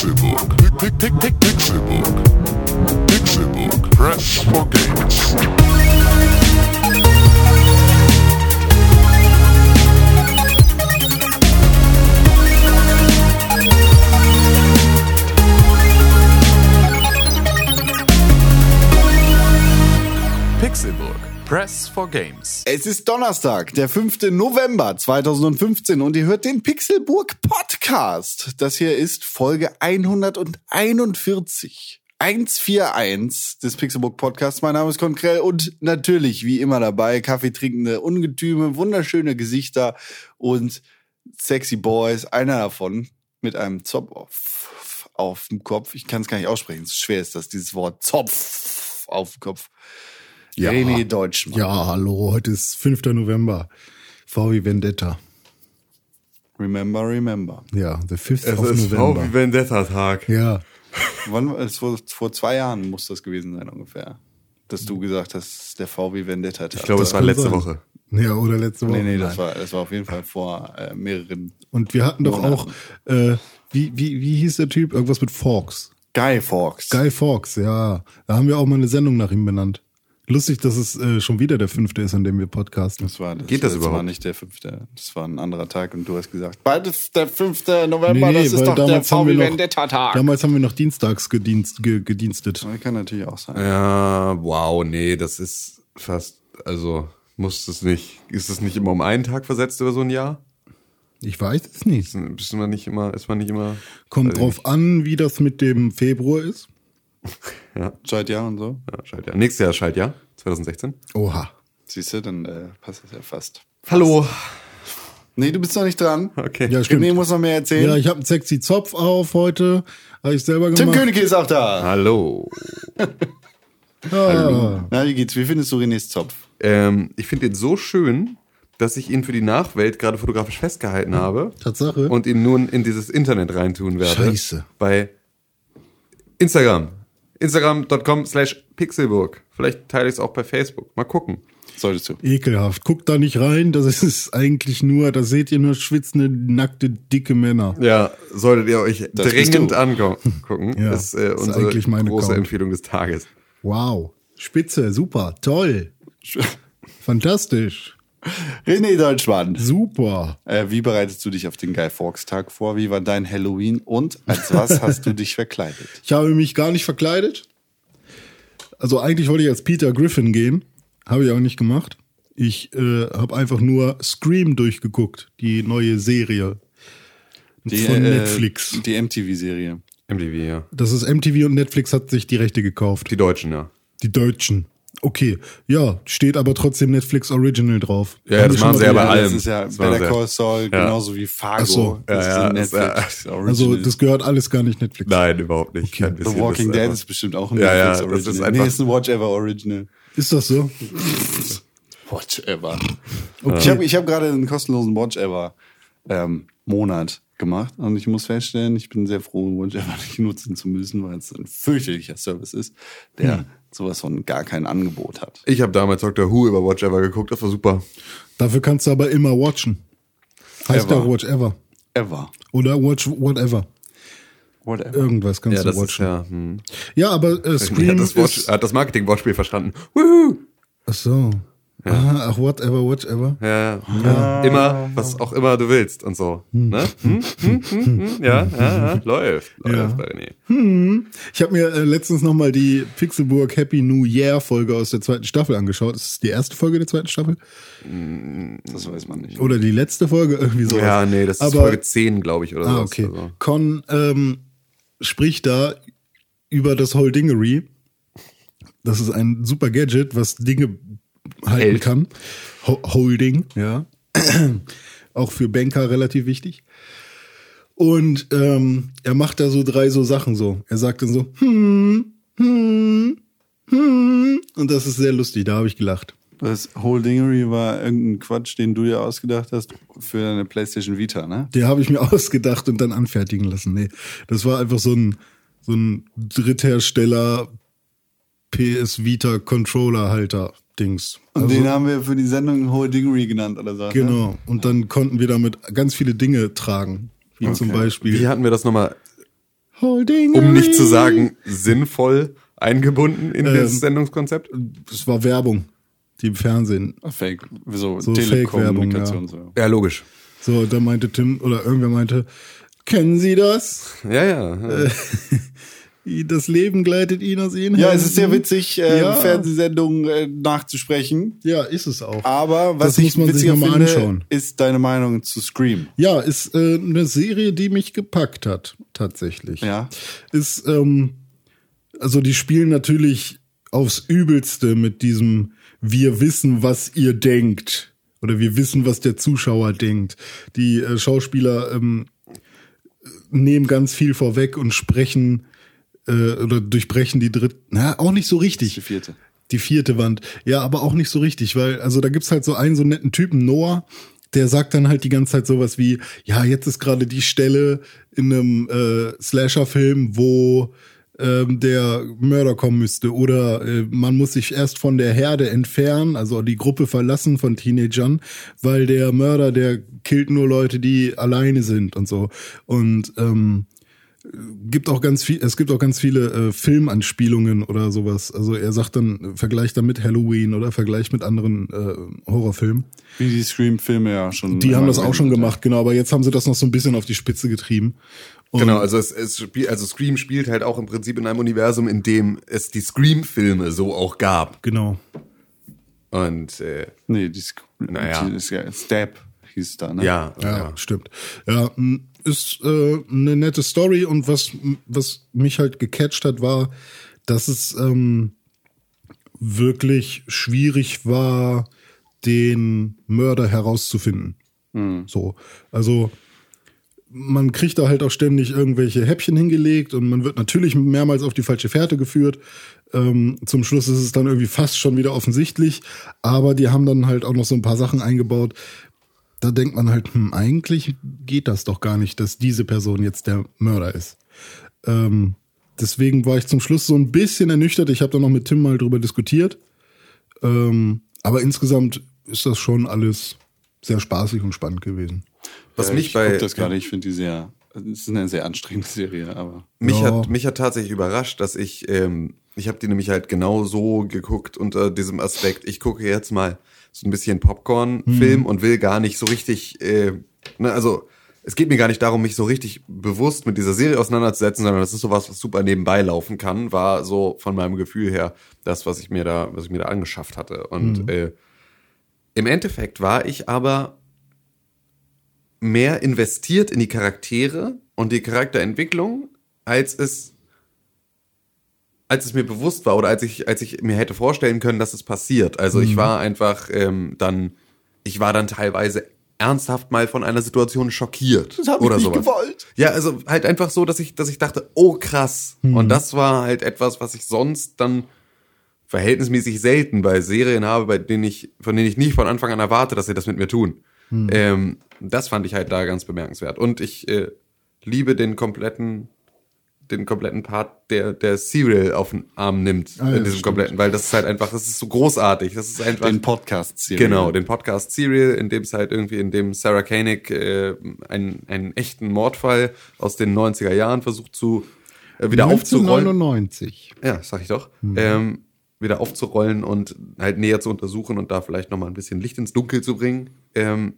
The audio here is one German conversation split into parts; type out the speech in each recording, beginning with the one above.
Pixelbook. Pick, pick, pick, Pixelbook. Pixelbook. Press for games. Pixelburg. Press for Games. Es ist Donnerstag, der 5. November 2015 und ihr hört den Pixelburg Podcast. Das hier ist Folge 141. 141 des Pixelburg Podcasts. Mein Name ist Konkrell und natürlich wie immer dabei Kaffeetrinkende Ungetüme, wunderschöne Gesichter und sexy Boys. Einer davon mit einem Zopf auf, auf dem Kopf. Ich kann es gar nicht aussprechen. So schwer ist das, dieses Wort Zopf auf dem Kopf. Ja. René Deutschmann. Ja, hallo, heute ist 5. November. VW Vendetta. Remember, remember. Ja, the 5th Es of ist November. VW Vendetta Tag. Ja, Wann, es vor, vor zwei Jahren muss das gewesen sein ungefähr. Dass du gesagt hast, es ist der VW Vendetta Tag. Ich glaube, es war letzte sein. Woche. ja, oder letzte Woche. Nee, nee, das Nein. war, das war auf jeden Fall vor äh, mehreren. Und wir hatten doch auch, äh, wie, wie, wie hieß der Typ? Irgendwas mit Fawkes. Guy Fawkes. Guy Fawkes, ja. Da haben wir auch mal eine Sendung nach ihm benannt. Lustig, dass es äh, schon wieder der fünfte ist, an dem wir podcasten. Das war, das, Geht das das überhaupt? war nicht der fünfte. Das war ein anderer Tag und du hast gesagt, bald ist der 5. November, Nee, das ist weil doch der damals haben wir VW noch- Vendetta Tag. Damals haben wir noch dienstags gedienst, ge, gedienstet. Das kann natürlich auch sein. Ja, wow, nee, das ist fast, also muss es nicht, ist es nicht immer um einen Tag versetzt über so ein Jahr? Ich weiß es nicht. Ist man nicht immer, ist man nicht immer. Kommt drauf an, wie das mit dem Februar ist. Seit Jahr und so. Ja, Schaltjahr. Nächstes Jahr Schaltjahr, 2016. Oha. Siehst du, dann äh, passt das ja fast. Hallo. Nee, du bist noch nicht dran. Okay. Ja, stimmt. René muss noch mehr erzählen. Ja, ich habe einen sexy Zopf auf heute. Habe ich selber Tim gemacht. König ist auch da. Hallo. Ah, Na, wie geht's? Wie findest du Renés Zopf? Ähm, ich finde ihn so schön, dass ich ihn für die Nachwelt gerade fotografisch festgehalten habe Tatsache. und ihn nun in dieses Internet reintun werde. Scheiße. Bei Instagram. Instagram.com slash Pixelburg. Vielleicht teile ich es auch bei Facebook. Mal gucken. Solltest du. Ekelhaft. Guckt da nicht rein. Das ist eigentlich nur, da seht ihr nur schwitzende, nackte, dicke Männer. Ja, solltet ihr euch Das dringend angucken. Ja, ist, äh, ist unsere eigentlich mein große Account. Empfehlung des Tages. Wow. Spitze, super, toll. Fantastisch. René Deutschmann. Super. Äh, wie bereitest du dich auf den Guy Fawkes Tag vor? Wie war dein Halloween? Und als was hast du dich verkleidet? Ich habe mich gar nicht verkleidet. Also eigentlich wollte ich als Peter Griffin gehen. Habe ich auch nicht gemacht. Ich äh, habe einfach nur Scream durchgeguckt, die neue Serie von äh, Netflix. Die MTV-Serie. MTV, ja. Das ist MTV und Netflix hat sich die Rechte gekauft. Die Deutschen, ja. Die Deutschen. Okay, ja, steht aber trotzdem Netflix Original drauf. Ja, Haben das machen sie ja bei allem. Das ist ja Das war Better Call Saul, genauso wie Fargo. Ach so. Das Ja, ja, ist ein Netflix das- Also das gehört alles gar nicht Netflix. Nein, überhaupt nicht. Okay. The Walking das Dead ist bestimmt auch ein Ja, ja, Netflix das Original. ist einfach- nee, ist ein Watch Ever Original. Ist das so? Watch Ever. Ich habe ich hab gerade einen kostenlosen Watch Ever ähm, Monat gemacht und ich muss feststellen, ich bin sehr froh, Watch Ever nicht nutzen zu müssen, weil es ein fürchterlicher Service ist, der Hm. Sowas von gar kein Angebot hat. Ich habe damals Doctor Who über Watch Ever geguckt, das war super. Dafür kannst du aber immer watchen. Heißt Ever. ja Watch Ever. Ever. Oder Watch Whatever. Whatever. Irgendwas kannst Ja, du das ist watchen. ja. Hm. Ja, aber äh, Er Scream hat das, Watch, ist... er hat das Marketing-Wortspiel verstanden. Wuhu! Ach so. Ah, ach, whatever, whatever. Ja, ja. Immer, was auch immer du willst und so. Ne? Hm? Hm? Hm? Hm? Ja, ja, ja, läuft. Läuft, René. Ich habe mir äh, letztens nochmal die Pixelburg Happy New Year Folge aus der zweiten Staffel angeschaut. Das ist die erste Folge der zweiten Staffel. Das weiß man nicht. Oder die letzte Folge, irgendwie so. Ja, nee, das ist Aber- Folge 10, glaube ich, oder so. Ah, okay. Con ähm, spricht da über das Holdingery. Das ist ein super Gadget, was Dinge halten Hält. kann. Ho Holding, ja. Auch für Banker relativ wichtig. Und ähm, er macht da so drei so Sachen so. Er sagt dann so, hm, hm, hm. Und das ist sehr lustig, da habe ich gelacht. Das Holdingery war irgendein Quatsch, den du dir ausgedacht hast für deine PlayStation Vita, ne? Der habe ich mir ausgedacht und dann anfertigen lassen. Nee, das war einfach so ein, so ein Dritthersteller PS Vita Controller Halter Dings. Und Also, den haben wir für die Sendung Holdingery genannt oder so. Ne? genau. Und dann konnten wir damit ganz viele Dinge tragen. Wie zum Okay. Beispiel. Wie hatten wir das nochmal? Holding um nicht zu sagen sinnvoll eingebunden in Ähm, dieses Sendungskonzept? Es war Werbung, die im Fernsehen. Fake, so, So Telekommunikation. Fake-Werbung, so. Ja, logisch. So, da meinte Tim oder irgendwer meinte, kennen Sie das? Ja, ja. ja. Das Leben gleitet Ihnen aus Ihren Ja, es ist sehr witzig, äh, Ja. Fernsehsendungen äh, nachzusprechen. Ja, ist es auch. Aber was Das ich muss man sich witziger noch mal finde, anschauen. ist deine Meinung zu Scream. Ja, ist äh, eine Serie, die mich gepackt hat, tatsächlich. Ja. Ist, ähm, also die spielen natürlich aufs Übelste mit diesem Wir wissen, was ihr denkt. Oder wir wissen, was der Zuschauer denkt. Die äh, Schauspieler ähm, nehmen ganz viel vorweg und sprechen äh, oder durchbrechen die dritte, na, auch nicht so richtig. Die vierte. Die vierte Wand. Ja, aber auch nicht so richtig, weil, also da gibt's halt so einen so netten Typen, Noah, der sagt dann halt die ganze Zeit sowas wie, ja, jetzt ist gerade die Stelle in einem äh, Slasher-Film, wo ähm, der Mörder kommen müsste. Oder äh, man muss sich erst von der Herde entfernen, also die Gruppe verlassen von Teenagern, weil der Mörder, der killt nur Leute, die alleine sind und so. Und ähm, gibt auch ganz viel, es gibt auch ganz viele äh, Filmanspielungen oder sowas. Also er sagt dann, vergleicht dann mit Halloween oder vergleicht mit anderen äh, Horrorfilmen. Wie die Scream-Filme ja schon. Die haben das auch schon gemacht, genau, aber jetzt haben sie das noch so ein bisschen auf die Spitze getrieben. Und Genau, also es, es spiel, also Scream spielt halt auch im Prinzip in einem Universum, in dem es die Scream-Filme so auch gab. Genau. Und äh. Nee, die, Sc- Naja. die ja Stab hieß es da, ne? ja, Ja, ja. stimmt. Ja, m, ist äh, eine nette Story und was, was mich halt gecatcht hat, war, dass es ähm, wirklich schwierig war, den Mörder herauszufinden. So, also man kriegt da halt auch ständig irgendwelche Häppchen hingelegt und man wird natürlich mehrmals auf die falsche Fährte geführt. Ähm, zum Schluss ist es dann irgendwie fast schon wieder offensichtlich, aber die haben dann halt auch noch so ein paar Sachen eingebaut. Da denkt man halt, hm, eigentlich geht das doch gar nicht, dass diese Person jetzt der Mörder ist. Ähm, deswegen war ich zum Schluss so ein bisschen ernüchtert. Ich habe da noch mit Tim mal drüber diskutiert. Ähm, aber insgesamt ist das schon alles sehr spaßig und spannend gewesen. Was Ja, mich ich bei das gerade, ich finde die sehr. Es ist eine sehr anstrengende Serie, aber. mich Ja. hat mich hat tatsächlich überrascht, dass ich ähm, ich habe die nämlich halt genau so geguckt unter diesem Aspekt. Ich gucke jetzt mal so ein bisschen Popcorn-Film und will gar nicht so richtig, äh, ne, also es geht mir gar nicht darum, mich so richtig bewusst mit dieser Serie auseinanderzusetzen, sondern das ist sowas, was super nebenbei laufen kann, war so von meinem Gefühl her das, was ich mir da, was ich mir da angeschafft hatte. Und äh, im Endeffekt war ich aber mehr investiert in die Charaktere und die Charakterentwicklung, als es als es mir bewusst war oder als ich als ich mir hätte vorstellen können, dass es passiert. Also ich war einfach ähm, dann ich war dann teilweise ernsthaft mal von einer Situation schockiert Das hab ich oder nicht sowas. gewollt. Ja, also halt einfach so, dass ich dass ich dachte, oh krass. Und das war halt etwas, was ich sonst dann verhältnismäßig selten bei Serien habe, bei denen ich, von denen ich nicht von Anfang an erwarte, dass sie das mit mir tun. Ähm, das fand ich halt da ganz bemerkenswert. Und ich äh, liebe den kompletten, den kompletten Part, der, der Serial auf den Arm nimmt Ah ja, in diesem kompletten, weil das ist halt einfach, das ist so großartig. Das ist einfach. Den Podcast-Serie. Genau, den Podcast Serial, in dem es halt irgendwie, in dem Sarah Koenig äh, einen, einen echten Mordfall aus den 90er Jahren versucht zu äh, wieder aufzurollen. 1999. Ja, sag ich doch. Ähm, wieder aufzurollen und halt näher zu untersuchen und da vielleicht nochmal ein bisschen Licht ins Dunkel zu bringen. Ähm,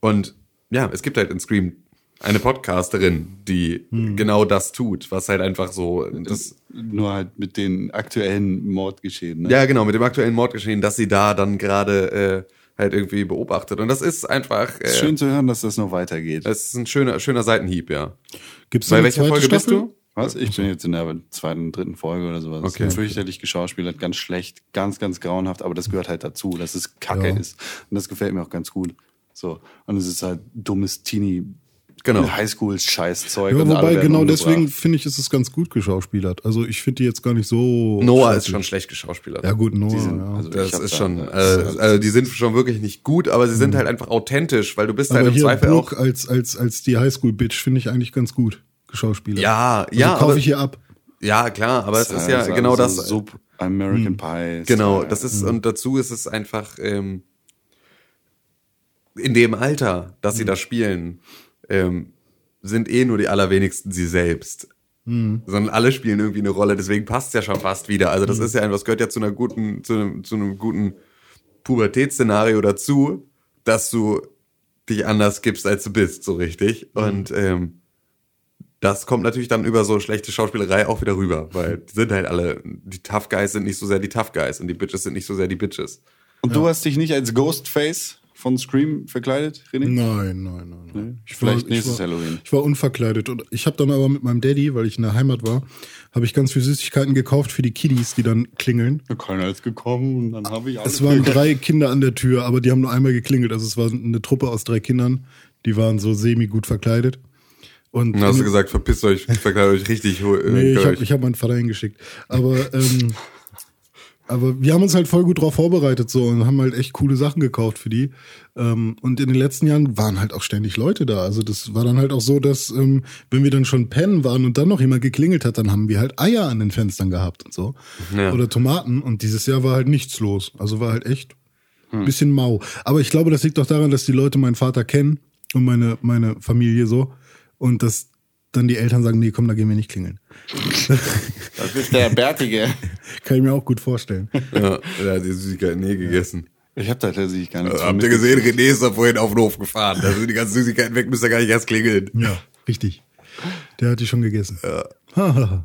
und ja, es gibt halt in Scream eine Podcasterin, die genau das tut, was halt einfach so das Nur halt mit den aktuellen Mordgeschehen. Ne? ja genau mit dem aktuellen Mordgeschehen, dass sie da dann gerade äh, halt irgendwie beobachtet und das ist einfach äh, Ist schön zu hören, dass das noch weitergeht. das ist ein schöner schöner Seitenhieb, ja. Gibt's Bei welcher Folge bist Staffel? du? Was? Ich bin jetzt in der zweiten, dritten Folge oder sowas. Okay. Fürchterlich geschauspielert, ganz schlecht, ganz, ganz grauenhaft, aber das gehört halt dazu, dass es Kacke Ja. ist. Und das gefällt mir auch ganz gut. So. Und es ist halt dummes Teenie Genau. Highschool-Scheißzeug. Ja, und alle wobei genau umgebracht. deswegen finde ich, ist es ganz gut geschauspielert. Also ich finde die jetzt gar nicht so. Noah ist schon schlecht geschauspielert. Ja gut, Noah. Die sind- ja. also Das ist da- schon, äh, das- also die sind schon wirklich nicht gut, aber sie sind halt einfach authentisch, weil du bist halt Aber im hier Zweifel Brooke auch. als, als, als die Highschool-Bitch finde ich eigentlich ganz gut geschauspielert. Ja, also ja, kaufe ich hier ab. ja, klar, aber es ist ja also genau so das. Sub American Pie. Genau, das ist, und dazu ist es einfach, ähm, in dem Alter, dass sie da spielen, ähm, sind eh nur die allerwenigsten sie selbst. Sondern alle spielen irgendwie eine Rolle, deswegen passt es ja schon fast wieder. Also das ist ja das gehört ja zu einer guten, zu einem, zu einem guten Pubertätsszenario dazu, dass du dich anders gibst, als du bist, so richtig. Und ähm, das kommt natürlich dann über so schlechte Schauspielerei auch wieder rüber, weil die sind halt alle, die Tough Guys sind nicht so sehr die Tough Guys und die Bitches sind nicht so sehr die Bitches. Und du hast dich nicht als Ghostface von Scream verkleidet, René? Nein, nein, nein. nein. Ich Vielleicht war, nächstes ich war, Halloween. Ich war unverkleidet und ich habe dann aber mit meinem Daddy, weil ich in der Heimat war, habe ich ganz viel Süßigkeiten gekauft für die Kiddies, die dann klingeln. Keiner ist gekommen und dann habe ich alles. Es waren drei Kinder an der Tür, aber die haben nur einmal geklingelt. Also es war eine Truppe aus drei Kindern, die waren so semi gut verkleidet. Und Und dann hast du gesagt, verpisst euch, verkleidet euch richtig. Nee, ich habe hab meinen Vater hingeschickt. Aber, ähm, aber wir haben uns halt voll gut drauf vorbereitet so und haben halt echt coole Sachen gekauft für die. Ähm, und in den letzten Jahren waren halt auch ständig Leute da. Also das war dann halt auch so, dass ähm, wenn wir dann schon pennen waren und dann noch jemand geklingelt hat, dann haben wir halt Eier an den Fenstern gehabt und so. Ja. Oder Tomaten. Und dieses Jahr war halt nichts los. Also war halt echt ein bisschen mau. Aber ich glaube, das liegt doch daran, dass die Leute meinen Vater kennen und meine, meine Familie so. Und dass dann die Eltern sagen, nee, komm, da gehen wir nicht klingeln. Das ist der Bärtige. Kann ich mir auch gut vorstellen. Ja, der hat die Süßigkeiten nie gegessen. Ich habe da tatsächlich gar nichts Äh, Habt ihr gesehen, René ist da vorhin auf den Hof gefahren. Da sind die ganzen Süßigkeiten weg, müsst ihr gar nicht erst klingeln. Ja, richtig. Der hat die schon gegessen. Ja.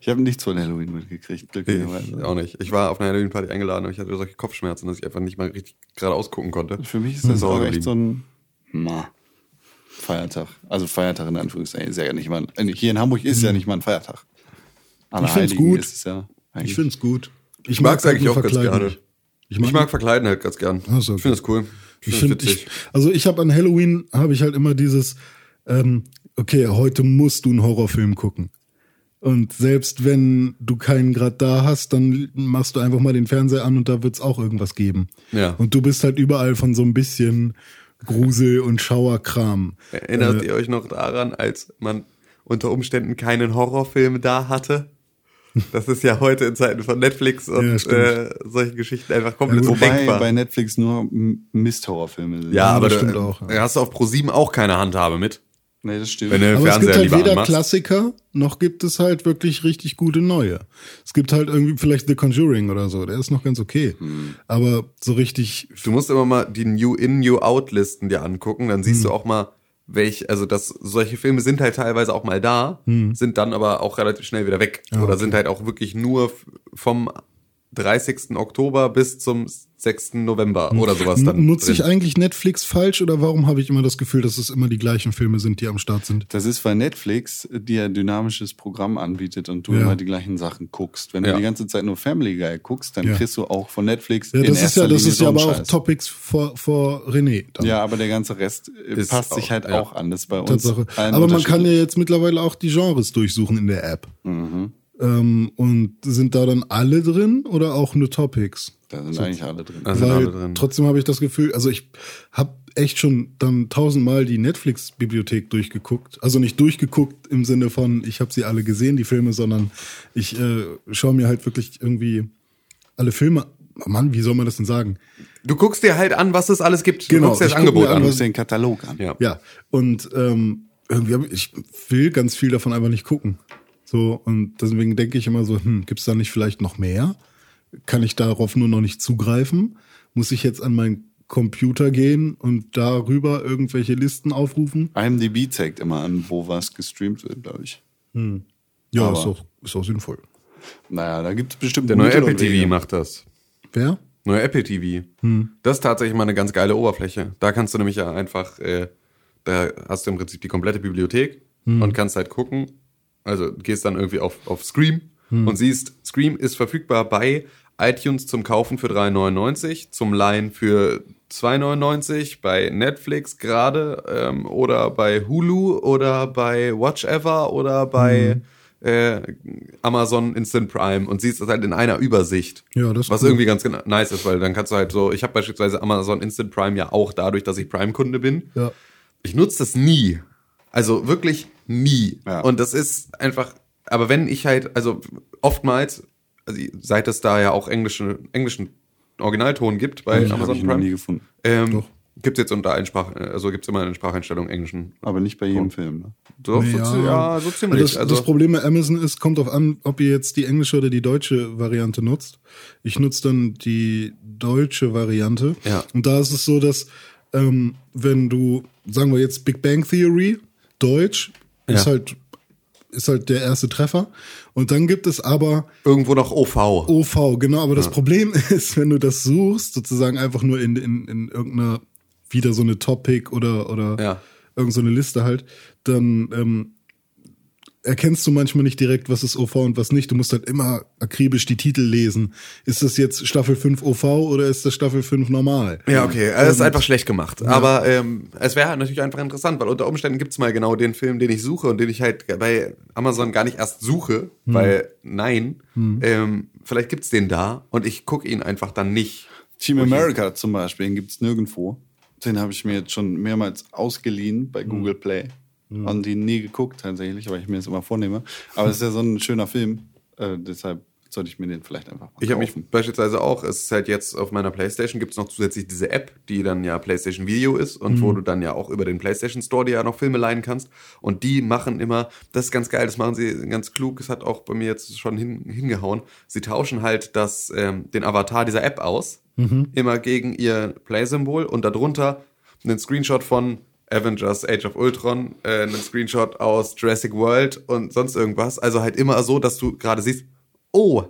Ich habe nichts von Halloween mitgekriegt, Ich glücklicherweise. auch nicht. Ich war auf einer Halloween-Party eingeladen, aber ich hatte solche Kopfschmerzen, dass ich einfach nicht mal richtig gerade ausgucken konnte. Für mich ist das auch echt so ein Ma. Feiertag. Also Feiertag in Anführungszeichen ist ja nicht mal. ein- Hier in Hamburg ist ja nicht mal ein Feiertag. Ich find's gut. Ist es ja Ich finde es gut. Ich, Ich mag es eigentlich auch ganz Verkleiden gerne. nicht. Ich mag, Verkleiden halt ganz gern. Ach so, Ich finde das cool. Ich Ich finde finde, es ich, also ich habe an Halloween habe ich halt immer dieses, ähm, okay, heute musst du einen Horrorfilm gucken. Und selbst wenn du keinen gerade da hast, dann machst du einfach mal den Fernseher an und da wird's auch irgendwas geben. Ja. Und du bist halt überall von so ein bisschen Grusel und Schauerkram. Erinnert Äh, ihr euch noch daran, als man unter Umständen keinen Horrorfilm da hatte? Das ist ja heute in Zeiten von Netflix und Ja, äh, solchen Geschichten einfach komplett Wobei undenkbar. bei Netflix nur Mist-Horrorfilme sind. ja, aber das da, stimmt auch, ja. da hast du auf Pro7 auch keine Handhabe mit. Nee, das stimmt. Wenn du Aber es gibt halt weder anmachst. Klassiker, noch gibt es halt wirklich richtig gute neue. Es gibt halt irgendwie vielleicht The Conjuring oder so, der ist noch ganz okay. Hm. Aber so richtig Du musst immer mal die New-In, New-Out-Listen dir angucken, dann Hm. siehst du auch mal, welch, also das, solche Filme sind halt teilweise auch mal da, Hm. sind dann aber auch relativ schnell wieder weg. Oder sind halt auch wirklich nur vom 30. Oktober bis zum 6. November oder sowas dann. Nutze ich drin. eigentlich Netflix falsch oder warum habe ich immer das Gefühl, dass es immer die gleichen Filme sind, die am Start sind? Das ist, weil Netflix dir ein dynamisches Programm anbietet und du Ja. immer die gleichen Sachen guckst. Wenn Ja. du die ganze Zeit nur Family Guy guckst, dann Ja. kriegst du auch von Netflix Ja, in das ist erster ja, das Linie ist ja aber auch. Topics vor, vor René. dann. Ja, aber der ganze Rest äh, Ist passt sich auch- halt ja. auch an. Das ist bei uns. Tatsache. Aber man kann ja jetzt mittlerweile auch die Genres durchsuchen in der App. Mhm. Ähm, und sind da dann alle drin oder auch nur Topics? Da sind eigentlich alle drin. Da sind alle drin. trotzdem habe ich das Gefühl, also ich habe echt schon dann tausendmal die Netflix-Bibliothek durchgeguckt. Also nicht durchgeguckt im Sinne von, ich habe sie alle gesehen, die Filme, sondern ich äh, schaue mir halt wirklich irgendwie alle Filme. Mann, wie soll man das denn sagen? Du guckst dir halt an, was es alles gibt. Du Genau, guckst dir das Angebot mir an, an. Du musst den Katalog an. Ja. Ja, und ähm, irgendwie ich will ganz viel davon einfach nicht gucken. So, und deswegen denke ich immer so, hm, gibt's da nicht vielleicht noch mehr? Kann ich darauf nur noch nicht zugreifen? Muss ich jetzt an meinen Computer gehen und darüber irgendwelche Listen aufrufen? IMDb zeigt immer an, wo was gestreamt wird, glaube ich. Ja, Aber- ist auch, ist auch sinnvoll. Naja, da gibt es bestimmt Der neue Mittel Apple. TV macht das. Wer? Neue Apple TV. Das ist tatsächlich mal eine ganz geile Oberfläche. Da kannst du nämlich ja einfach, äh, da hast du im Prinzip die komplette Bibliothek und kannst halt gucken. Also gehst dann irgendwie auf, auf Scream und siehst, Scream ist verfügbar bei iTunes zum Kaufen für 3,99, zum Leihen für 2,99, bei Netflix gerade ähm, oder bei Hulu oder bei Watch Ever oder bei äh, Amazon Instant Prime und siehst das halt in einer Übersicht. Ja, das ist Was cool. irgendwie ganz nice ist, weil dann kannst du halt so, ich habe beispielsweise Amazon Instant Prime ja auch dadurch, dass ich Prime-Kunde bin. Ja. Ich nutze das nie. Also wirklich nie. Ja. Und das ist einfach, aber wenn ich halt, also oftmals, also seit es da ja auch englischen, englischen Originalton gibt bei Hab Amazon ich noch nie Prime, gefunden. ähm, Doch. Gibt's jetzt unter allen Sprach, also gibt's immer eine Spracheinstellung englischen. Aber nicht bei jedem Film. Ne? So, so, ja, so ziemlich. Das, also, das Problem bei Amazon ist, kommt auf an, ob ihr jetzt die englische oder die deutsche Variante nutzt. Ich nutze dann die deutsche Variante. Ja. Und da ist es so, dass ähm, wenn du, sagen wir jetzt Big Bang Theory, Deutsch, ist Ja. halt ist halt der erste Treffer. Und dann gibt es aber irgendwo noch OV. OV, genau. Aber das Problem ist, wenn du das suchst, sozusagen einfach nur in, in, in irgendeiner, wieder so eine Topic oder, oder Ja. irgend so eine Liste halt, dann ähm, erkennst du manchmal nicht direkt, was ist OV und was nicht. Du musst halt immer akribisch die Titel lesen. Ist das jetzt Staffel 5 OV oder ist das Staffel 5 normal? Ja, okay. Also es ist einfach schlecht gemacht. Aber ähm, es wäre halt natürlich einfach interessant, weil unter Umständen gibt's mal genau den Film, den ich suche und den ich halt bei Amazon gar nicht erst suche, weil nein, ähm, vielleicht gibt's den da und ich gucke ihn einfach dann nicht. Team America zum Beispiel, den gibt's nirgendwo. Den habe ich mir jetzt schon mehrmals ausgeliehen bei Google Play. Und die nie geguckt tatsächlich, weil ich mir das immer vornehme. Aber es ist ja so ein schöner Film. Äh, deshalb sollte ich mir den vielleicht einfach mal Ich habe mich beispielsweise auch, es ist halt jetzt auf meiner Playstation, gibt's noch zusätzlich diese App, die dann ja Playstation Video ist und wo du dann ja auch über den Playstation Store dir ja noch Filme leihen kannst. Und die machen immer, das ist ganz geil, das machen sie ganz klug, es hat auch bei mir jetzt schon hin, hingehauen. Sie tauschen halt das, ähm, den Avatar dieser App aus, immer gegen ihr Play-Symbol und darunter einen Screenshot von Avengers Age of Ultron, äh, einen Screenshot aus Jurassic World und sonst irgendwas. Also halt immer so, dass du gerade siehst, oh,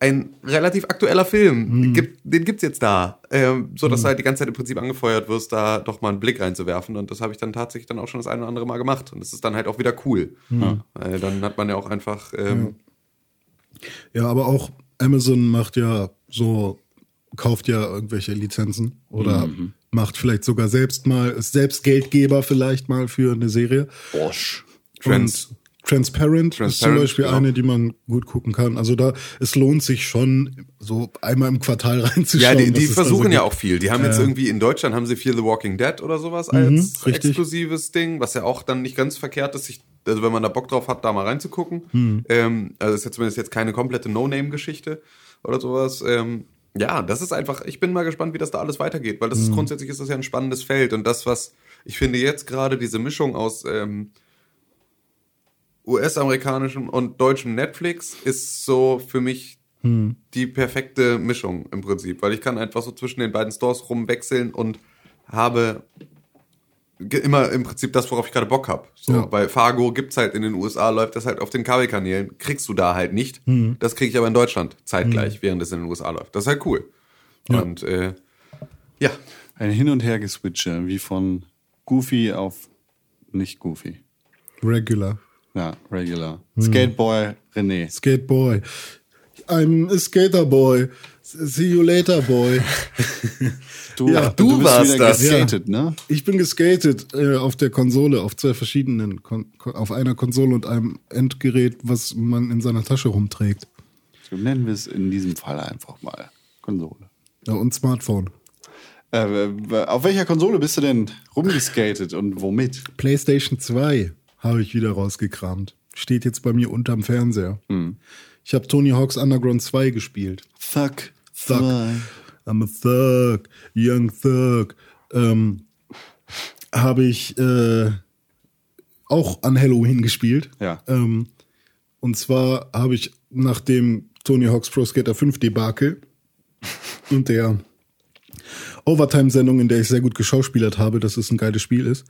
ein relativ aktueller Film, gibt, den gibt's jetzt da, ähm, so dass du halt die ganze Zeit im Prinzip angefeuert wirst, da doch mal einen Blick reinzuwerfen. Und das habe ich dann tatsächlich dann auch schon das eine oder andere Mal gemacht. Und das ist dann halt auch wieder cool, weil dann hat man ja auch einfach ähm, Ja, aber auch Amazon macht ja so, kauft ja irgendwelche Lizenzen oder macht vielleicht sogar selbst mal, ist selbst Geldgeber vielleicht mal für eine Serie. Bosch. Trans. Und Transparent, ist zum Transparent, Beispiel genau. eine, die man gut gucken kann. Also da, es lohnt sich schon, so einmal im Quartal reinzuschauen. Ja, die, die versuchen so ja auch viel. Die haben jetzt irgendwie in Deutschland haben sie Fear the Walking Dead oder sowas als richtig. exklusives Ding, was ja auch dann nicht ganz verkehrt ist, sich, also wenn man da Bock drauf hat, da mal reinzugucken. Ähm, also ist ja zumindest jetzt keine komplette No-Name-Geschichte oder sowas. Ähm, ja, das ist einfach, ich bin mal gespannt, wie das da alles weitergeht, weil das ist grundsätzlich ist das ja ein spannendes Feld und das, was ich finde jetzt gerade diese Mischung aus ähm, US-amerikanischem und deutschem Netflix ist so für mich die perfekte Mischung im Prinzip, weil ich kann einfach so zwischen den beiden Stores rumwechseln und habe immer im Prinzip das, worauf ich gerade Bock habe. So, Ja. Bei Fargo gibt's halt in den USA, läuft das halt auf den Kabelkanälen, kriegst du da halt nicht. Das kriege ich aber in Deutschland zeitgleich, während es in den USA läuft. Das ist halt cool. Und äh, ja, Ein Hin- und Hergeswitche, wie von Goofy auf nicht Goofy. Regular. Ja, regular. Skateboy René. Skateboy. I'm a skater boy. See you later, boy. Du, Ja, du bist warst das. geskatet, ne? Ich bin geskatet äh, auf der Konsole, auf zwei verschiedenen, Kon auf einer Konsole und einem Endgerät, was man in seiner Tasche rumträgt. So nennen wir es in diesem Fall einfach mal Konsole. Ja, und Smartphone. Äh, auf welcher Konsole bist du denn rumgeskatet und womit? PlayStation 2 habe ich wieder rausgekramt. Steht jetzt bei mir unterm Fernseher. Ich habe Tony Hawk's Underground 2 gespielt. Fuck. Zwei. I'm a thug, young thug. Ähm, habe ich äh, auch an Halloween gespielt. Ja. Ähm, und zwar habe ich nach dem Tony Hawk's Pro Skater 5 Debakel und der Overtime-Sendung, in der ich sehr gut geschauspielert habe, dass es ein geiles Spiel ist.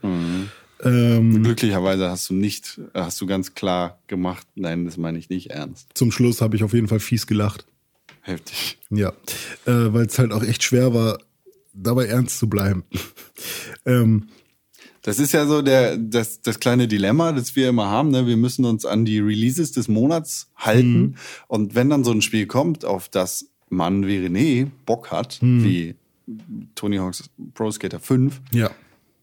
Ähm, Glücklicherweise hast du nicht, hast du ganz klar gemacht, nein, das meine ich nicht ernst. zum Schluss habe ich auf jeden Fall fies gelacht. Heftig. Ja, äh, weil es halt auch echt schwer war, dabei ernst zu bleiben. ähm, Das ist ja so der, das, das kleine Dilemma, das wir immer haben. Ne? Wir müssen uns an die Releases des Monats halten. Und wenn dann so ein Spiel kommt, auf das man wie René Bock hat, wie Tony Hawk's Pro Skater 5, ja.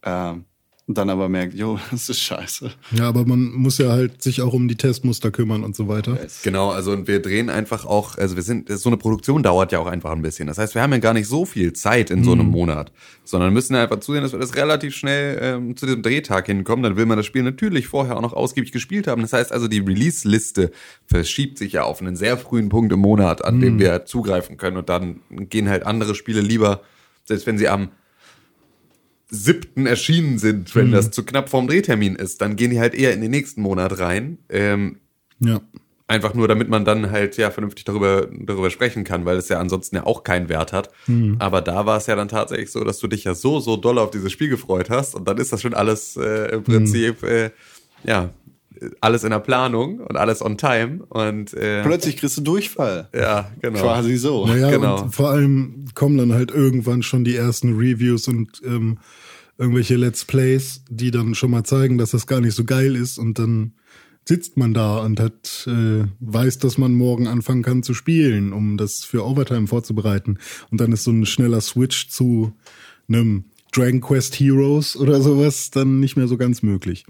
ähm, und dann aber merkt, jo, das ist scheiße. Ja, aber man muss ja halt sich auch um die Testmuster kümmern und so weiter. Genau, also und wir drehen einfach auch, also wir sind, so eine Produktion dauert ja auch einfach ein bisschen. Das heißt, wir haben ja gar nicht so viel Zeit in so einem Monat, sondern müssen einfach zusehen, dass wir das relativ schnell ähm, zu diesem Drehtag hinkommen. Dann will man das Spiel natürlich vorher auch noch ausgiebig gespielt haben. Das heißt also, die Release-Liste verschiebt sich ja auf einen sehr frühen Punkt im Monat, an dem wir zugreifen können. Und dann gehen halt andere Spiele lieber, selbst wenn sie am siebten erschienen sind, wenn das zu knapp vorm Drehtermin ist, dann gehen die halt eher in den nächsten Monat rein. Ähm, Ja. einfach nur, damit man dann halt ja vernünftig darüber, darüber sprechen kann, weil es ja ansonsten ja auch keinen Wert hat. Aber da war es ja dann tatsächlich so, dass du dich ja so, so doll auf dieses Spiel gefreut hast und dann ist das schon alles äh, im Prinzip, äh, ja, alles in der Planung und alles on time und äh, Plötzlich kriegst du Durchfall. ja, genau. Quasi so. Naja, Genau. und vor allem kommen dann halt irgendwann schon die ersten Reviews und ähm, irgendwelche Let's Plays, die dann schon mal zeigen, dass das gar nicht so geil ist und dann sitzt man da und hat äh, weiß, dass man morgen anfangen kann zu spielen, um das für Overtime vorzubereiten. Und dann ist so ein schneller Switch zu einem Dragon Quest Heroes oder sowas dann nicht mehr so ganz möglich.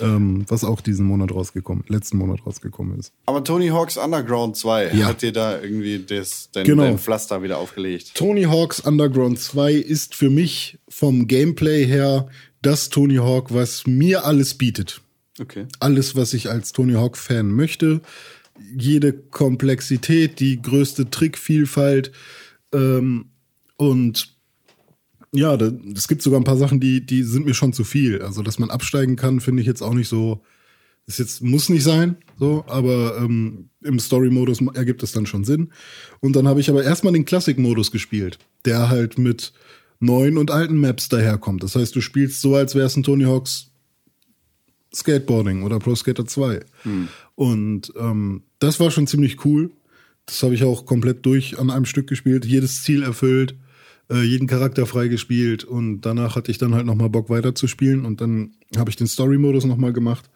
Ähm, was auch diesen Monat rausgekommen, letzten Monat rausgekommen ist. Aber Tony Hawk's Underground 2 Ja. hat dir da irgendwie das, dein, Genau. dein Pflaster wieder aufgelegt. Tony Hawk's Underground 2 ist für mich vom Gameplay her das Tony Hawk, was mir alles bietet. Okay. Alles, was ich als Tony Hawk-Fan möchte. Jede Komplexität, die größte Trickvielfalt. Ähm, und ja, es gibt sogar ein paar Sachen, die, die sind mir schon zu viel. Also, dass man absteigen kann, finde ich jetzt auch nicht so. Das jetzt muss nicht sein, so, aber ähm, im Story-Modus ergibt es dann schon Sinn. Und dann habe ich aber erstmal den Classic-Modus gespielt, der halt mit neuen und alten Maps daherkommt. Das heißt, du spielst so, als wäre es ein Tony Hawks Skateboarding oder Pro Skater 2. Und ähm, das war schon ziemlich cool. Das habe ich auch komplett durch an einem Stück gespielt, jedes Ziel erfüllt, äh, jeden Charakter freigespielt und danach hatte ich dann halt nochmal Bock weiterzuspielen und dann habe ich den Story-Modus nochmal gemacht.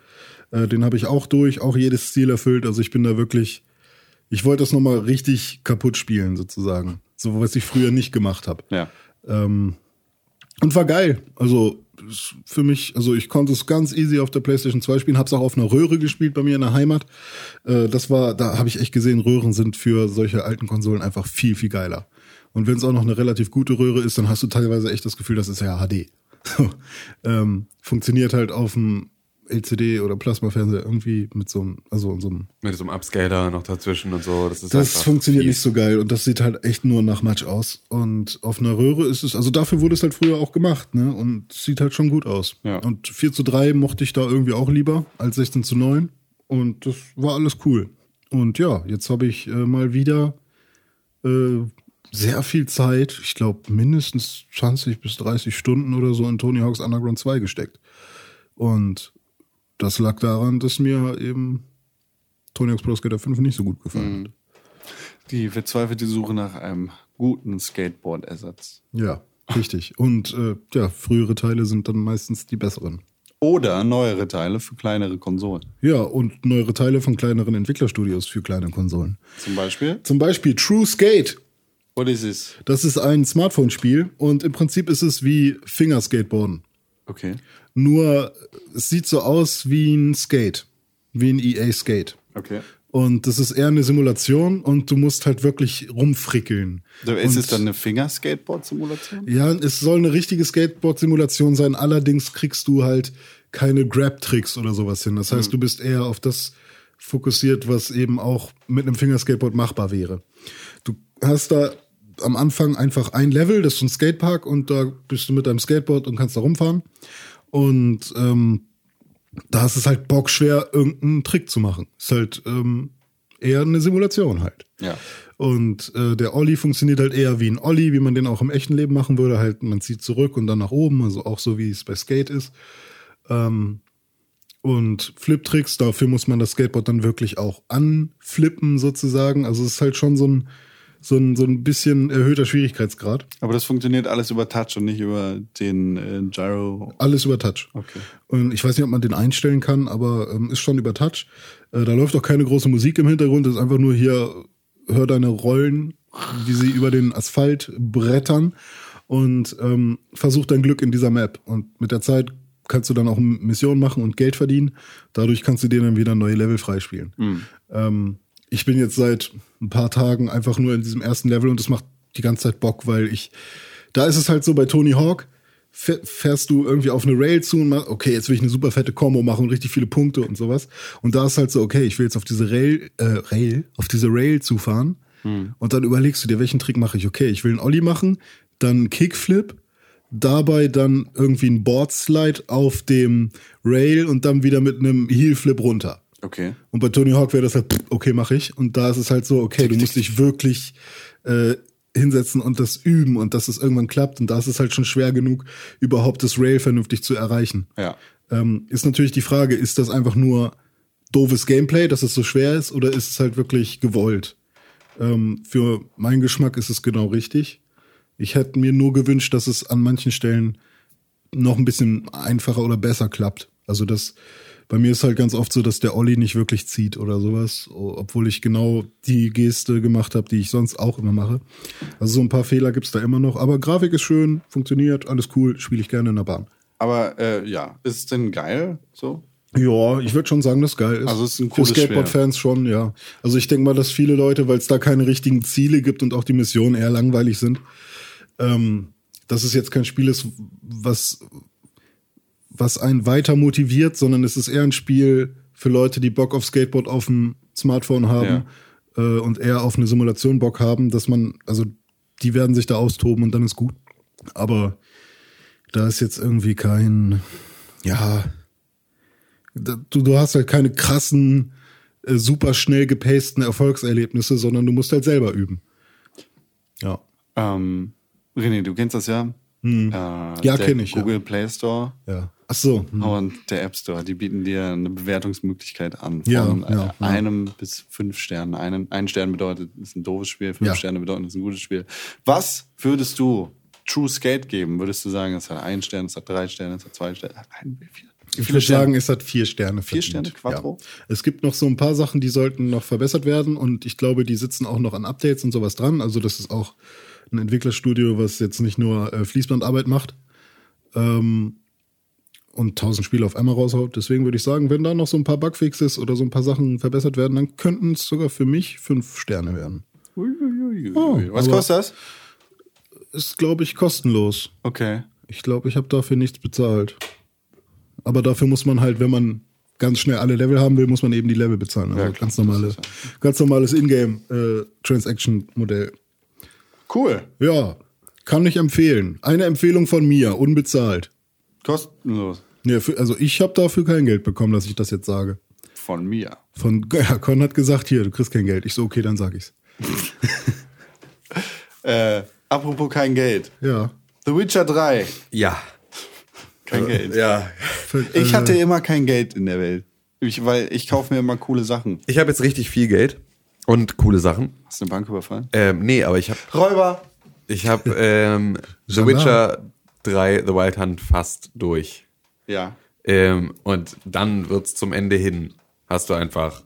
Äh, den habe ich auch durch, auch jedes Ziel erfüllt. Also ich bin da wirklich, ich wollte das nochmal richtig kaputt spielen sozusagen. So was ich früher nicht gemacht habe. Ja. Ähm, und war geil. Also für mich, also ich konnte es ganz easy auf der PlayStation 2 spielen, hab's auch auf einer Röhre gespielt bei mir in der Heimat. Äh, das war, da habe ich echt gesehen, Röhren sind für solche alten Konsolen einfach viel, viel geiler. Und wenn es auch noch eine relativ gute Röhre ist, dann hast du teilweise echt das Gefühl, das ist ja HD. So, ähm, funktioniert halt auf dem LCD oder Plasmafernseher irgendwie mit so einem, also so einem Mit so einem Upscaler noch dazwischen und so. Das, ist das funktioniert fies. nicht so geil und das sieht halt echt nur nach Matsch aus. Und auf einer Röhre ist es, also dafür wurde es halt früher auch gemacht, ne? Und es sieht halt schon gut aus. Ja. Und 4 zu 3 mochte ich da irgendwie auch lieber als 16 zu 9. Und das war alles cool. Und ja, jetzt habe ich äh, mal wieder äh, sehr viel Zeit, ich glaube mindestens 20 bis 30 Stunden oder so in Tony Hawk's Underground 2 gesteckt. Und das lag daran, dass mir eben Tony Hawk's Pro Skater 5 nicht so gut gefallen hat. Die verzweifelte Suche nach einem guten Skateboard-Ersatz. Ja, richtig. Und äh, ja, frühere Teile sind dann meistens die besseren. Oder neuere Teile für kleinere Konsolen. Ja, und neuere Teile von kleineren Entwicklerstudios für kleine Konsolen. Zum Beispiel. Zum Beispiel True Skate. What is this? Das ist ein Smartphone-Spiel und im Prinzip ist es wie Fingerskateboarden. Okay. Nur es sieht so aus wie ein Skate, wie ein EA Skate. Okay. Und das ist eher eine Simulation und du musst halt wirklich rumfrickeln. So, ist und es dann eine Finger-Skateboard-Simulation? Ja, es soll eine richtige Skateboard-Simulation sein. Allerdings kriegst du halt keine Grab-Tricks oder sowas hin. Das heißt, du bist eher auf das fokussiert, was eben auch mit einem Fingerskateboard machbar wäre. Du hast da am Anfang einfach ein Level, das ist ein Skatepark und da bist du mit deinem Skateboard und kannst da rumfahren. Und ähm, da ist es halt bockschwer, irgendeinen Trick zu machen. Ist halt ähm, eher eine Simulation halt. Ja. Und äh, der Olli funktioniert halt eher wie ein Olli, wie man den auch im echten Leben machen würde. Halt, man zieht zurück und dann nach oben, also auch so wie es bei Skate ist. Ähm, und Flip-Tricks, dafür muss man das Skateboard dann wirklich auch anflippen sozusagen. Also es ist halt schon so ein, so ein, so ein bisschen erhöhter Schwierigkeitsgrad. Aber das funktioniert alles über Touch und nicht über den äh, Gyro. Alles über Touch. Okay. Und ich weiß nicht, ob man den einstellen kann, aber ähm, ist schon über Touch. Äh, da läuft auch keine große Musik im Hintergrund. Das ist einfach nur hier, hör deine Rollen, wie sie über den Asphalt brettern und ähm, versuch dein Glück in dieser Map. Und mit der Zeit kannst du dann auch Missionen machen und Geld verdienen. Dadurch kannst du dir dann wieder neue Level freispielen. Ähm, ich bin jetzt seit ein paar Tagen einfach nur in diesem ersten Level und es macht die ganze Zeit Bock, weil ich, da ist es halt so bei Tony Hawk, fäh- fährst du irgendwie auf eine Rail zu und machst, okay, jetzt will ich eine super fette Combo machen und richtig viele Punkte und sowas. Und da ist halt so, okay, ich will jetzt auf diese Rail, äh, Rail, auf diese Rail zufahren. Und dann überlegst du dir, welchen Trick mache ich? Okay, ich will einen Ollie machen, dann einen Kickflip, dabei dann irgendwie ein Boardslide auf dem Rail und dann wieder mit einem Heel-Flip runter. Okay. Und bei Tony Hawk wäre das halt, okay, mache ich. Und da ist es halt so, okay, du musst dich wirklich äh, hinsetzen und das üben und dass es irgendwann klappt. Und da ist es halt schon schwer genug, überhaupt das Rail vernünftig zu erreichen. Ja. Ähm, ist natürlich die Frage, ist das einfach nur doofes Gameplay, dass es so schwer ist, oder ist es halt wirklich gewollt? Ähm, für meinen Geschmack ist es genau richtig. Ich hätte mir nur gewünscht, dass es an manchen Stellen noch ein bisschen einfacher oder besser klappt. Also das, bei mir ist halt ganz oft so, dass der Olli nicht wirklich zieht oder sowas, obwohl ich genau die Geste gemacht habe, die ich sonst auch immer mache. Also so ein paar Fehler gibt's da immer noch, aber Grafik ist schön, funktioniert, alles cool, spiele ich gerne in der Bahn. Aber äh, ja, ist es denn geil? So? Ja, ich würde schon sagen, dass geil ist. Also es ist ein Für cooles Skateboard-Fans schon, ja. Also ich denke mal, dass viele Leute, weil es da keine richtigen Ziele gibt und auch die Missionen eher langweilig sind, ähm, dass es jetzt kein Spiel ist, was, was einen weiter motiviert, sondern es ist eher ein Spiel für Leute, die Bock auf Skateboard auf dem Smartphone haben äh, und eher auf eine Simulation Bock haben, dass man, also die werden sich da austoben und dann ist gut. Aber da ist jetzt irgendwie kein, ja, du, du hast halt keine krassen, äh, super schnell gepasten Erfolgserlebnisse, sondern du musst halt selber üben. Ja. Ähm, René, du kennst das ja? Äh, ja, kenn ich, ja. Google Play Store Ja. Ach so. hm. und der App Store, die bieten dir eine Bewertungsmöglichkeit an. Von Ja, äh, ja, ja. einem bis fünf Sternen. Einen, ein Stern bedeutet, es ist ein doofes Spiel, fünf Ja. Sterne bedeuten, es ist ein gutes Spiel. Was würdest du True Skate geben? Würdest du sagen, es hat einen Stern, es hat drei Sterne, es hat zwei Sterne? Ein? Wie Ich würde sagen, es hat vier Sterne. Vier verdient. Sterne, Quattro? Ja. Es gibt noch so ein paar Sachen, die sollten noch verbessert werden und ich glaube, die sitzen auch noch an Updates und sowas dran. Also das ist auch ein Entwicklerstudio, was jetzt nicht nur äh, Fließbandarbeit macht ähm, und tausend Spiele auf einmal raushaut. Deswegen würde ich sagen, wenn da noch so ein paar Bugfixes oder so ein paar Sachen verbessert werden, dann könnten es sogar für mich fünf Sterne werden. Uiuiui. Oh, Was kostet das? Ist, glaube ich, kostenlos. Okay. Ich glaube, ich habe dafür nichts bezahlt. Aber dafür muss man halt, wenn man ganz schnell alle Level haben will, muss man eben die Level bezahlen. Also Ja, ganz normale, ganz normales Ingame äh. Cool. Ja, kann ich empfehlen. Eine Empfehlung von mir, unbezahlt. Kostenlos. Nee, für, also ich habe dafür kein Geld bekommen, dass ich das jetzt sage. Von mir. Von ja, Con hat gesagt, hier, du kriegst kein Geld. Ich so, okay, dann sag ich's. Äh, apropos kein Geld. Ja. The Witcher 3. Ja. Kein Geld. Ja. Ich Äh, hatte immer kein Geld in der Welt. Ich, weil ich kaufe mir immer coole Sachen. Ich habe jetzt richtig viel Geld und coole Sachen. Hast du eine Bank überfallen? Ähm, nee, aber ich habe Räuber. ich hab, ähm, The. Witcher 3 The Wild Hunt fast durch. Ja. Ähm, und dann wird's zum Ende hin. Hast du einfach,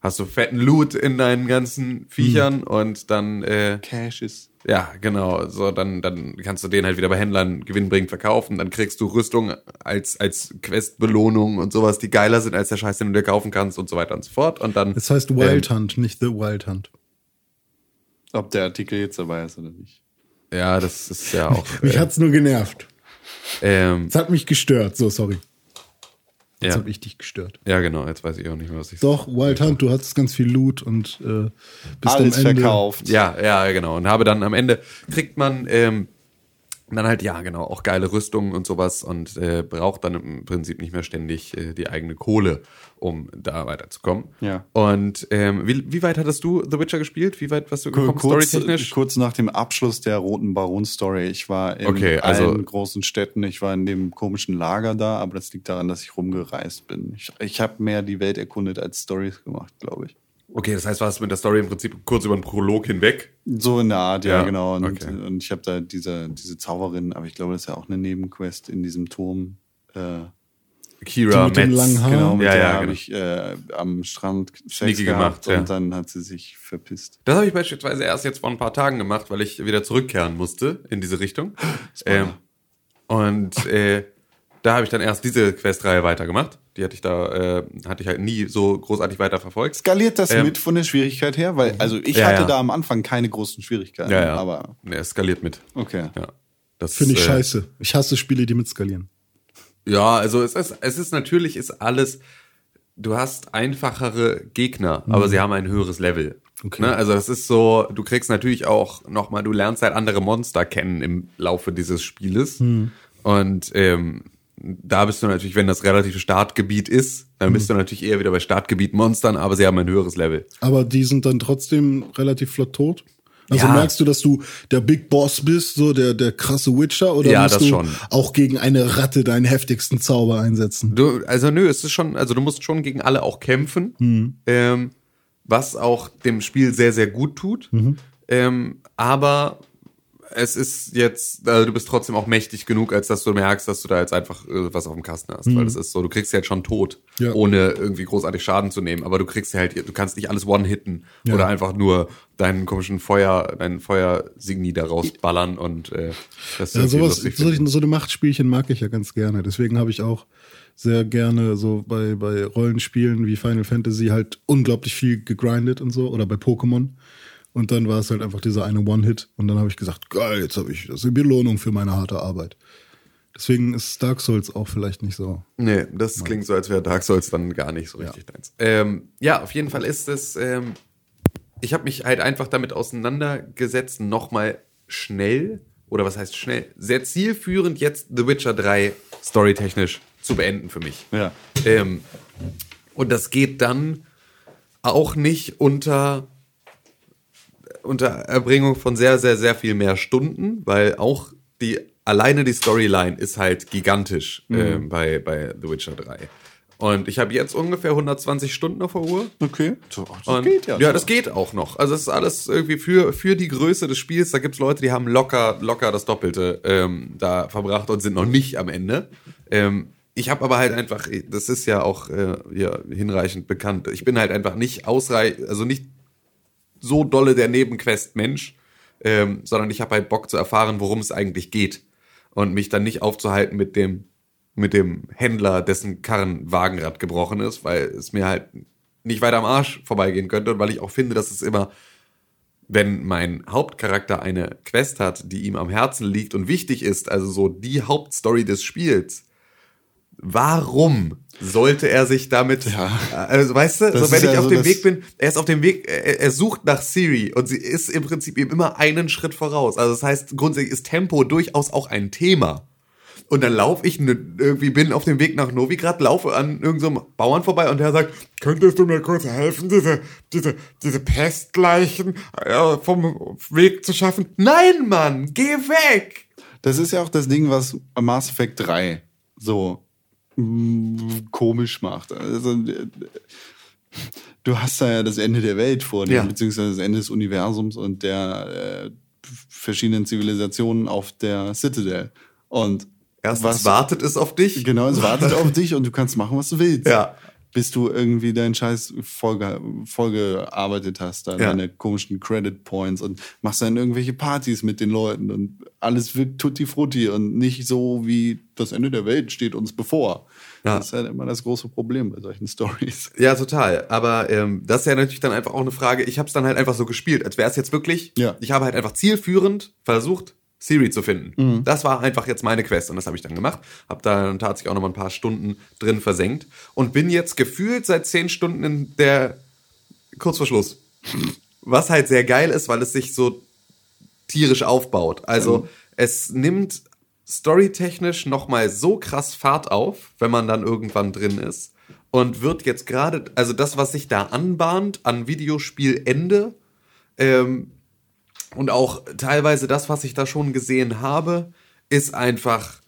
hast du fetten Loot in deinen ganzen Viechern und dann, äh, Cash ist. ja, genau, so, dann, dann kannst du den halt wieder bei Händlern gewinnbringend verkaufen. Dann kriegst du Rüstung als, als Questbelohnung und sowas, die geiler sind als der Scheiß, den du dir kaufen kannst und so weiter und so fort. Und dann. Es heißt Wild Hunt, nicht The Wild Hunt. Ob der Artikel jetzt dabei ist oder nicht. Ja, das ist ja auch. Mich äh, hat's nur genervt. ähm, Es hat mich gestört. So, sorry. Jetzt ja, hab ich dich gestört. ja, genau, jetzt weiß ich auch nicht mehr, was ich Doch, Wild Hunt, du hattest ganz viel Loot und äh, bist Alles am Ende. verkauft. Ja, ja, genau. Und habe dann am Ende kriegt man ähm, dann halt, ja, genau, auch geile Rüstungen und sowas und äh, braucht dann im Prinzip nicht mehr ständig äh, die eigene Kohle, um da weiterzukommen. Ja. Und ähm, wie, wie weit hattest du The Witcher gespielt? Wie weit warst du gekommen, Kurz, storytechnisch? kurz nach dem Abschluss der Roten Baron-Story. Ich war in Okay, also- allen großen Städten. Ich war in dem komischen Lager da, aber das liegt daran, dass ich rumgereist bin. Ich, ich habe mehr die Welt erkundet als Stories gemacht, glaube ich. Okay, das heißt, warst du mit der Story im Prinzip kurz über den Prolog hinweg? So in der Art, ja, Ja, genau. Und, okay. und ich habe da diese, diese Zauberin, aber ich glaube, das ist ja auch eine Nebenquest in diesem Turm. Äh, Kira, Die mit Metz. langen Haaren? genau, mit Ja, der ja, habe genau. ich äh, am Strand Sex gemacht, ja. und dann hat sie sich verpisst. Das habe ich beispielsweise erst jetzt vor ein paar Tagen gemacht, weil ich wieder zurückkehren musste in diese Richtung. Ähm, und äh, da habe ich dann erst diese Questreihe weitergemacht. Die hatte ich da, äh, hatte ich halt nie so großartig weiterverfolgt. Skaliert das Ähm, mit von der Schwierigkeit her? Weil, also ich Ja, hatte ja. da am Anfang keine großen Schwierigkeiten, Ja, ja. aber Ne, es skaliert mit. okay. Ja. Das, Finde ich äh, scheiße. Ich hasse Spiele, die mitskalieren. Ja, also es ist, es ist natürlich ist alles, du hast einfachere Gegner, aber sie haben ein höheres Level. Okay. Ne? Also das ist so, du kriegst natürlich auch nochmal, du lernst halt andere Monster kennen im Laufe dieses Spieles. Hm. Und ähm, da bist du natürlich, wenn das relative Startgebiet ist, dann bist du natürlich eher wieder bei Startgebiet-Monstern, aber sie haben ein höheres Level. Aber die sind dann trotzdem relativ flott tot. Also Ja. merkst du, dass du der Big Boss bist, so der, der krasse Witcher, oder Ja, musst du schon. auch gegen eine Ratte deinen heftigsten Zauber einsetzen? Du, also nö, es ist schon, also du musst schon gegen alle auch kämpfen, Hm. ähm, was auch dem Spiel sehr, sehr gut tut. Mhm. Ähm, aber es ist jetzt, also du bist trotzdem auch mächtig genug, als dass du merkst, dass du da jetzt einfach äh, was auf dem Kasten hast. Weil das ist so, du kriegst ja jetzt schon tot, Mhm. Ja. ohne irgendwie großartig Schaden zu nehmen. Aber du kriegst ja halt, du kannst nicht alles one-hitten Ja. oder einfach nur deinen komischen Feuer, deinen Feuersigni da rausballern und äh, das Ja, sowas, so, so eine Machtspielchen mag ich ja ganz gerne. Deswegen habe ich auch sehr gerne so bei, bei Rollenspielen wie Final Fantasy halt unglaublich viel gegrindet und so oder bei Pokémon. Und dann war es halt einfach dieser eine One-Hit. Und dann habe ich gesagt, geil, jetzt habe ich das ist eine Belohnung für meine harte Arbeit. Deswegen ist Dark Souls auch vielleicht nicht so. Nee, das klingt so, als wäre Dark Souls dann gar nicht so richtig deins. Ähm, ja, auf jeden Fall ist es, ähm, ich habe mich halt einfach damit auseinandergesetzt, nochmal schnell, oder was heißt schnell, sehr zielführend jetzt The Witcher 3 storytechnisch zu beenden für mich. Ja. Ähm, und das geht dann auch nicht unter, unter Erbringung von sehr, sehr, sehr viel mehr Stunden, weil auch die, alleine die Storyline ist halt gigantisch ähm, bei, bei The Witcher 3. Und ich habe jetzt ungefähr 120 Stunden auf der Uhr. Okay. So, das Und geht ja. Ja, das geht auch noch. Also es ist alles irgendwie für, für die Größe des Spiels. Da gibt's Leute, die haben locker, locker das Doppelte ähm, da verbracht und sind noch nicht am Ende. Ähm, ich habe aber halt einfach, das ist ja auch äh, ja, hinreichend bekannt. Ich bin halt einfach nicht ausreichend, also nicht so dolle der Nebenquest-Mensch, ähm, sondern ich habe halt Bock zu erfahren, worum es eigentlich geht. Und mich dann nicht aufzuhalten mit dem, mit dem Händler, dessen Karrenwagenrad gebrochen ist, weil es mir halt nicht weiter am Arsch vorbeigehen könnte und weil ich auch finde, dass es immer, wenn mein Hauptcharakter eine Quest hat, die ihm am Herzen liegt und wichtig ist, also so die Hauptstory des Spiels, warum sollte er sich damit, Ja. also weißt du, so wenn ich ja auf so dem Weg bin, er ist auf dem Weg, er, er sucht nach Siri und sie ist im Prinzip ihm immer einen Schritt voraus. Also das heißt, grundsätzlich ist Tempo durchaus auch ein Thema. Und dann laufe ich ne, irgendwie, bin auf dem Weg nach Novigrad, laufe an irgendeinem Bauern vorbei und der sagt, könntest du mir kurz helfen, diese, diese, diese Pestleichen äh, vom Weg zu schaffen? Nein, Mann, geh weg! Das ist ja auch das Ding, was Mass Effect 3 so komisch macht. Also, du hast da ja das Ende der Welt vor dir, Ja. beziehungsweise das Ende des Universums und der äh, verschiedenen Zivilisationen auf der Citadel. Und Erstens was wartet es auf dich. Genau, es wartet auf dich und du kannst machen, was du willst. Ja. Bis du irgendwie deinen Scheiß vollge vollgearbeitet hast, dann Ja. deine komischen Credit Points und machst dann irgendwelche Partys mit den Leuten und alles wirkt tutti frutti und nicht so wie das Ende der Welt steht uns bevor. Ja. Das ist halt immer das große Problem bei solchen Stories. Ja, total. Aber ähm, das ist ja natürlich dann einfach auch eine Frage. Ich habe es dann halt einfach so gespielt, als wäre es jetzt wirklich. Ja. Ich habe halt einfach zielführend versucht, Siri zu finden. Das war einfach jetzt meine Quest und das habe ich dann gemacht. Habe da dann tatsächlich auch noch mal ein paar Stunden drin versenkt und bin jetzt gefühlt seit zehn Stunden in der kurz vor Schluss. Was halt sehr geil ist, weil es sich so tierisch aufbaut. Also es nimmt storytechnisch noch mal so krass Fahrt auf, wenn man dann irgendwann drin ist und wird jetzt gerade, also das, was sich da anbahnt an Videospielende ähm, und auch teilweise das, was ich da schon gesehen habe, ist einfach.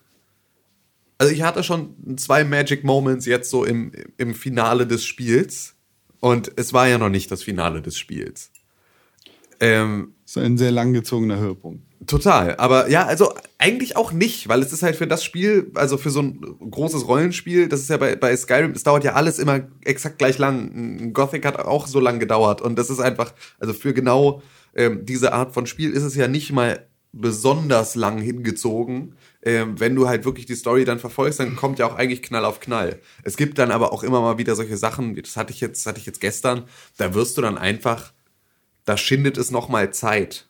Also ich hatte schon zwei Magic Moments jetzt so im, im Finale des Spiels und es war ja noch nicht das Finale des Spiels. Ähm, ist ein sehr langgezogener Höhepunkt. Total, aber ja, also eigentlich auch nicht, weil es ist halt für das Spiel, also für so ein großes Rollenspiel, das ist ja bei, bei Skyrim, es dauert ja alles immer exakt gleich lang. Gothic hat auch so lang gedauert und das ist einfach, also für genau ähm, diese Art von Spiel ist es ja nicht mal besonders lang hingezogen. Ähm, wenn du halt wirklich die Story dann verfolgst, dann kommt ja auch eigentlich Knall auf Knall. Es gibt dann aber auch immer mal wieder solche Sachen, das hatte ich jetzt, hatte ich jetzt gestern, da wirst du dann einfach, da schindet es nochmal Zeit.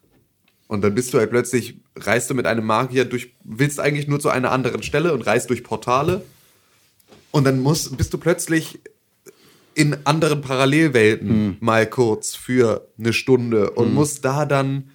Und dann bist du halt plötzlich, reist du mit einem Magier durch, willst eigentlich nur zu einer anderen Stelle und reist durch Portale. Und dann musst, bist du plötzlich in anderen Parallelwelten mal kurz für eine Stunde und muss da dann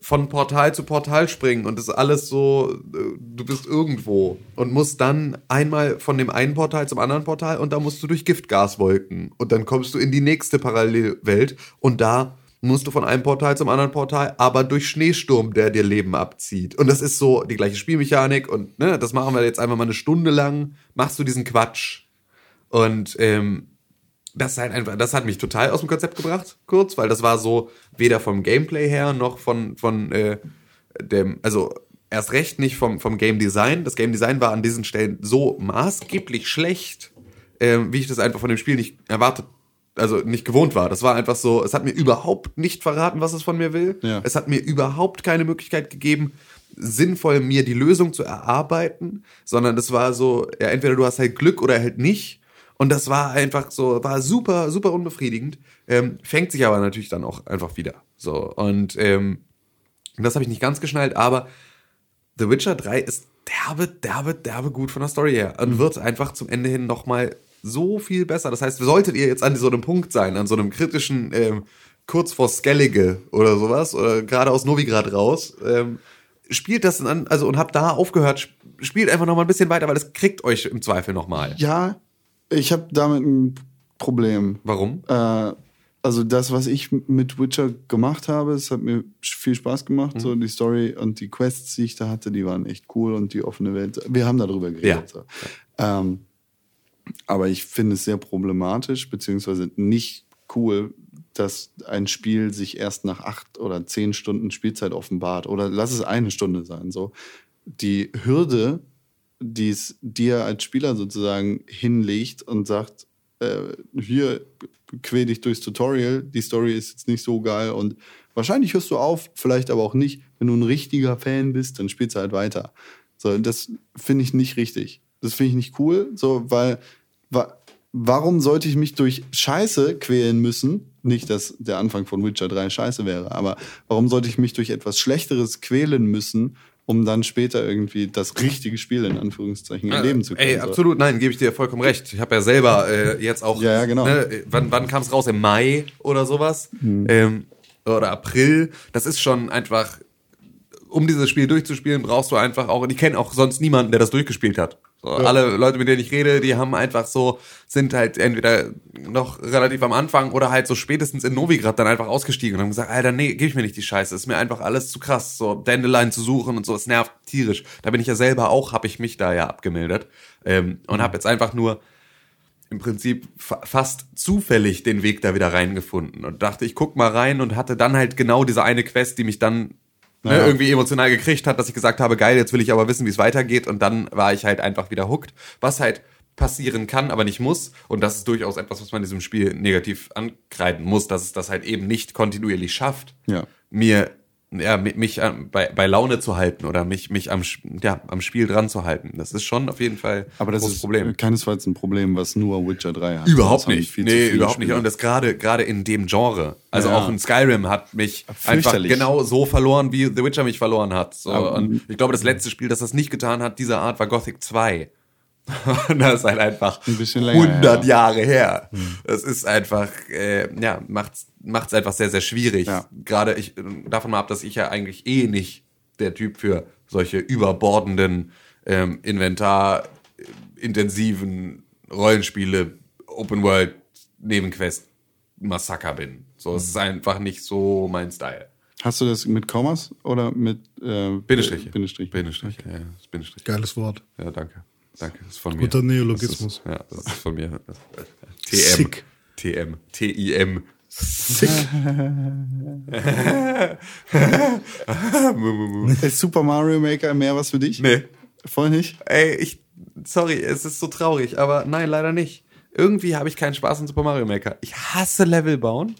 von Portal zu Portal springen und das ist alles so, äh, du bist irgendwo und musst dann einmal von dem einen Portal zum anderen Portal und da musst du durch Giftgaswolken und dann kommst du in die nächste Parallelwelt und da musst du von einem Portal zum anderen Portal, aber durch Schneesturm, der dir Leben abzieht. Und das ist so die gleiche Spielmechanik und ne, das machen wir jetzt einfach mal eine Stunde lang, machst du diesen Quatsch. Und ähm, das halt einfach, das hat mich total aus dem Konzept gebracht, kurz, weil das war so weder vom Gameplay her noch von, von äh, dem, also erst recht nicht vom, vom Game Design. Das Game Design war an diesen Stellen so maßgeblich schlecht, ähm, wie ich das einfach von dem Spiel nicht erwartet, also nicht gewohnt war. Das war einfach so, es hat mir überhaupt nicht verraten, was es von mir will. Ja. Es hat mir überhaupt keine Möglichkeit gegeben, sinnvoll mir die Lösung zu erarbeiten, sondern das war so, ja, entweder du hast halt Glück oder halt nicht. Und das war einfach so, war super, super unbefriedigend. Ähm, fängt sich aber natürlich dann auch einfach wieder. So, und ähm, das habe ich nicht ganz geschnallt, aber The Witcher 3 ist derbe, derbe, derbe gut von der Story her und wird einfach zum Ende hin nochmal so viel besser. Das heißt, solltet ihr jetzt an so einem Punkt sein, an so einem kritischen, ähm, kurz vor Skellige oder sowas, oder gerade aus Novigrad raus, ähm, spielt das an, also und habt da aufgehört, sp- spielt einfach nochmal ein bisschen weiter, weil das kriegt euch im Zweifel nochmal. Ja, ich habe damit ein Problem. Warum? Äh, also das, was ich mit Witcher gemacht habe, es hat mir viel Spaß gemacht. So die Story und die Quests, die ich da hatte, die waren echt cool und die offene Welt. Wir haben darüber geredet. Ja. So. Ähm, aber ich finde es sehr problematisch, beziehungsweise nicht cool, dass ein Spiel sich erst nach acht oder zehn Stunden Spielzeit offenbart. Oder lass es eine Stunde sein. So die Hürde, die es dir als Spieler sozusagen hinlegt und sagt, äh, hier quäl dich durchs Tutorial, die Story ist jetzt nicht so geil und wahrscheinlich hörst du auf, vielleicht aber auch nicht. Wenn du ein richtiger Fan bist, dann spielst du halt weiter. So, das finde ich nicht richtig. Das finde ich nicht cool, so, weil wa warum sollte ich mich durch Scheiße quälen müssen? Nicht, dass der Anfang von Witcher 3 Scheiße wäre, aber warum sollte ich mich durch etwas Schlechteres quälen müssen, um dann später irgendwie das richtige Spiel in Anführungszeichen erleben zu können? Ey, So. absolut, nein, gebe ich dir vollkommen recht. Ich habe ja selber äh, jetzt auch. Ja, ja, genau. Ne, wann wann kam es raus? Im Mai oder sowas? Hm. Ähm, oder April. Das ist schon einfach. Um dieses Spiel durchzuspielen, brauchst du einfach auch. Und ich kenne auch sonst niemanden, der das durchgespielt hat. So, Alle Leute, mit denen ich rede, die haben einfach so, sind halt entweder noch relativ am Anfang oder halt so spätestens in Novigrad dann einfach ausgestiegen und haben gesagt, Alter, nee, gib ich mir nicht die Scheiße, ist mir einfach alles zu krass, so Dandelion zu suchen und so, es nervt tierisch. Da bin ich ja selber auch, habe ich mich da ja abgemeldet ähm, und habe jetzt einfach nur im Prinzip fa fast zufällig den Weg da wieder reingefunden und dachte, ich guck mal rein und hatte dann halt genau diese eine Quest, die mich dann ne, Ja. irgendwie emotional gekriegt hat, dass ich gesagt habe, geil, jetzt will ich aber wissen, wie es weitergeht und dann war ich halt einfach wieder hooked, was halt passieren kann, aber nicht muss und das ist durchaus etwas, was man diesem Spiel negativ ankreiden muss, dass es das halt eben nicht kontinuierlich schafft, Ja. mir ja, mi- mich bei, bei Laune zu halten oder mich, mich am, ja, am Spiel dran zu halten. Das ist schon auf jeden Fall Aber das ist Problem. keinesfalls ein Problem, was nur Witcher 3 hat. Überhaupt nicht. Nee, überhaupt nicht. Spieler. Und das gerade gerade in dem Genre. Also Ja. auch in Skyrim hat mich einfach genau so verloren, wie The Witcher mich verloren hat. So, und ich glaube, das letzte Spiel, das das nicht getan hat, dieser Art, war Gothic 2. Und das ist halt einfach Ein bisschen länger 100 her. Jahre her. Das ist einfach, äh, ja, macht's, macht's einfach sehr, sehr schwierig. Ja. Gerade ich, davon mal ab, dass ich ja eigentlich eh nicht der Typ für solche überbordenden, ähm, inventarintensiven Rollenspiele, Open World, Nebenquest, Massaker bin. So, es ist einfach nicht so mein Style. Hast du das mit Kommas oder mit äh, Bindestriche. Bindestrich. Bindestrich, ja, das ist Bindestrich. Geiles Wort. Ja, danke. Danke, das ist von mir. Guter Neologismus. Das ist, ja, das ist von mir. TM. Sick. TM. T-I-M. Sick. Ist Super Mario Maker mehr was für dich? Nee. Voll nicht? Ey, ich, sorry, es ist so traurig, aber nein, leider nicht. Irgendwie habe ich keinen Spaß in Super Mario Maker. Ich hasse Level bauen.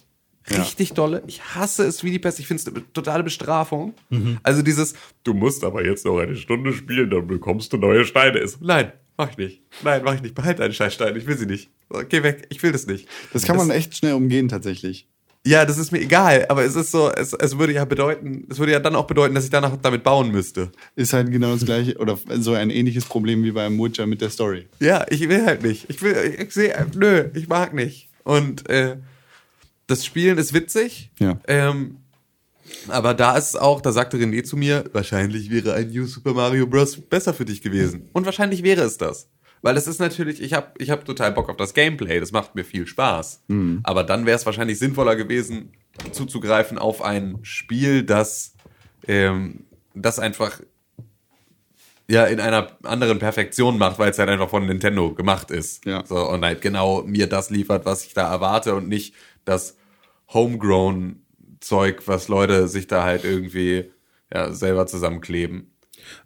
Richtig dolle. Ich hasse es wie die Pest. Ich finde es eine totale Bestrafung. Also dieses, du musst aber jetzt noch eine Stunde spielen, dann bekommst du neue Steine. Ist, nein, mach ich nicht. Nein, mach ich nicht. Behalt deine Scheißsteine. Ich will sie nicht. Geh weg. Ich will das nicht. Das kann man echt schnell umgehen tatsächlich. Ja, das ist mir egal, aber es ist so, es, es würde ja bedeuten, es würde ja dann auch bedeuten, dass ich danach damit bauen müsste. Ist halt genau das gleiche oder so ein ähnliches Problem wie beim Witcher mit der Story. Ja, ich will halt nicht. Ich will, ich sehe, nö, ich mag nicht. Und äh, das Spielen ist witzig. Ja. Ähm, aber da ist auch, da sagte René zu mir, wahrscheinlich wäre ein New Super Mario Bros. besser für dich gewesen. Und wahrscheinlich wäre es das. Weil es ist natürlich, ich habe ich hab total Bock auf das Gameplay, das macht mir viel Spaß. Aber dann wäre es wahrscheinlich sinnvoller gewesen, zuzugreifen auf ein Spiel, das, ähm, das einfach ja in einer anderen Perfektion macht, weil es halt einfach von Nintendo gemacht ist. Ja. So, und halt genau mir das liefert, was ich da erwarte und nicht das Homegrown Zeug, was Leute sich da halt irgendwie ja, selber zusammenkleben.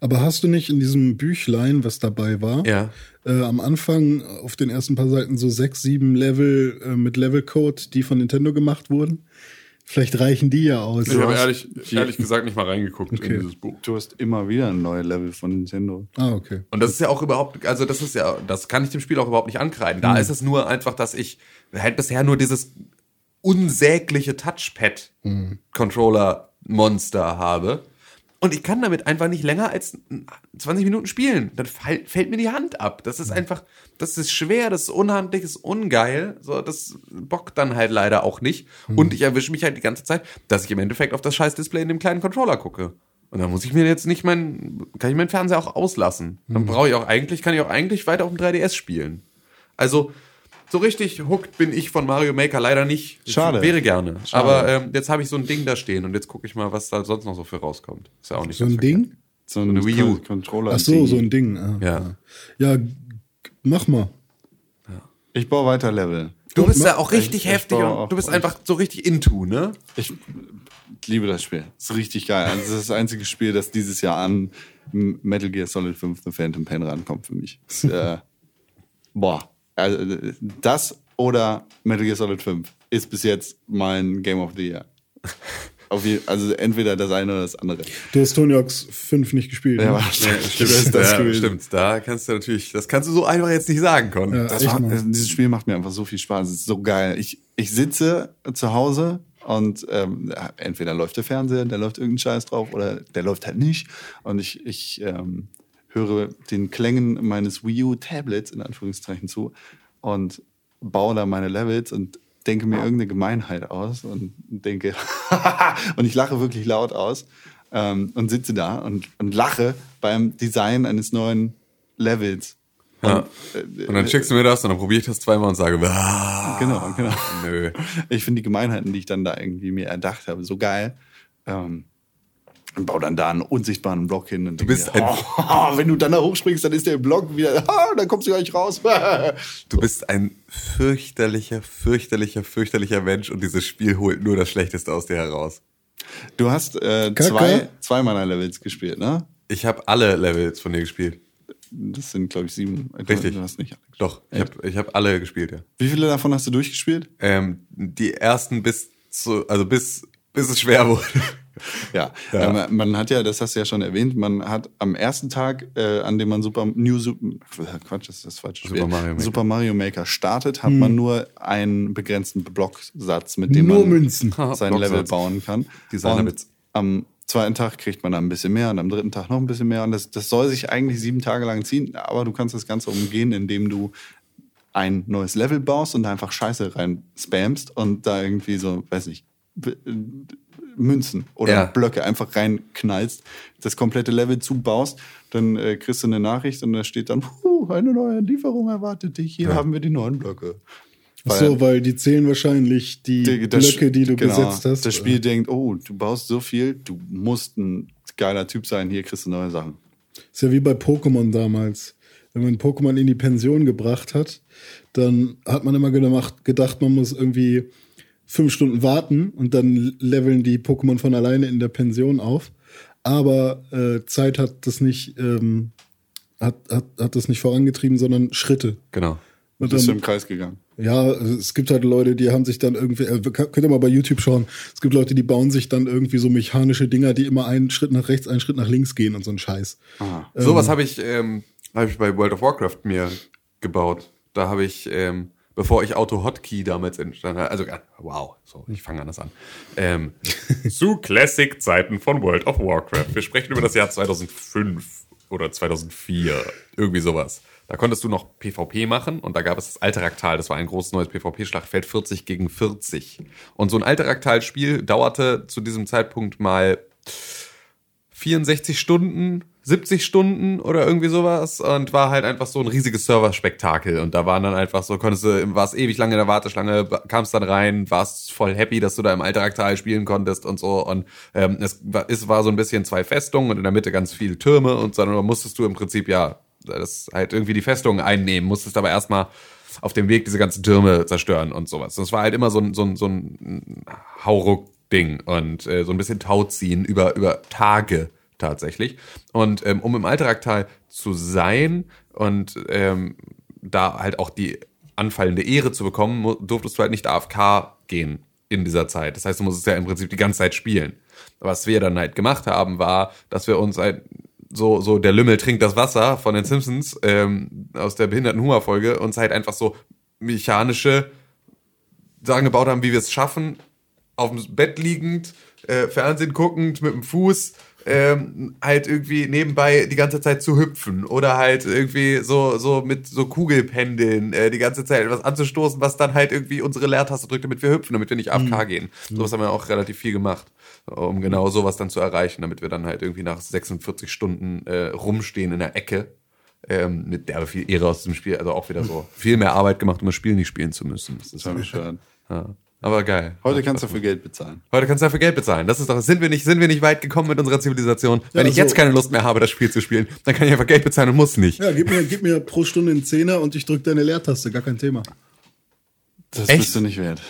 Aber hast du nicht in diesem Büchlein, was dabei war, Ja. äh, am Anfang auf den ersten paar Seiten so sechs, sieben Level äh, mit Levelcode, die von Nintendo gemacht wurden? Vielleicht reichen die ja aus. Ich habe ehrlich, ehrlich gesagt nicht mal reingeguckt Okay. in dieses Buch. Du hast immer wieder ein neues Level von Nintendo. Ah, okay. Und das ist ja auch überhaupt, also das ist ja, das kann ich dem Spiel auch überhaupt nicht ankreiden. Da ist es nur einfach, dass ich halt bisher nur dieses unsägliche Touchpad-Controller-Monster habe. Und ich kann damit einfach nicht länger als 20 Minuten spielen. Dann fall, fällt mir die Hand ab. Das ist einfach, das ist schwer, das ist unhandlich, das ist ungeil. So, das bockt dann halt leider auch nicht. Und ich erwische mich halt die ganze Zeit, dass ich im Endeffekt auf das scheiß Display in dem kleinen Controller gucke. Und dann muss ich mir jetzt nicht mein, kann ich meinen Fernseher auch auslassen. Dann brauche ich auch eigentlich, kann ich auch eigentlich weiter auf dem 3DS spielen. Also, so richtig hooked bin ich von Mario Maker leider nicht. Ich Schade. Wäre gerne. Schade. Aber ähm, jetzt habe ich so ein Ding da stehen und jetzt gucke ich mal, was da sonst noch so für rauskommt. Ist ja auch nicht So ein verkehrt. Ding? So ein eine Wii U. Con- Controller. Ach so, so ein Ding. Ah, Ja. Ja, mach mal. Ich baue weiter Level. Du bist Ich- ja auch richtig ich heftig baue und du bist einfach so richtig into, ne? Ich liebe das Spiel. Ist richtig geil. Also das ist das einzige Spiel, das dieses Jahr an Metal Gear Solid 5 The Phantom Pain rankommt für mich. Ist, äh, boah. Also das oder Metal Gear Solid 5 ist bis jetzt mein Game of the Year. Auf je, also entweder das eine oder das andere. Du hast Tony Hawk's 5 nicht gespielt. Ja, ne? stimmt, das das ja, stimmt. Da kannst du natürlich, das kannst du so einfach jetzt nicht sagen, Con. Ja. Das Echt macht, mal. dieses Spiel macht mir einfach so viel Spaß. Es ist so geil. Ich, ich sitze zu Hause und ähm, entweder läuft der Fernseher, der läuft irgendein Scheiß drauf oder der läuft halt nicht. Und ich, ich ähm, höre den Klängen meines Wii U Tablets in Anführungszeichen zu und baue da meine Levels und denke mir irgendeine Gemeinheit aus und denke und ich lache wirklich laut aus ähm, und sitze da und, und lache beim Design eines neuen Levels. Ja. Und, äh, Und dann schickst du mir das und dann probiere ich das zweimal und sage, ah, Genau, genau. nö. Ich finde die Gemeinheiten, die ich dann da irgendwie mir erdacht habe, so geil. Ähm, und baue dann da einen unsichtbaren Block hin. Und du bist mir, oh, wenn du dann da hochspringst, dann ist der Block wieder, ah, dann kommst du gar nicht raus. Du bist ein fürchterlicher, fürchterlicher, fürchterlicher Mensch und dieses Spiel holt nur das Schlechteste aus dir heraus. Du hast äh, zwei, zwei meiner Levels gespielt, ne? Ich habe alle Levels von dir gespielt. Das sind, glaube ich, sieben. Richtig. Du hast nicht alle gespielt. Doch, ich habe ich hab alle gespielt, ja. Wie viele davon hast du durchgespielt? Ähm, die ersten bis zu, also bis, bis es schwer wurde. Ja, Ja. Ähm, man- hat ja, das hast du ja schon erwähnt, man hat am ersten Tag, äh, an dem man Super New Super, Quatsch, das ist das falsche Spiel. Super Mario Maker. Super Mario Maker startet, hat man nur einen begrenzten Blocksatz, mit dem Nur man Münzen. sein. Level bauen kann. Designerwitz. Am zweiten Tag kriegt man dann ein bisschen mehr und am dritten Tag noch ein bisschen mehr. Und das, das soll sich eigentlich sieben Tage lang ziehen, aber du kannst das Ganze umgehen, indem du ein neues Level baust und da einfach Scheiße rein spammst und da irgendwie so, weiß nicht, Münzen oder Ja. Blöcke einfach reinknallst, das komplette Level zubaust, dann äh, kriegst du eine Nachricht und da steht dann, "Puh, eine neue Lieferung erwartet dich, hier haben wir die neuen Blöcke. Ach so, weil die zählen wahrscheinlich die, Die- Blöcke, die du genau, gesetzt hast. Das Spiel denkt, oh, du baust so viel, du musst ein geiler Typ sein, hier kriegst du neue Sachen. Ist ja wie bei Pokémon damals. Wenn man Pokémon in die Pension gebracht hat, dann hat man immer gedacht, man muss irgendwie fünf Stunden warten und dann leveln die Pokémon von alleine in der Pension auf. Aber äh, Zeit hat das nicht, ähm, hat, hat, hat das nicht vorangetrieben, sondern Schritte. Genau. Und Bist du dann, im Kreis gegangen. ja, es gibt halt Leute, die haben sich dann irgendwie, äh, könnt ihr mal bei YouTube schauen, es gibt Leute, die bauen sich dann irgendwie so mechanische Dinger, die immer einen Schritt nach rechts, einen Schritt nach links gehen und so ein Scheiß. Sowas habe ich, ähm, hab ich bei World of Warcraft mir gebaut. Da habe ich, ähm, bevor ich Auto Hotkey damals entstanden also ja, wow, so, ich fange anders an. Ähm, zu Classic-Zeiten von World of Warcraft. Wir sprechen über das Jahr 2005 oder 2004, irgendwie sowas. Da konntest du noch PvP machen und da gab es das Alteraktal, das war ein großes neues PvP-Schlachtfeld, 40 gegen 40. Und so ein Alteraktal-Spiel dauerte zu diesem Zeitpunkt mal 64 Stunden, 70 Stunden oder irgendwie sowas und war halt einfach so ein riesiges Serverspektakel und da waren dann einfach so, konntest du, warst ewig lange in der Warteschlange, kamst dann rein, warst voll happy, dass du da im Alteraktal spielen konntest und so und ähm, es, war, es war so ein bisschen zwei Festungen und in der Mitte ganz viele Türme und dann musstest du im Prinzip ja das halt irgendwie die Festungen einnehmen, musstest aber erstmal auf dem Weg diese ganzen Türme zerstören und sowas. Das war halt immer so ein, so ein, so ein Hauruck-Ding und äh, so ein bisschen Tauziehen über, über Tage tatsächlich. Und ähm, um im Alteraktal zu sein und ähm, da halt auch die anfallende Ehre zu bekommen, durftest du halt nicht AFK gehen in dieser Zeit. Das heißt, du musstest ja im Prinzip die ganze Zeit spielen. Was wir dann halt gemacht haben, war, dass wir uns halt so, so der Lümmel trinkt das Wasser von den Simpsons ähm, aus der behinderten Humor-Folge uns halt einfach so mechanische Sachen gebaut haben, wie wir es schaffen, auf dem Bett liegend, äh, Fernsehen guckend, mit dem Fuß, ähm, halt irgendwie nebenbei die ganze Zeit zu hüpfen oder halt irgendwie so, so mit so Kugelpendeln äh, die ganze Zeit etwas anzustoßen, was dann halt irgendwie unsere Leertaste drückt, damit wir hüpfen, damit wir nicht AFK gehen. Sowas haben wir auch relativ viel gemacht, um genau sowas dann zu erreichen, damit wir dann halt irgendwie nach 46 Stunden äh, rumstehen in der Ecke. Ähm, mit der viel Ehre aus dem Spiel, also auch wieder so viel mehr Arbeit gemacht, um das Spiel nicht spielen zu müssen. Das ist war bescheuert. ja. Aber geil. Heute kannst du für Geld bezahlen. Heute kannst du dafür Geld bezahlen. Das ist doch, sind wir nicht, sind wir nicht weit gekommen mit unserer Zivilisation? Wenn ich so- jetzt keine Lust mehr habe, das Spiel zu spielen, dann kann ich einfach Geld bezahlen und muss nicht. Ja, gib mir, gib mir pro Stunde einen Zehner und ich drück deine Leertaste, gar kein Thema. Das Echt? bist du nicht wert.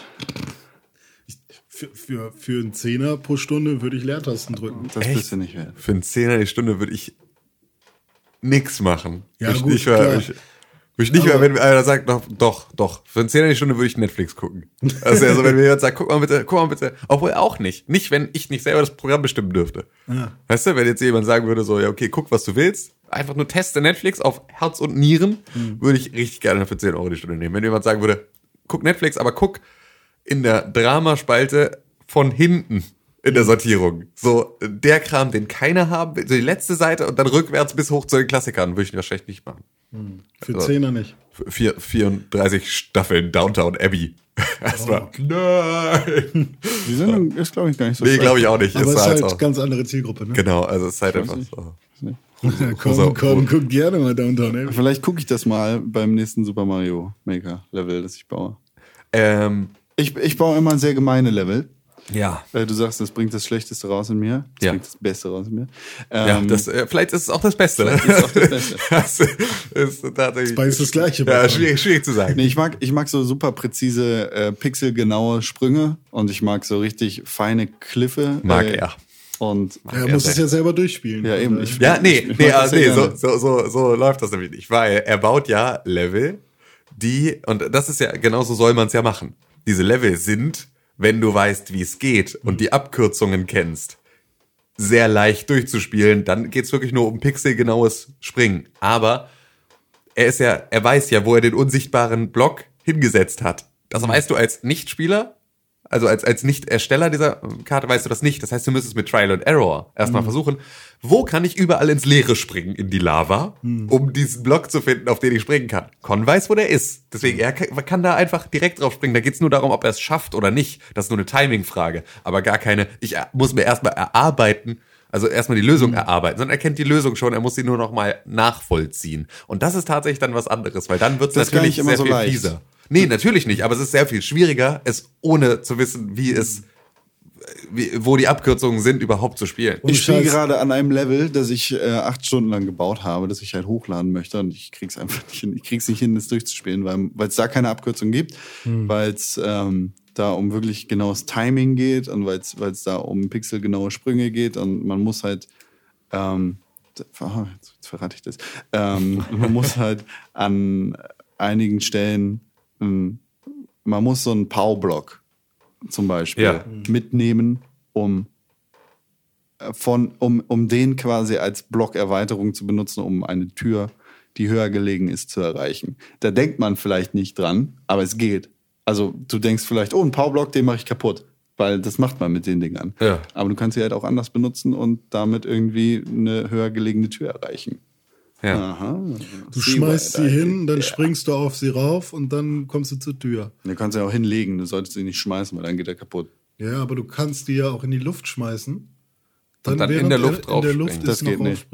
Für, für, für einen Zehner pro Stunde würde ich Leertasten drücken. Das Echt? bist du nicht wert. Für einen Zehner die Stunde würde ich nix machen. Ja, ich gut, würde ich, würde ich nicht mehr, wenn einer sagt, doch, doch, doch, für einen Zehner die Stunde würde ich Netflix gucken. Also, also wenn mir jemand sagt, guck mal bitte, guck mal bitte, obwohl auch nicht. Nicht, wenn ich nicht selber das Programm bestimmen dürfte. Weißt du, wenn jetzt jemand sagen würde, so, ja, okay, guck, was du willst, einfach nur teste Netflix auf Herz und Nieren, würde ich richtig gerne für 10 Euro die Stunde nehmen. Wenn jemand sagen würde, guck Netflix, aber guck in der Dramaspalte von hinten in der Sortierung. So, der Kram, den keiner haben will, so die letzte Seite und dann rückwärts bis hoch zu den Klassikern, würde ich wahrscheinlich nicht machen. Für Zehner nicht. Vier, 34 Staffeln Downtown Abbey. Erstmal. Nein! Die Sendung ist, glaube ich, gar nicht so Nee, glaube ich auch nicht. Aber es Ist halt halt ganz andere Zielgruppe, ne? Genau, also es ist halt einfach nicht. so. Ja, komm, komm, guck gerne mal Downtown Abbey. Vielleicht gucke ich das mal beim nächsten Super Mario Maker Level, das ich baue. Ähm, Ich, ich baue immer sehr gemeine Level. Ja. Äh, Du sagst, das bringt das Schlechteste raus in mir. Das Ja. bringt das Beste raus in mir. Ja, Ähm, das, äh, vielleicht ist es auch das Beste. Vielleicht ist es auch das Beste. das ist tatsächlich. Beides das Gleiche. Ja, schwierig, schwierig zu sagen. Nee, ich mag, ich mag so super präzise, äh, pixelgenaue Sprünge und ich mag so richtig feine Kliffe. Mag äh, er. Und Er muss es ja selber durchspielen. ja, eben. Und, Ich, Ja, nee, ich, ich nee, das sehr nee so, so, so, so läuft das nämlich nicht, weil er baut ja Level, die, und das ist ja, genauso soll man es ja machen. Diese Level sind, wenn du weißt, wie es geht und die Abkürzungen kennst, sehr leicht durchzuspielen, dann geht's wirklich nur um pixelgenaues Springen. Aber er ist ja, er weiß ja, wo er den unsichtbaren Block hingesetzt hat. Das weißt du als Nichtspieler, also als, als Nicht-Ersteller dieser Karte weißt du das nicht. Das heißt, du müsstest mit Trial and Error erstmal versuchen, wo kann ich überall ins Leere springen, in die Lava, um diesen Block zu finden, auf den ich springen kann. Con weiß, wo der ist. Deswegen, er kann, da einfach direkt drauf springen. Da geht's nur darum, ob er es schafft oder nicht. Das ist nur eine Timing-Frage. Aber gar keine, ich muss mir erstmal erarbeiten, also erstmal die Lösung erarbeiten, sondern er kennt die Lösung schon, er muss sie nur noch mal nachvollziehen. Und das ist tatsächlich dann was anderes, weil dann wird es natürlich sehr so viel leicht. fieser. Nee, natürlich nicht, aber es ist sehr viel schwieriger, es ohne zu wissen, wie es, wie, wo die Abkürzungen sind, überhaupt zu spielen. Ich spiele gerade an einem Level, das ich äh, acht Stunden lang gebaut habe, das ich halt hochladen möchte und ich krieg's einfach nicht hin. Ich krieg's nicht hin, das durchzuspielen, weil es da keine Abkürzung gibt, weil es ähm, da um wirklich genaues Timing geht und weil es da um pixelgenaue Sprünge geht und man muss halt ähm, ah, jetzt, verrate ich das. Ähm, man muss halt an einigen Stellen, man muss so einen Powerblock zum Beispiel Ja. mitnehmen, um äh, von, um, um den quasi als Blockerweiterung zu benutzen, um eine Tür, die höher gelegen ist, zu erreichen. Da denkt man vielleicht nicht dran, aber es geht. Also du denkst vielleicht, oh, ein Powerblock, den mache ich kaputt. Weil das macht man mit den Dingern. Ja. Aber du kannst sie halt auch anders benutzen und damit irgendwie eine höher gelegene Tür erreichen. Ja. Aha. Du schmeißt sie hin, dann springst du auf sie rauf und dann kommst du zur Tür. Du kannst sie auch hinlegen, du solltest sie nicht schmeißen, weil dann geht er kaputt. Ja, aber du kannst die ja auch in die Luft schmeißen. Und dann in der Luft er in der. Luft ist Das noch geht nicht.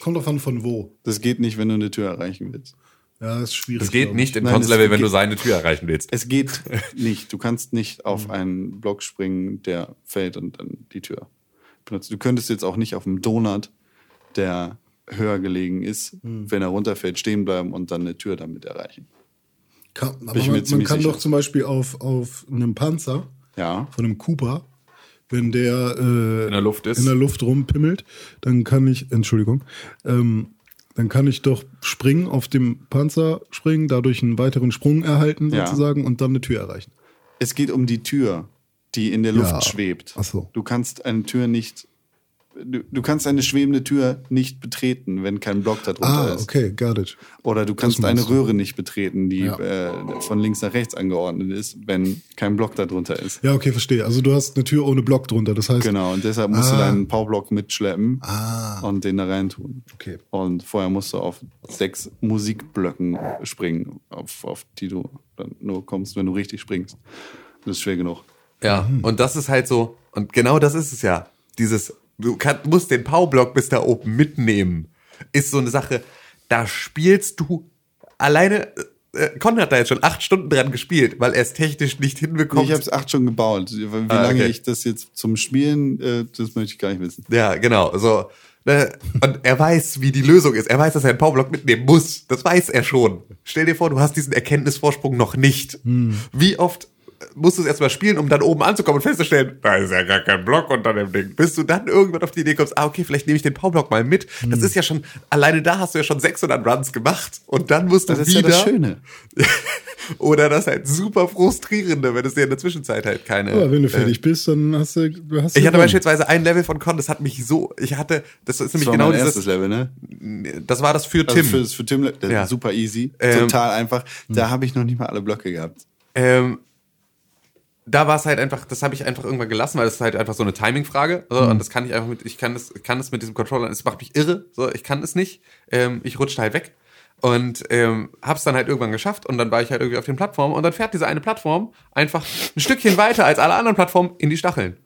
Kommt drauf an von wo. Das geht nicht, wenn du eine Tür erreichen willst. Ja, ist schwierig. Das geht nicht ich. in Nein, Cons das Level, wenn du seine Tür erreichen willst. Es geht nicht. Du kannst nicht auf Hm. einen Block springen, der fällt und dann die Tür benutzt. Du könntest jetzt auch nicht auf einem Donut, der höher gelegen ist, Hm. wenn er runterfällt, stehen bleiben und dann eine Tür damit erreichen. Kann, aber man, man kann sicher. doch zum Beispiel auf, auf einem Panzer Ja. von einem Cooper, wenn der äh, In der Luft ist. in der Luft rumpimmelt, dann kann ich, Entschuldigung, ähm, dann kann ich doch springen, auf dem Panzer springen, dadurch einen weiteren Sprung erhalten Ja. sozusagen und dann eine Tür erreichen. Es geht um die Tür, die in der Luft Ja. schwebt. Ach so. Du kannst eine Tür nicht, du, du kannst eine schwebende Tür nicht betreten, wenn kein Block darunter Ah, ist. okay, got it. Oder du kannst eine du. Röhre nicht betreten, die Ja. äh, von links nach rechts angeordnet ist, wenn kein Block darunter ist. Ja, okay, verstehe. Also du hast eine Tür ohne Block drunter, das heißt, Genau, und deshalb musst du Ah. deinen Powerblock mitschleppen Ah. und den da rein tun. Okay. Und vorher musst du auf sechs Musikblöcken springen, auf, auf die du dann nur kommst, wenn du richtig springst. Das ist schwer genug. Ja, und das ist halt so, und genau das ist es ja. Dieses, du kann, musst den Powerblock bis da oben mitnehmen, ist so eine Sache, da spielst du alleine, äh, Con hat da jetzt schon acht Stunden dran gespielt, weil er es technisch nicht hinbekommt. Ich habe es acht schon gebaut. Wie Ah, lange okay. ich das jetzt zum Spielen, äh, das möchte ich gar nicht wissen. Ja, genau. So. Ne? Und er weiß, wie die Lösung ist. Er weiß, dass er einen Powerblock mitnehmen muss. Das weiß er schon. Stell dir vor, du hast diesen Erkenntnisvorsprung noch nicht. Wie oft musst du es erstmal spielen, um dann oben anzukommen und festzustellen, da ist ja gar kein Block unter dem Ding. Bis du dann irgendwann auf die Idee kommst, ah, okay, vielleicht nehme ich den Powerblock mal mit. Das ist ja schon, alleine da hast du ja schon 600 Runs gemacht. Und dann musst du Das ist wieder. ja das Schöne. Oder das halt super frustrierende, wenn es dir in der Zwischenzeit halt keine. aber wenn du äh, fertig bist, dann hast du, du hast ich hatte gewonnen. beispielsweise ein Level von Con, das hat mich so, ich hatte, das ist Das nämlich war genau mein dieses, erstes Level, ne? das war das für Also Tim. für, für Tim, das Ja. ist super easy, Ähm, total einfach. Da habe ich noch nicht mal alle Blöcke gehabt. ähm, da war es halt einfach, das habe ich einfach irgendwann gelassen, weil das ist halt einfach so eine Timing-Frage. So, Und das kann ich einfach mit, ich kann das, kann das mit diesem Controller, es macht mich irre. So, ich kann es nicht. Ähm, ich rutschte halt weg. Und ähm, hab's dann halt irgendwann geschafft und dann war ich halt irgendwie auf den Plattformen und dann fährt diese eine Plattform einfach ein Stückchen weiter als alle anderen Plattformen in die Stacheln.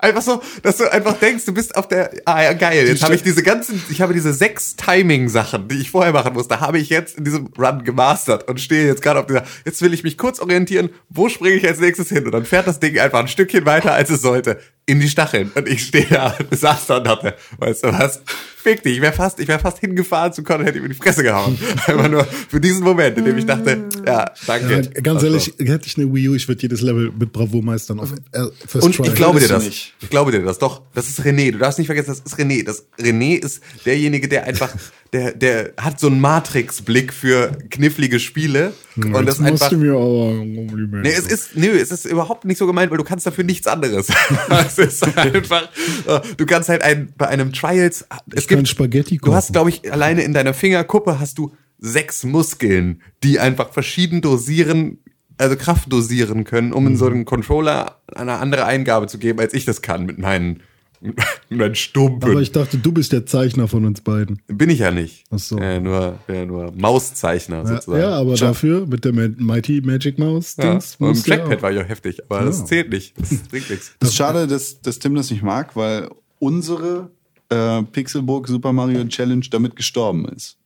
Einfach so, dass du einfach denkst, du bist auf der, ah ja, geil, jetzt habe ich diese ganzen, ich habe diese sechs Timing-Sachen, die ich vorher machen musste, habe ich jetzt in diesem Run gemastert und stehe jetzt gerade auf dieser, jetzt will ich mich kurz orientieren, wo springe ich als nächstes hin? Und dann fährt das Ding einfach ein Stückchen weiter, als es sollte, in die Stacheln. Und ich stehe da, saß da und dachte, weißt du was? Fick dich, ich wäre fast, ich wäre fast hingefahren zu Con und hätte ihm in die Fresse gehauen. Einfach nur für diesen Moment, in dem ich dachte, ja, danke. Ja, ganz Also. ehrlich, hätte ich eine Wii U, ich würde jedes Level mit Bravour meistern auf äh, First Und Try. ich glaube dir das. nicht. Ich glaube dir das doch. Das ist René. Du darfst nicht vergessen, das ist René. Das René ist derjenige, der einfach, der, der hat so einen Matrix-Blick für knifflige Spiele. und das Jetzt musst einfach. du mir aber ein Nee, es ist, nö, es ist überhaupt nicht so gemeint, weil du kannst dafür nichts anderes. es ist einfach, äh, du kannst halt ein, bei einem Trials, es gibt, Spaghetti du hast, kochen. glaube ich, alleine in deiner Fingerkuppe hast du sechs Muskeln, die einfach verschieden dosieren, also Kraft dosieren können, um in so einen Controller eine andere Eingabe zu geben, als ich das kann mit meinen, mit meinen Stumpen. Aber ich dachte, du bist der Zeichner von uns beiden. Bin ich ja nicht. Ach so. Äh, nur, ja, nur Mauszeichner Ja, sozusagen. ja, aber dafür mit der Mighty Magic Mouse Ja, Dings. und ja Trackpad auch. war ich auch heftig, aber das Ja. zählt nicht. Das bringt nichts. Das ist schade, dass, dass Tim das nicht mag, weil unsere äh, Pixelburg Super Mario Challenge damit gestorben ist.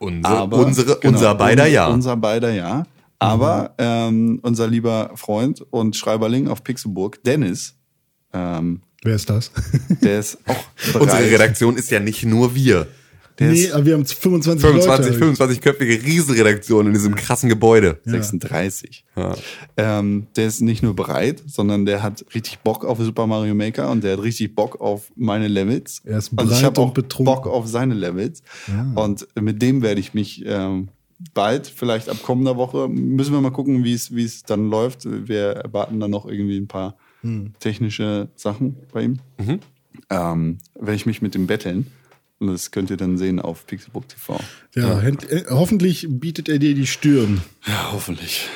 Unsere, Aber, unsere, genau, unser beider ja. Unser beider ja. Aber ähm, unser lieber Freund und Schreiberling auf Pixelburg, Dennis, ähm, Wer ist das? der ist auch bereit. Unsere Redaktion ist ja nicht nur wir. Der nee, ist aber wir haben 25, 25, Leute. 25-köpfige Riesenredaktion in diesem krassen Gebäude. 36. Ja. Ähm, der ist nicht nur bereit, sondern der hat richtig Bock auf Super Mario Maker und der hat richtig Bock auf meine Levels. Er ist und ich bereit habe und auch betrunken. Bock auf seine Levels. Und mit dem werde ich mich ähm, bald, vielleicht ab kommender Woche, müssen wir mal gucken, wie es wie es dann läuft. Wir erwarten dann noch irgendwie ein paar Hm. technische Sachen bei ihm. Ähm, werde ich mich mit dem betteln. Und das könnt ihr dann sehen auf Pixelbook TV. Ja, hent- äh, hoffentlich bietet er dir die Stirn. Ja, hoffentlich.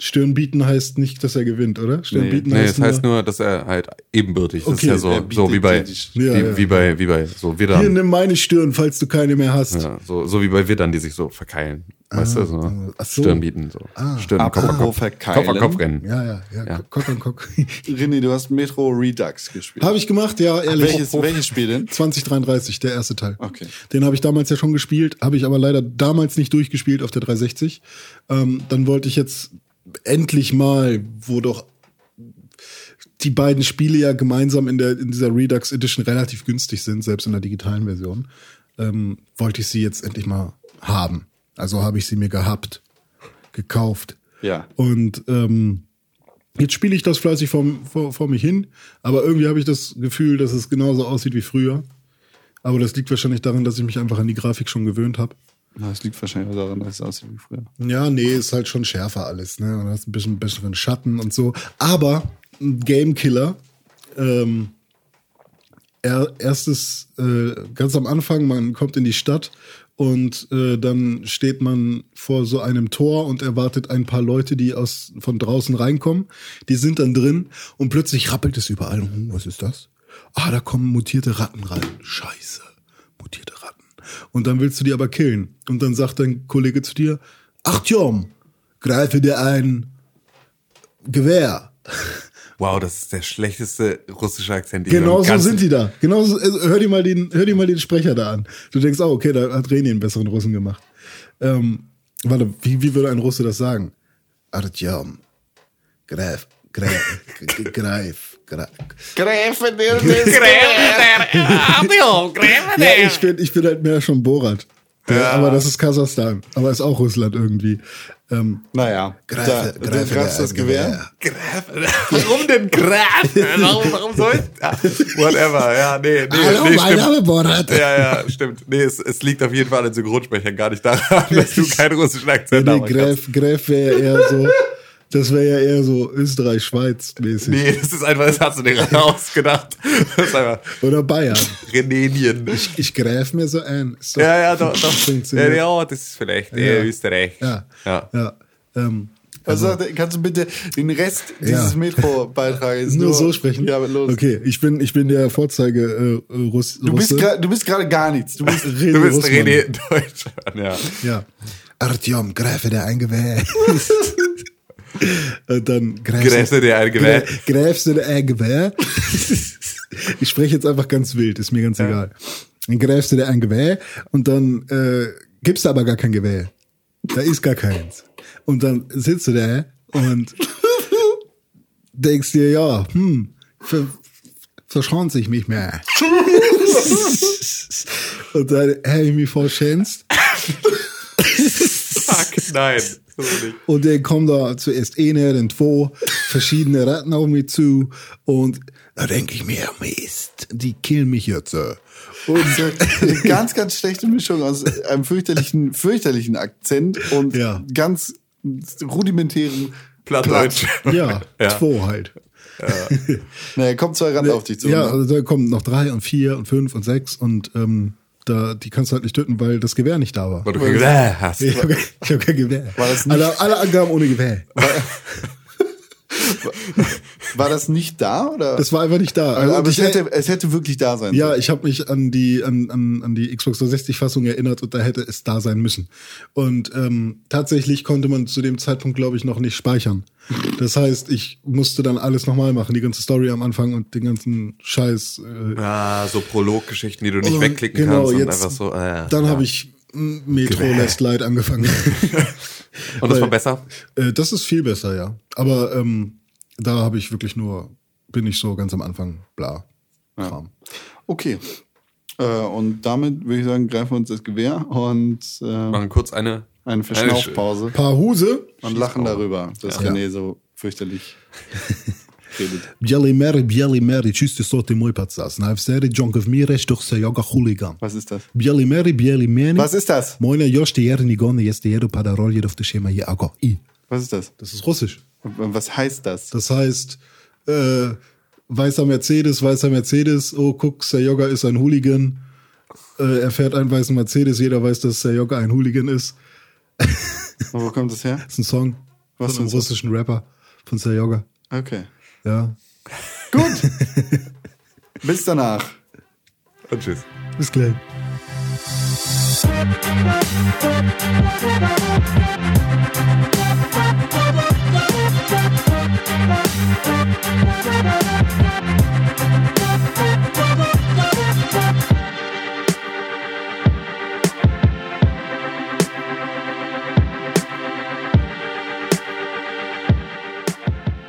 Stirn bieten heißt nicht, dass er gewinnt, oder? Stirn Nee. bieten Nee, das heißt nur, dass er halt ebenbürtig. Das Okay, ist ja so, so wie bei, wie, Ja, ja. wie bei, wie bei so Hier, Widdern. nimm meine Stirn, falls du keine mehr hast. Ja, so, so wie bei Widdern, die sich so verkeilen. Weißt du, so, ach so. Stirn bieten, so. Stirn, Kopf an Kopf. verkeilen. Kopf an Kopf rennen. Ja, ja, ja. Ja. Kock an Kock. René, du hast Metro Redux gespielt. Habe ich gemacht, ja, ehrlich. welches, welches Spiel denn? 2033, der erste Teil. Okay. Den habe ich damals ja schon gespielt, habe ich aber leider damals nicht durchgespielt auf der 360. Ähm, dann wollte ich jetzt endlich mal, wo doch die beiden Spiele ja gemeinsam in, der, in dieser Redux Edition relativ günstig sind, selbst in der digitalen Version, ähm, wollte ich sie jetzt endlich mal haben. Also habe ich sie mir gehabt, gekauft. Ja. Und ähm, jetzt spiele ich das fleißig vor, vor, vor mich hin, aber irgendwie habe ich das Gefühl, dass es genauso aussieht wie früher. Aber das liegt wahrscheinlich daran, dass ich mich einfach an die Grafik schon gewöhnt habe. Na, Das liegt wahrscheinlich daran, dass es aussieht wie früher. Ja, nee, ist halt schon schärfer alles, ne? Und hast ein bisschen besseren Schatten und so. Aber ein Gamekiller. Ähm, er, erstes, äh, ganz am Anfang, man kommt in die Stadt und äh, dann steht man vor so einem Tor und erwartet ein paar Leute, die aus von draußen reinkommen. Die sind dann drin und plötzlich rappelt es überall. Hm, was ist das? Ah, da kommen mutierte Ratten rein. Scheiße, mutierte. Und dann willst du die aber killen. Und dann sagt dein Kollege zu dir, Achtung, greife dir ein Gewehr. Wow, das ist der schlechteste russische Akzent. den ich Genau so sind die da. Genau so, also hör dir mal den, hör dir mal den Sprecher da an. Du denkst, oh, okay, da hat René einen besseren Russen gemacht. Ähm, warte, wie, wie würde ein Russe das sagen? Artyom, greif, greif, g- greif, greif. Gräfe, der, Ja, ich bin, ich bin halt mehr schon Borat. Ja. Aber das ist Kasachstan. Aber ist auch Russland irgendwie. Ähm, Naja, Greife, da, greife du greifst das Gewehr. Warum denn Graf? Warum, warum soll ich? Ja, whatever, ja, nee, nee, Hallo, nee, mein. Name Borat. Ja, ja, stimmt. Nee, es, es liegt auf jeden Fall an den Synchronsprechern, gar nicht daran, dass du keinen russischen Akzent Nee, haben kannst. Greif, Greif wäre eher so, das wäre ja eher so Österreich-Schweiz-mäßig. Nee, das ist einfach, das hast du dir gerade ausgedacht. Das ist einfach Oder Bayern. Renenien. Ich greif mir so ein. Doch- Ja, ja, doch, doch. Ja, ja, das ist vielleicht eher Ja. Österreich. Ja. Ja. ja. Ähm, Also, kannst du bitte den Rest dieses Ja. Metro-Beitrages nur, so sprechen. Ja, aber los. Okay, ich bin, ich bin der Vorzeige äh, Russ, Du bist du bist gerade gar nichts. Du bist René Du bist. René Deutschland, ja. Ja. Artyom, greife dir ein Gewehr. Und dann greifst Greife dir ein Gewehr. Greifst du dir ein Gewehr? ich spreche jetzt einfach ganz wild, ist mir ganz egal. Dann greifst du dir ein Gewehr und dann äh, gibst du aber gar kein Gewehr. Da ist gar keins. Und dann sitzt du da und denkst dir, ja, hm, ver verschanze ich mich mehr. und dann habe ich mich verschänzt Fuck, nein. Und dann kommen da zuerst eine, dann zwei verschiedene Ratten auf mich zu und da denke ich mir, Mist, die killen mich jetzt. Und eine ganz, ganz schlechte Mischung aus einem fürchterlichen, fürchterlichen Akzent und Ja. ganz rudimentären Plattdeutsch. ja, Ja. zwei halt. Naja, kommt zwei Ratten auf dich zu. ja, ne? also da kommen noch drei und vier und fünf und sechs und ähm, da, die kannst du halt nicht töten, weil das Gewehr nicht da war. Weil du kein Gewehr hast. Ich habe kein, ich hab kein Gewehr. Alle, alle Angaben ohne Gewehr. War das nicht da? Oder? Das war einfach nicht da. Also, aber ich, es hätte, es hätte wirklich da sein Ja, ich habe mich an die an, an, an die Xbox 360 Fassung erinnert und da hätte es da sein müssen. Und ähm, tatsächlich konnte man zu dem Zeitpunkt, glaube ich, noch nicht speichern. Das heißt, ich musste dann alles nochmal machen, die ganze Story am Anfang und den ganzen Scheiß. Äh, Ah, so Prologgeschichten, die du nicht und wegklicken genau, kannst und jetzt- einfach so. Äh, dann ja. habe ich Metro. Last Light angefangen. Und das war besser? äh, das ist viel besser, ja. Aber ähm, da habe ich wirklich nur, bin ich so ganz am Anfang, bla. Kram. Okay. Äh, und damit würde ich sagen, greifen wir uns das Gewehr und äh, Machen kurz eine. eine Verschnaufpause Paar Huse. und lachen darüber, dass Ja. René so fürchterlich Jelly Mary, Jelly Mary, čiste soti moj patsas. Na vseri džonkov mireš, doch se joga huligan. Was ist das? Jelly Mary, Jelly Mary. Was ist das? Moina jošte jerni gone, jeste jeru pada rolje auf der Schema je ago. I. Was ist das? Das ist Russisch. Und was heißt das? Das heißt, äh, weißer Mercedes, weißer Mercedes, oh guck, Sayoga ist ein Hooligan. Äh, er fährt einen weißen Mercedes, jeder weiß, dass Sayoga ein Hooligan ist. Und wo kommt das her? Das ist ein Song Was von einem russischen Rapper von Sayoga. Okay. Ja. Gut. Bis danach. Und tschüss. Bis gleich.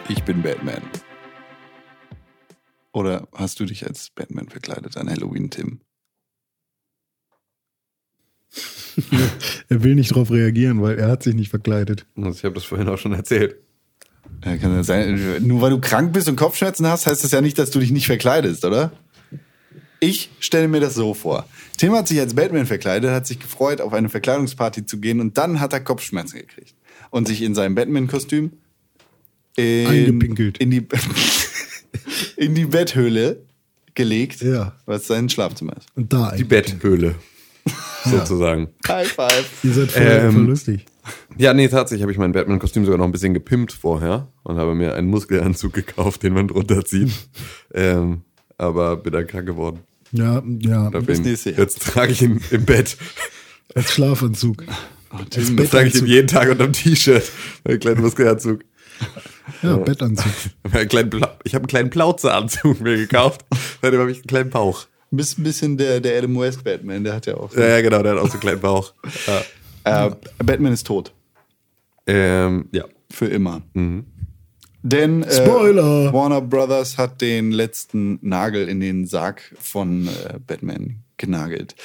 Ich bin Batman. Oder hast du dich als Batman verkleidet an Halloween, Tim? Er will nicht darauf reagieren, weil er hat sich nicht verkleidet. Ich habe das vorhin auch schon erzählt. Ja, kann ja sein. Nur weil du krank bist und Kopfschmerzen hast, heißt das ja nicht, dass du dich nicht verkleidest, oder? Ich stelle mir das so vor. Tim hat sich als Batman verkleidet, hat sich gefreut, auf eine Verkleidungsparty zu gehen und dann hat er Kopfschmerzen gekriegt. Und sich in seinem Batman-Kostüm in, Eingepinkelt. In die, in die Betthöhle gelegt, Ja. was sein Schlafzimmer ist. Und da Die. Betthöhle. Sozusagen. High five. Ihr seid voll, Ähm, voll lustig. Ja, nee, tatsächlich habe ich mein Batman-Kostüm sogar noch ein bisschen gepimpt vorher und habe mir einen Muskelanzug gekauft, den man drunter zieht. ähm, aber bin dann krank geworden. Ja, ja. Nächste Jahr. jetzt trage ich ihn im Bett. Als Schlafanzug. Jetzt trage ich ihn jeden Tag unterm T-Shirt. Meinen kleinen Muskelanzug. Ja, Bettanzug. Ich habe einen kleinen Plauzeanzug mir gekauft. Seitdem habe ich einen kleinen Bauch. Bist ein bisschen der, der Adam West Batman, der hat ja auch. Ja, ja, genau, der hat auch so einen kleinen Bauch. Ja. Äh, Batman ist tot. Ähm, ja. Für immer. Denn äh, Spoiler! Warner Brothers hat den letzten Nagel in den Sarg von äh, Batman genagelt.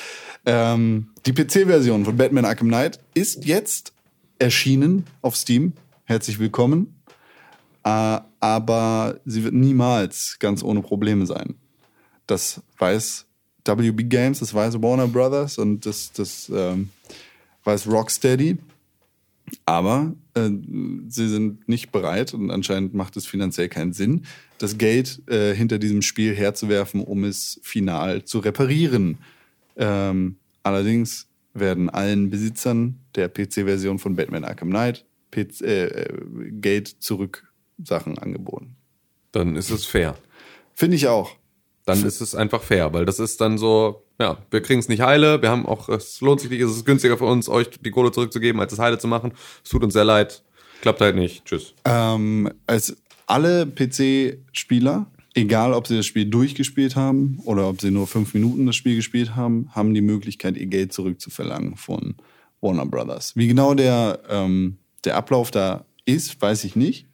Ähm, die PC-Version von Batman Arkham Knight ist jetzt erschienen auf Steam. Herzlich willkommen. Äh, aber sie wird niemals ganz ohne Probleme sein. Das weiß WB Games, das weiß Warner Brothers und das, das ähm, weiß Rocksteady. Aber äh, sie sind nicht bereit und anscheinend macht es finanziell keinen Sinn, das Geld äh, hinter diesem Spiel herzuwerfen, um es final zu reparieren. Ähm, allerdings werden allen Besitzern der PC-Version von Batman Arkham Knight PC, äh, äh, Geld zurück Sachen angeboten. Dann ist es fair. Finde ich auch. Dann ist es einfach fair, weil das ist dann so, ja, wir kriegen es nicht heile, wir haben auch, es lohnt sich nicht, es ist günstiger für uns, euch die Kohle zurückzugeben, als es heile zu machen. Es tut uns sehr leid. Klappt halt nicht. Tschüss. Ähm, als alle PC-Spieler, egal ob sie das Spiel durchgespielt haben oder ob sie nur fünf Minuten das Spiel gespielt haben, haben die Möglichkeit, ihr Geld zurückzuverlangen von Warner Brothers. Wie genau der, ähm, der Ablauf da ist, weiß ich nicht.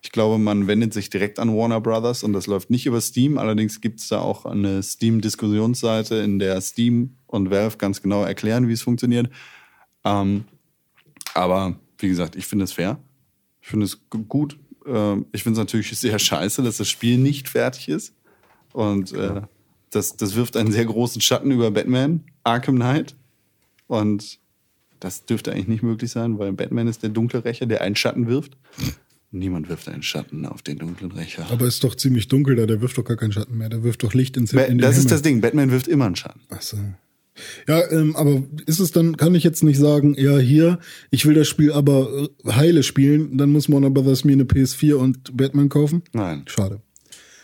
Ich glaube, man wendet sich direkt an Warner Brothers und das läuft nicht über Steam. Allerdings gibt es da auch eine Steam-Diskussionsseite, in der Steam und Valve ganz genau erklären, wie es funktioniert. Ähm, aber wie gesagt, ich finde es fair. Ich finde es gu- gut. Ähm, ich finde es natürlich sehr scheiße, dass das Spiel nicht fertig ist. Und äh, das, das wirft einen sehr großen Schatten über Batman, Arkham Knight. Und das dürfte eigentlich nicht möglich sein, weil Batman ist der dunkle Rächer, der einen Schatten wirft. Niemand wirft einen Schatten auf den dunklen Rächer. Aber ist doch ziemlich dunkel da, der wirft doch gar keinen Schatten mehr. Der wirft doch Licht ins Ba- in das ist Himmel. das Ding. Batman wirft immer einen Schatten. Ach so. Ja, ähm, aber ist es dann, kann ich jetzt nicht sagen, ja, hier, ich will das Spiel aber äh, heile spielen, dann muss Warner Brothers mir eine PS4 und Batman kaufen? Nein. Schade.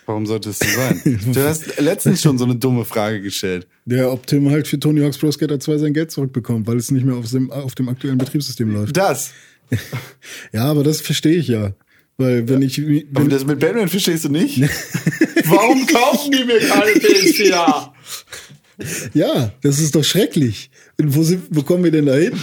Warum sollte es so sein? du hast letztens schon so eine dumme Frage gestellt. Der, ob Tim halt für Tony Hawk's Pro Skater 2 sein Geld zurückbekommt, weil es nicht mehr auf dem, auf dem aktuellen Betriebssystem läuft. Das. Ja, aber das verstehe ich ja. Weil wenn ich, Aber wenn, das mit Batman verstehst du nicht? Warum kaufen die mir keine PS4? ja, das ist doch schrecklich. Und wo, sind, wo kommen wir denn da hin?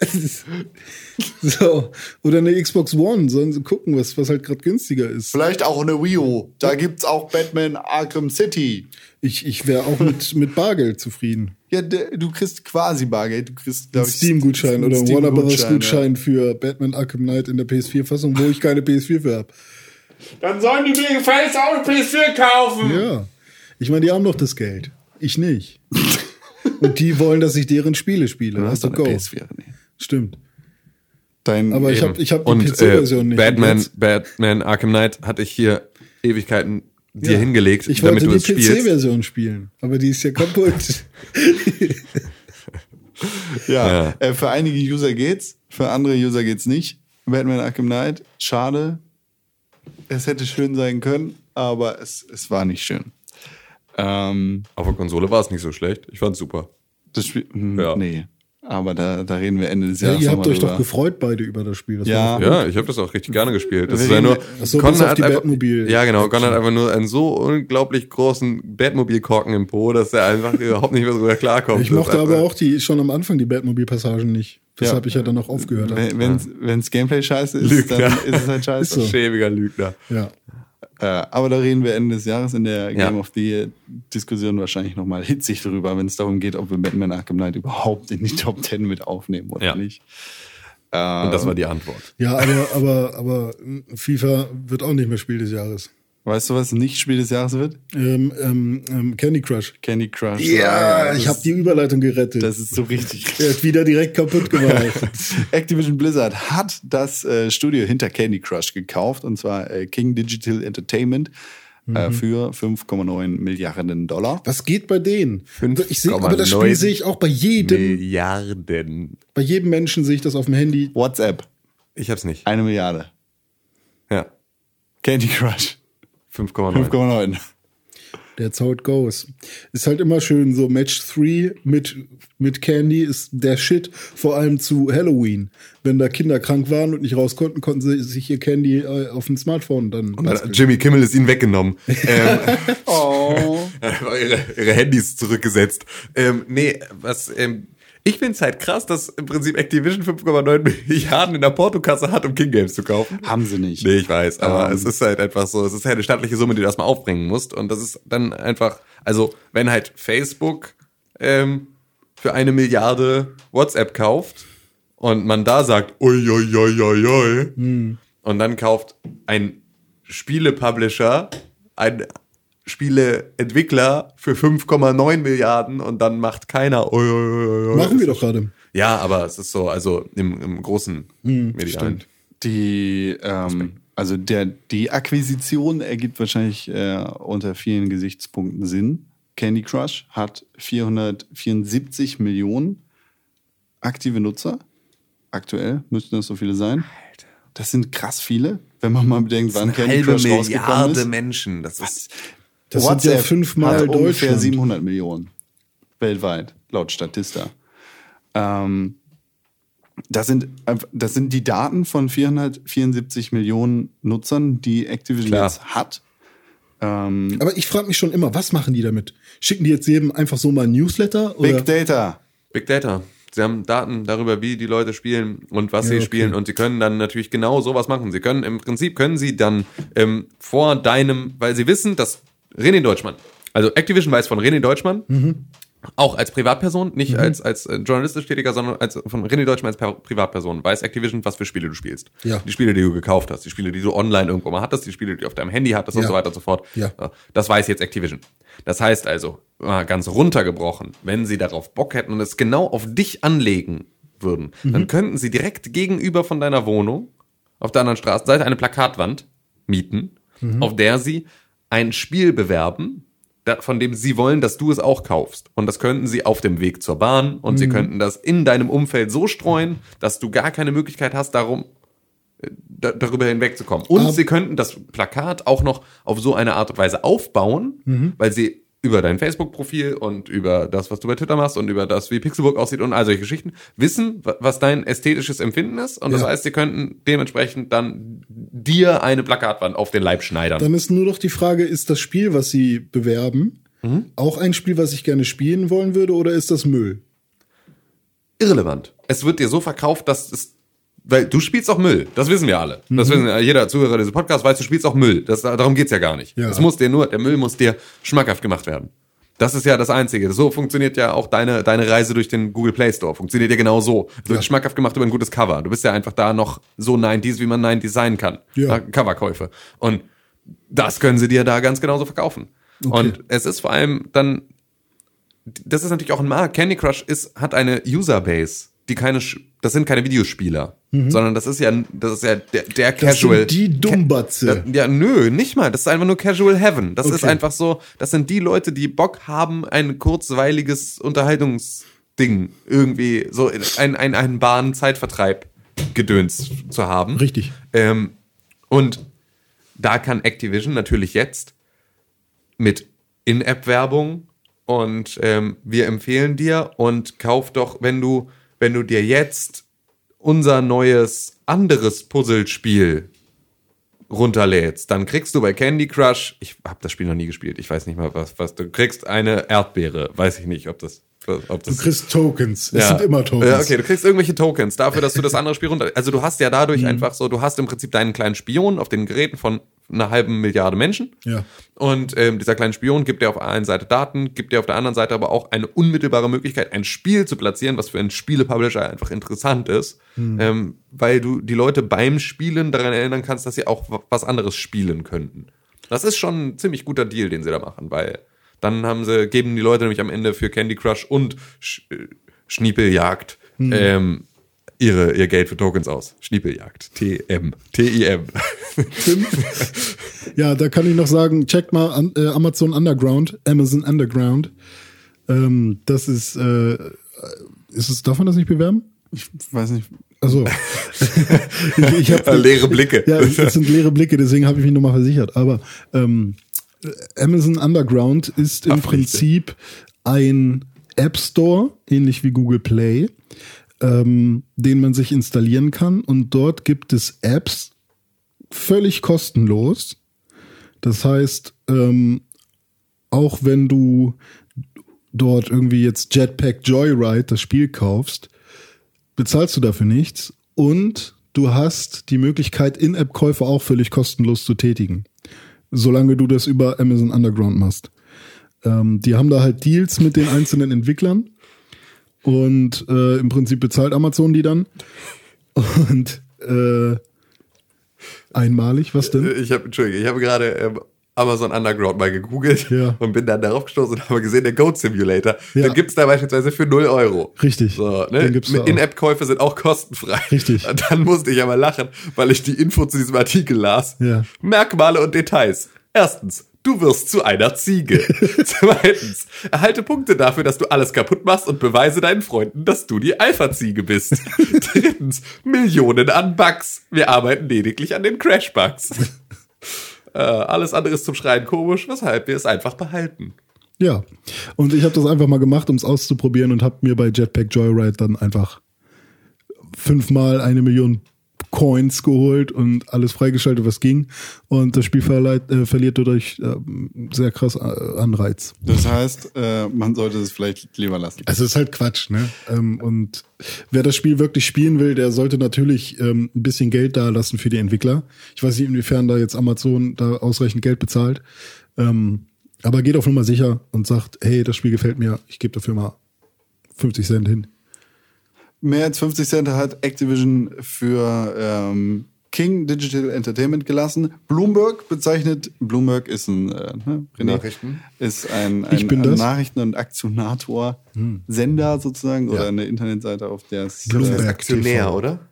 so. Oder eine Xbox One, sollen sie gucken, was, was halt gerade günstiger ist. Vielleicht auch eine Wii U. Da gibt's auch Batman Arkham City. Ich, ich wäre auch mit, mit Bargeld zufrieden. Ja, du kriegst quasi Bargeld. Du kriegst, glaub Ein ich, Steam-Gutschein oder Steam-Gutschein, Warner Brothers ja. Gutschein für Batman Arkham Knight in der PS4-Fassung, wo ich keine PS4 für habe. Dann sollen die mir gefälligst auch eine PS4 kaufen. Ja. Ich meine, die haben doch das Geld. Ich nicht. Und die wollen, dass ich deren Spiele spiele. Du hast eine go. PS4. Nee. Stimmt. Dein, Aber ich Eben. habe ich hab die PC-Version äh, nicht. Batman, Batman Arkham Knight hatte ich hier Ewigkeiten dir Ja. hingelegt, Ich damit wollte du die es spielst. PC-Version spielen, aber die ist ja kaputt. ja, Ja. Äh, für einige User geht's, für andere User geht's nicht. Batman Arkham Knight. Schade. Es hätte schön sein können, aber es, es war nicht schön. Ähm, Auf der Konsole war es nicht so schlecht. Ich fand's super. das Spiel, hm, Ja. nee. Aber da, da reden wir Ende des Ja, Jahres. ihr habt euch doch drüber. gefreut beide über das Spiel. Das Ja. war doch Ja, ich habe das auch richtig gerne gespielt. Das ist ja nur. So, Con hat die einfach- Batmobil- Ja, genau. Con hat einfach nur einen so unglaublich großen Batmobil-Korken im Po, dass er einfach überhaupt nicht mehr drüber klarkommt. Ich Das mochte aber auch die schon am Anfang die Batmobil-Passagen nicht. Weshalb Ja. ich ja dann auch aufgehört habe. Wenn wenn's, wenn's Gameplay scheiße ist, Lügner. dann ist es halt scheiße. Ist so. Schäbiger Lügner. Ja. Äh, aber da reden wir Ende des Jahres in der Ja. Game of the Year Diskussion wahrscheinlich nochmal hitzig drüber, wenn es darum geht, ob wir Batman Arkham Knight überhaupt in die Top 10 mit aufnehmen oder Ja. nicht. Und das war die Antwort. Ja, aber, aber, aber FIFA wird auch nicht mehr Spiel des Jahres. Weißt du, was nicht Spiel des Jahres wird? Ähm, ähm, ähm, Candy Crush. Candy Crush. Ja, das ich ist- habe die Überleitung gerettet. Das ist so richtig. er hat wieder direkt kaputt gemacht. Activision Blizzard hat das äh, Studio hinter Candy Crush gekauft, und zwar äh, King Digital Entertainment Mhm. äh, für 5,9 Milliarden Dollar. Was geht bei denen? Ich sehe, aber das Spiel 5,9 sehe ich auch bei jedem, Milliarden. bei jedem Menschen sehe ich das auf dem Handy. WhatsApp, Ich hab's nicht. eine Milliarde. Ja. Candy Crush, 5,9. 5,9. That's how it goes. Ist halt immer schön, so Match 3 mit, mit Candy ist der Shit, vor allem zu Halloween. Wenn da Kinder krank waren und nicht raus konnten, konnten sie sich ihr Candy äh, auf dem Smartphone dann. Und dann, Jimmy Kimmel ist ihnen weggenommen. ähm, Oh. ihre, ihre Handys zurückgesetzt. Ähm, nee, was, ähm, ich find's halt krass, dass im Prinzip Activision 5,9 Milliarden in der Portokasse hat, um King Games zu kaufen. Haben sie nicht. Nee, ich weiß, aber Ähm. es ist halt einfach so, es ist halt eine stattliche Summe, die du erstmal aufbringen musst. Und das ist dann einfach, also wenn halt Facebook ähm, für eine Milliarde WhatsApp kauft und man da sagt, ui, ui, ui, ui, ui, und dann kauft ein Spiele-Publisher, ein Spieleentwickler für 5,9 Milliarden und dann macht keiner, ui, ui, ui. Machen wir doch gerade. Ja, aber es ist so, also im, im großen Medialen. Die, ähm, also der, die Akquisition ergibt wahrscheinlich äh, unter vielen Gesichtspunkten Sinn. Candy Crush hat 474 Millionen aktive Nutzer. Aktuell müssten das so viele sein. Das sind krass viele, wenn man mal bedenkt, wann Candy Crush rausgekommen ist. Menschen. Das ist Das sind ja fünfmal hat ungefähr Deutschland. 700 Millionen weltweit, laut Statista. Ähm, das sind, das sind die Daten von 474 Millionen Nutzern, die Activision Klar. jetzt hat. Ähm, Aber ich frage mich schon immer, was machen die damit? Schicken die jetzt jedem einfach so mal ein Newsletter? Oder? Big Data. Big Data. Sie haben Daten darüber, wie die Leute spielen und was Ja, sie okay. spielen und sie können dann natürlich genau sowas machen. Sie können im Prinzip können sie dann ähm, vor deinem, weil sie wissen, dass René Deutschmann, also Activision weiß von René Deutschmann, Mhm. auch als Privatperson, nicht als als äh, journalistisch tätiger, sondern als von René Deutschmann als per Privatperson weiß Activision, was für Spiele du spielst. Ja. Die Spiele, die du gekauft hast, die Spiele, die du online irgendwo mal hattest, die Spiele, die du auf deinem Handy hattest und Ja. so weiter und so fort. Ja. Das weiß jetzt Activision. Das heißt also, ganz runtergebrochen, wenn sie darauf Bock hätten und es genau auf dich anlegen würden, dann könnten sie direkt gegenüber von deiner Wohnung auf der anderen Straßenseite eine Plakatwand mieten, auf der sie ein Spiel bewerben, von dem sie wollen, dass du es auch kaufst. Und das könnten sie auf dem Weg zur Bahn und sie könnten das in deinem Umfeld so streuen, dass du gar keine Möglichkeit hast, darum äh, da, darüber hinwegzukommen. Und Aber- sie könnten das Plakat auch noch auf so eine Art und Weise aufbauen, weil sie über dein Facebook-Profil und über das, was du bei Twitter machst und über das, wie Pixelburg aussieht und all solche Geschichten, wissen, wa- was dein ästhetisches Empfinden ist. Und das Ja. heißt, sie könnten dementsprechend dann dir eine Plakatwand auf den Leib schneidern. Dann ist nur noch die Frage, ist das Spiel, was sie bewerben, Mhm. auch ein Spiel, was ich gerne spielen wollen würde, oder ist das Müll? irrelevant. Es wird dir so verkauft, dass es weil du spielst auch Müll, das wissen wir alle. Das wissen ja, jeder Zuhörer dieses Podcasts weiß, du spielst auch Müll. Das, darum geht's ja gar nicht. Ja. Es muss dir nur, der Müll muss dir schmackhaft gemacht werden. Das ist ja das Einzige. So funktioniert ja auch deine, deine Reise durch den Google Play Store. Funktioniert ja genau so. Es wird schmackhaft gemacht über ein gutes Cover. Du bist ja einfach da noch so 90s, wie man 90s sein kann. Ja. Coverkäufe. Und das können sie dir da ganz genauso verkaufen. Okay. Und es ist vor allem dann das ist natürlich auch ein Markt. Candy Crush ist, hat eine Userbase, die keine, das sind keine Videospieler, sondern das ist ja, das ist ja der, der Mhm. Das Casual. sind die Dummbatze. Da- Ja, nö, nicht mal. Das ist einfach nur Casual Heaven. Das ist Okay. einfach so, das sind die Leute, die Bock haben, ein kurzweiliges Unterhaltungsding irgendwie, so in- ein, ein, einen Bahn Zeitvertreib Gedöns zu haben. Richtig. Ähm, und da kann Activision natürlich jetzt mit In-App-Werbung und ähm, wir empfehlen dir und kauf doch, wenn du, wenn du dir jetzt unser neues anderes Puzzlespiel runterlädst, dann kriegst du bei Candy Crush, ich habe das Spiel noch nie gespielt, ich weiß nicht mal was, was du kriegst eine Erdbeere, weiß ich nicht, ob das, ob Du das kriegst Tokens. Es sind immer Tokens. ja, okay, du kriegst irgendwelche Tokens dafür, dass du das andere Spiel runter. Also du hast ja dadurch Mhm. einfach so, du hast im Prinzip deinen kleinen Spion auf den Geräten von einer halben Milliarde Menschen. Ja. Und ähm, dieser kleine Spion gibt dir auf der einen Seite Daten, gibt dir auf der anderen Seite aber auch eine unmittelbare Möglichkeit, ein Spiel zu platzieren, was für einen Spielepublisher einfach interessant ist, Mhm. ähm, weil du die Leute beim Spielen daran erinnern kannst, dass sie auch wa- was anderes spielen könnten. Das ist schon ein ziemlich guter Deal, den sie da machen, weil dann haben sie, geben die Leute nämlich am Ende für Candy Crush und Sch äh, Schniepeljagd ähm, ihre, ihr Geld für Tokens aus. Schniepeljagd. TM. T-I-M. Tim. ja, da kann ich noch sagen, checkt mal an, äh, Amazon Underground, Amazon Underground. Ähm, das ist, äh, ist es, darf man das nicht bewerben? Ich weiß nicht. Also, ich, ich hab, Leere Blicke. Ja, es sind leere Blicke, deswegen habe ich mich nochmal versichert. Aber ähm, Amazon Underground ist im Affenrichte. Prinzip ein App Store, ähnlich wie Google Play, ähm, den man sich installieren kann. Und dort gibt es Apps völlig kostenlos. Das heißt, ähm, auch wenn du dort irgendwie jetzt Jetpack Joyride das Spiel kaufst, bezahlst du dafür nichts und du hast die Möglichkeit, In-App-Käufe auch völlig kostenlos zu tätigen, solange du das über Amazon Underground machst. Ähm, die haben da halt Deals mit den einzelnen Entwicklern und äh, im Prinzip bezahlt Amazon die dann und äh, einmalig, was denn? Ich habe, Entschuldige, ich habe gerade ähm, Amazon Underground mal gegoogelt Ja. und bin dann darauf gestoßen und habe gesehen, der Goat Simulator, Ja. den gibt's da beispielsweise für 0 Euro. Richtig, So, ne? In-App-Käufe sind auch kostenfrei. Richtig. Und dann musste ich aber lachen, weil ich die Info zu diesem Artikel las. Ja. Merkmale und Details. Erstens, du wirst zu einer Ziege. Zweitens, erhalte Punkte dafür, dass du alles kaputt machst und beweise deinen Freunden, dass du die Alpha-Ziege bist. Drittens, Millionen an Bugs. Wir arbeiten lediglich an den Crash-Bugs. Äh, alles andere ist zum Schreien komisch, weshalb wir es einfach behalten. Ja, und ich habe das einfach mal gemacht, um es auszuprobieren und habe mir bei Jetpack Joyride dann einfach fünfmal eine Million Coins geholt und alles freigeschaltet, was ging. Und das Spiel verleiht, äh, verliert dadurch äh, sehr krass äh, Anreiz. Das heißt, äh, man sollte es vielleicht lieber lassen. Also es ist halt Quatsch, ne? Ähm, und wer das Spiel wirklich spielen will, der sollte natürlich ähm, ein bisschen Geld da lassen für die Entwickler. Ich weiß nicht, inwiefern da jetzt Amazon da ausreichend Geld bezahlt. Ähm, aber geht auf Nummer sicher und sagt, hey, das Spiel gefällt mir, ich gebe dafür mal 50 Cent hin. Mehr als 50 Cent hat Activision für ähm, King Digital Entertainment gelassen. Bloomberg bezeichnet, Bloomberg ist ein, äh, ne, René, Nachrichten. ist ein, ein, ein. Nachrichten- und Aktionator-Sender sozusagen oder eine Internetseite, auf der es Bloomberg. äh, Aktionär, TV. oder?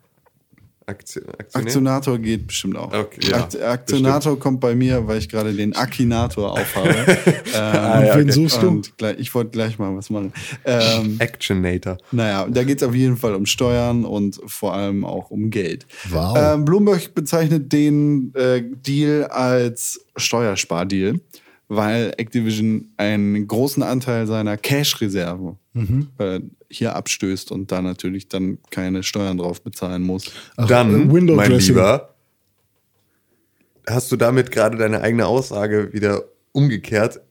Aktionär? Aktionator geht bestimmt auch. Okay, ja, Akt Aktionator kommt bei mir, weil ich gerade den Akinator aufhabe. ähm, und wen suchst du? und gleich, ich wollte gleich mal was machen. Ähm, Actionator. naja, da geht es auf jeden Fall um Steuern und vor allem auch um Geld. Wow. Ähm, Bloomberg bezeichnet den äh, Deal als Steuerspardeal, weil Activision einen großen Anteil seiner Cash-Reserve Mhm. äh, hier abstößt und da natürlich dann keine Steuern drauf bezahlen muss. Ach, Dann, äh, Window mein. Lieber, hast du damit gerade deine eigene Aussage wieder umgekehrt,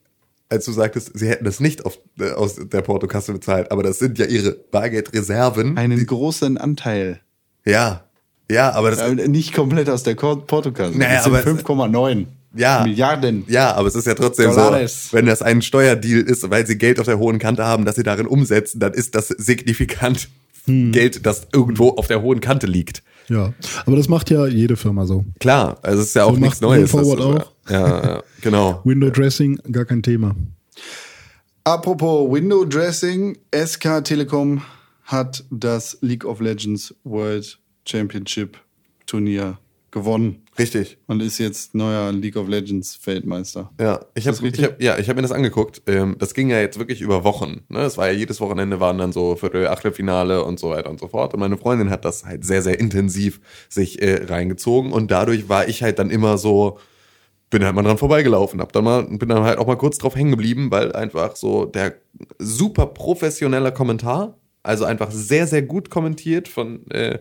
als du sagtest, sie hätten das nicht auf, äh, aus der Portokasse bezahlt, aber das sind ja ihre Bargeldreserven. Einen großen Anteil. Ja, ja, aber das, Äh, nicht komplett aus der Portokasse. Naja, das sind aber- 5,9 Ja. Milliarden. ja, aber es ist ja trotzdem Dollars. so, wenn das ein Steuerdeal ist, weil sie Geld auf der hohen Kante haben, dass sie darin umsetzen, dann ist das signifikant Hm. Geld, das irgendwo auf der hohen Kante liegt. Ja, aber das macht ja jede Firma so. Klar, also es ist ja auch So nichts Neues. WinForward Das auch. Ja, ja, genau. Window Dressing, gar kein Thema. Apropos Window Dressing, SK Telekom hat das League of Legends World Championship Turnier gewonnen. Richtig. und ist jetzt neuer League of Legends Weltmeister. Ja, ich habe hab, ja, ich hab mir das angeguckt. Ähm, das ging ja jetzt wirklich über Wochen. Ne? Es war ja jedes Wochenende waren dann so Viertel, Achtelfinale und so weiter und so fort. Und meine Freundin hat das halt sehr, sehr intensiv sich äh, reingezogen. Und dadurch war ich halt dann immer so, bin halt mal dran vorbeigelaufen, hab dann mal, bin dann halt auch mal kurz drauf hängen geblieben, weil einfach so der super professioneller Kommentar, also einfach sehr, sehr gut kommentiert von, äh,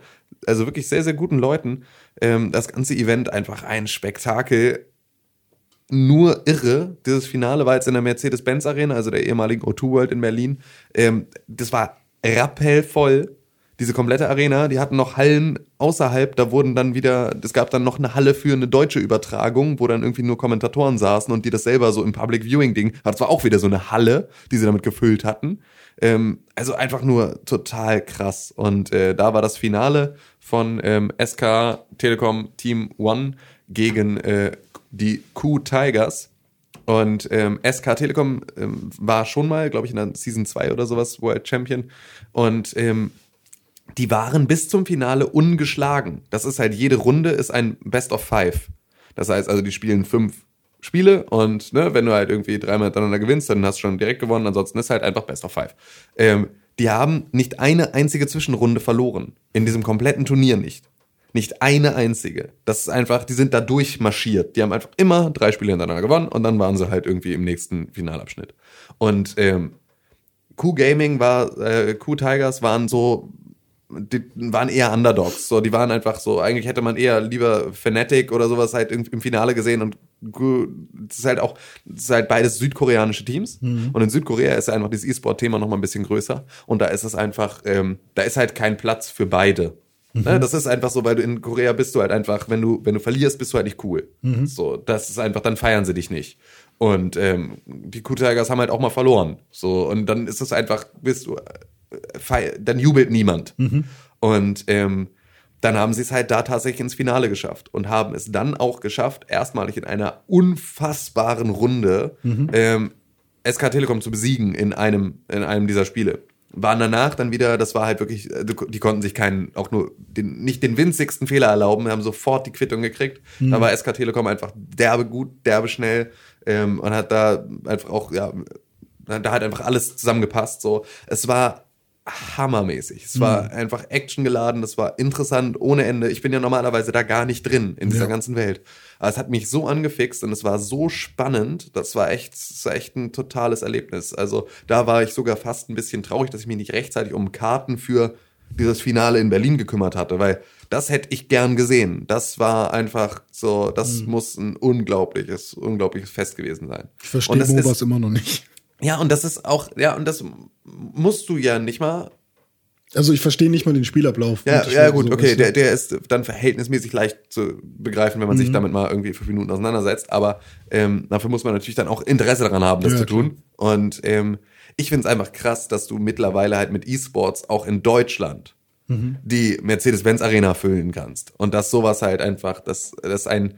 also wirklich sehr, sehr guten Leuten. Ähm, das ganze Event einfach ein Spektakel nur irre. Dieses Finale war jetzt in der Mercedes-Benz Arena, also der ehemaligen O2 World in Berlin. Ähm, das war rappellvoll. Diese komplette Arena, die hatten noch Hallen außerhalb, da wurden dann wieder, es gab dann noch eine Halle für eine deutsche Übertragung, wo dann irgendwie nur Kommentatoren saßen und die das selber so im Public Viewing Ding, das war auch wieder so eine Halle, die sie damit gefüllt hatten. Ähm, also einfach nur total krass. Und äh, da war das Finale von ähm, SK Telekom Team One gegen äh, die Q Tigers. Und ähm, SK Telekom ähm, war schon mal, glaube ich, in der Season 2 oder sowas World Champion. Und ähm, die waren bis zum Finale ungeschlagen. Das ist halt, jede Runde ist ein Best of Five. Das heißt also, die spielen fünf Spiele und ne, wenn du halt irgendwie dreimal hintereinander gewinnst, dann hast du schon direkt gewonnen. Ansonsten ist halt einfach Best of Five. Ähm, die haben nicht eine einzige Zwischenrunde verloren. In diesem kompletten Turnier nicht. Nicht eine einzige. Das ist einfach, die sind da durchmarschiert. Die haben einfach immer drei Spiele hintereinander gewonnen und dann waren sie halt irgendwie im nächsten Finalabschnitt. Und ähm, Q Gaming war, äh, Q Tigers waren so, die waren eher Underdogs. So, die waren einfach so, eigentlich hätte man eher lieber Fnatic oder sowas halt im, Finale gesehen und das ist halt auch, das ist halt beides südkoreanische Teams. Und in Südkorea ist einfach dieses E-Sport-Thema noch mal ein bisschen größer. Und da ist es einfach, ähm, da ist halt kein Platz für beide. Ne, das ist einfach so, weil du in Korea bist du halt einfach, wenn du, wenn du verlierst, bist du halt nicht cool. So, das ist einfach, dann feiern sie dich nicht. Und ähm, die Q-Tigers haben halt auch mal verloren. So, und dann ist es einfach, bist du, äh, dann jubelt niemand. Und ähm, dann haben sie es halt da tatsächlich ins Finale geschafft und haben es dann auch geschafft, erstmalig in einer unfassbaren Runde ähm, SK Telekom zu besiegen in einem, in einem dieser Spiele. Waren danach dann wieder, das war halt wirklich, äh, die konnten sich keinen, auch nur den, nicht den winzigsten Fehler erlauben, haben sofort die Quittung gekriegt. Da war SK Telekom einfach derbe gut, derbe schnell ähm, und hat da einfach auch, ja, da hat einfach alles zusammengepasst. So, es war hammermäßig. Es war einfach actiongeladen, es war interessant ohne Ende. Ich bin ja normalerweise da gar nicht drin in dieser Ja. ganzen Welt. Aber es hat mich so angefixt und es war so spannend. Das war echt, das war echt ein totales Erlebnis. Also da war ich sogar fast ein bisschen traurig, dass ich mich nicht rechtzeitig um Karten für dieses Finale in Berlin gekümmert hatte, weil das hätte ich gern gesehen. Das war einfach so, das muss ein unglaubliches, unglaubliches Fest gewesen sein. Ich verstehe MOBAs immer noch nicht. Ja, und das ist auch, ja, und das musst du ja nicht mal. Also ich verstehe nicht mal den Spielablauf. Ja, ja gut, so, okay, der, der ist dann verhältnismäßig leicht zu begreifen, wenn man sich damit mal irgendwie fünf Minuten auseinandersetzt. Aber ähm, dafür muss man natürlich dann auch Interesse daran haben, das Ja, zu tun. Und ähm, ich finde es einfach krass, dass du mittlerweile halt mit E-Sports auch in Deutschland die Mercedes-Benz Arena füllen kannst. Und dass sowas halt einfach, dass, dass ein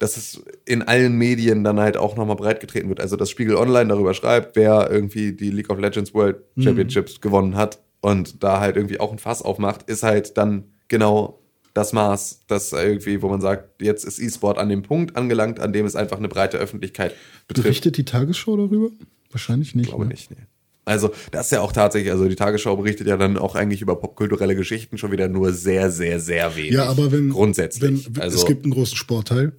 dass es in allen Medien dann halt auch nochmal breitgetreten wird. Also dass Spiegel Online darüber schreibt, wer irgendwie die League of Legends World Championships gewonnen hat und da halt irgendwie auch ein Fass aufmacht, ist halt dann genau das Maß, das irgendwie, wo man sagt, jetzt ist E-Sport an dem Punkt angelangt, an dem es einfach eine breite Öffentlichkeit betrifft. Berichtet die Tagesschau darüber? Wahrscheinlich nicht. Ich glaube ne? nicht, nee. Also, das ist ja auch tatsächlich, also die Tagesschau berichtet ja dann auch eigentlich über popkulturelle Geschichten schon wieder nur sehr, sehr, sehr wenig. Ja, aber wenn Grundsätzlich. wenn, also, es gibt einen großen Sportteil.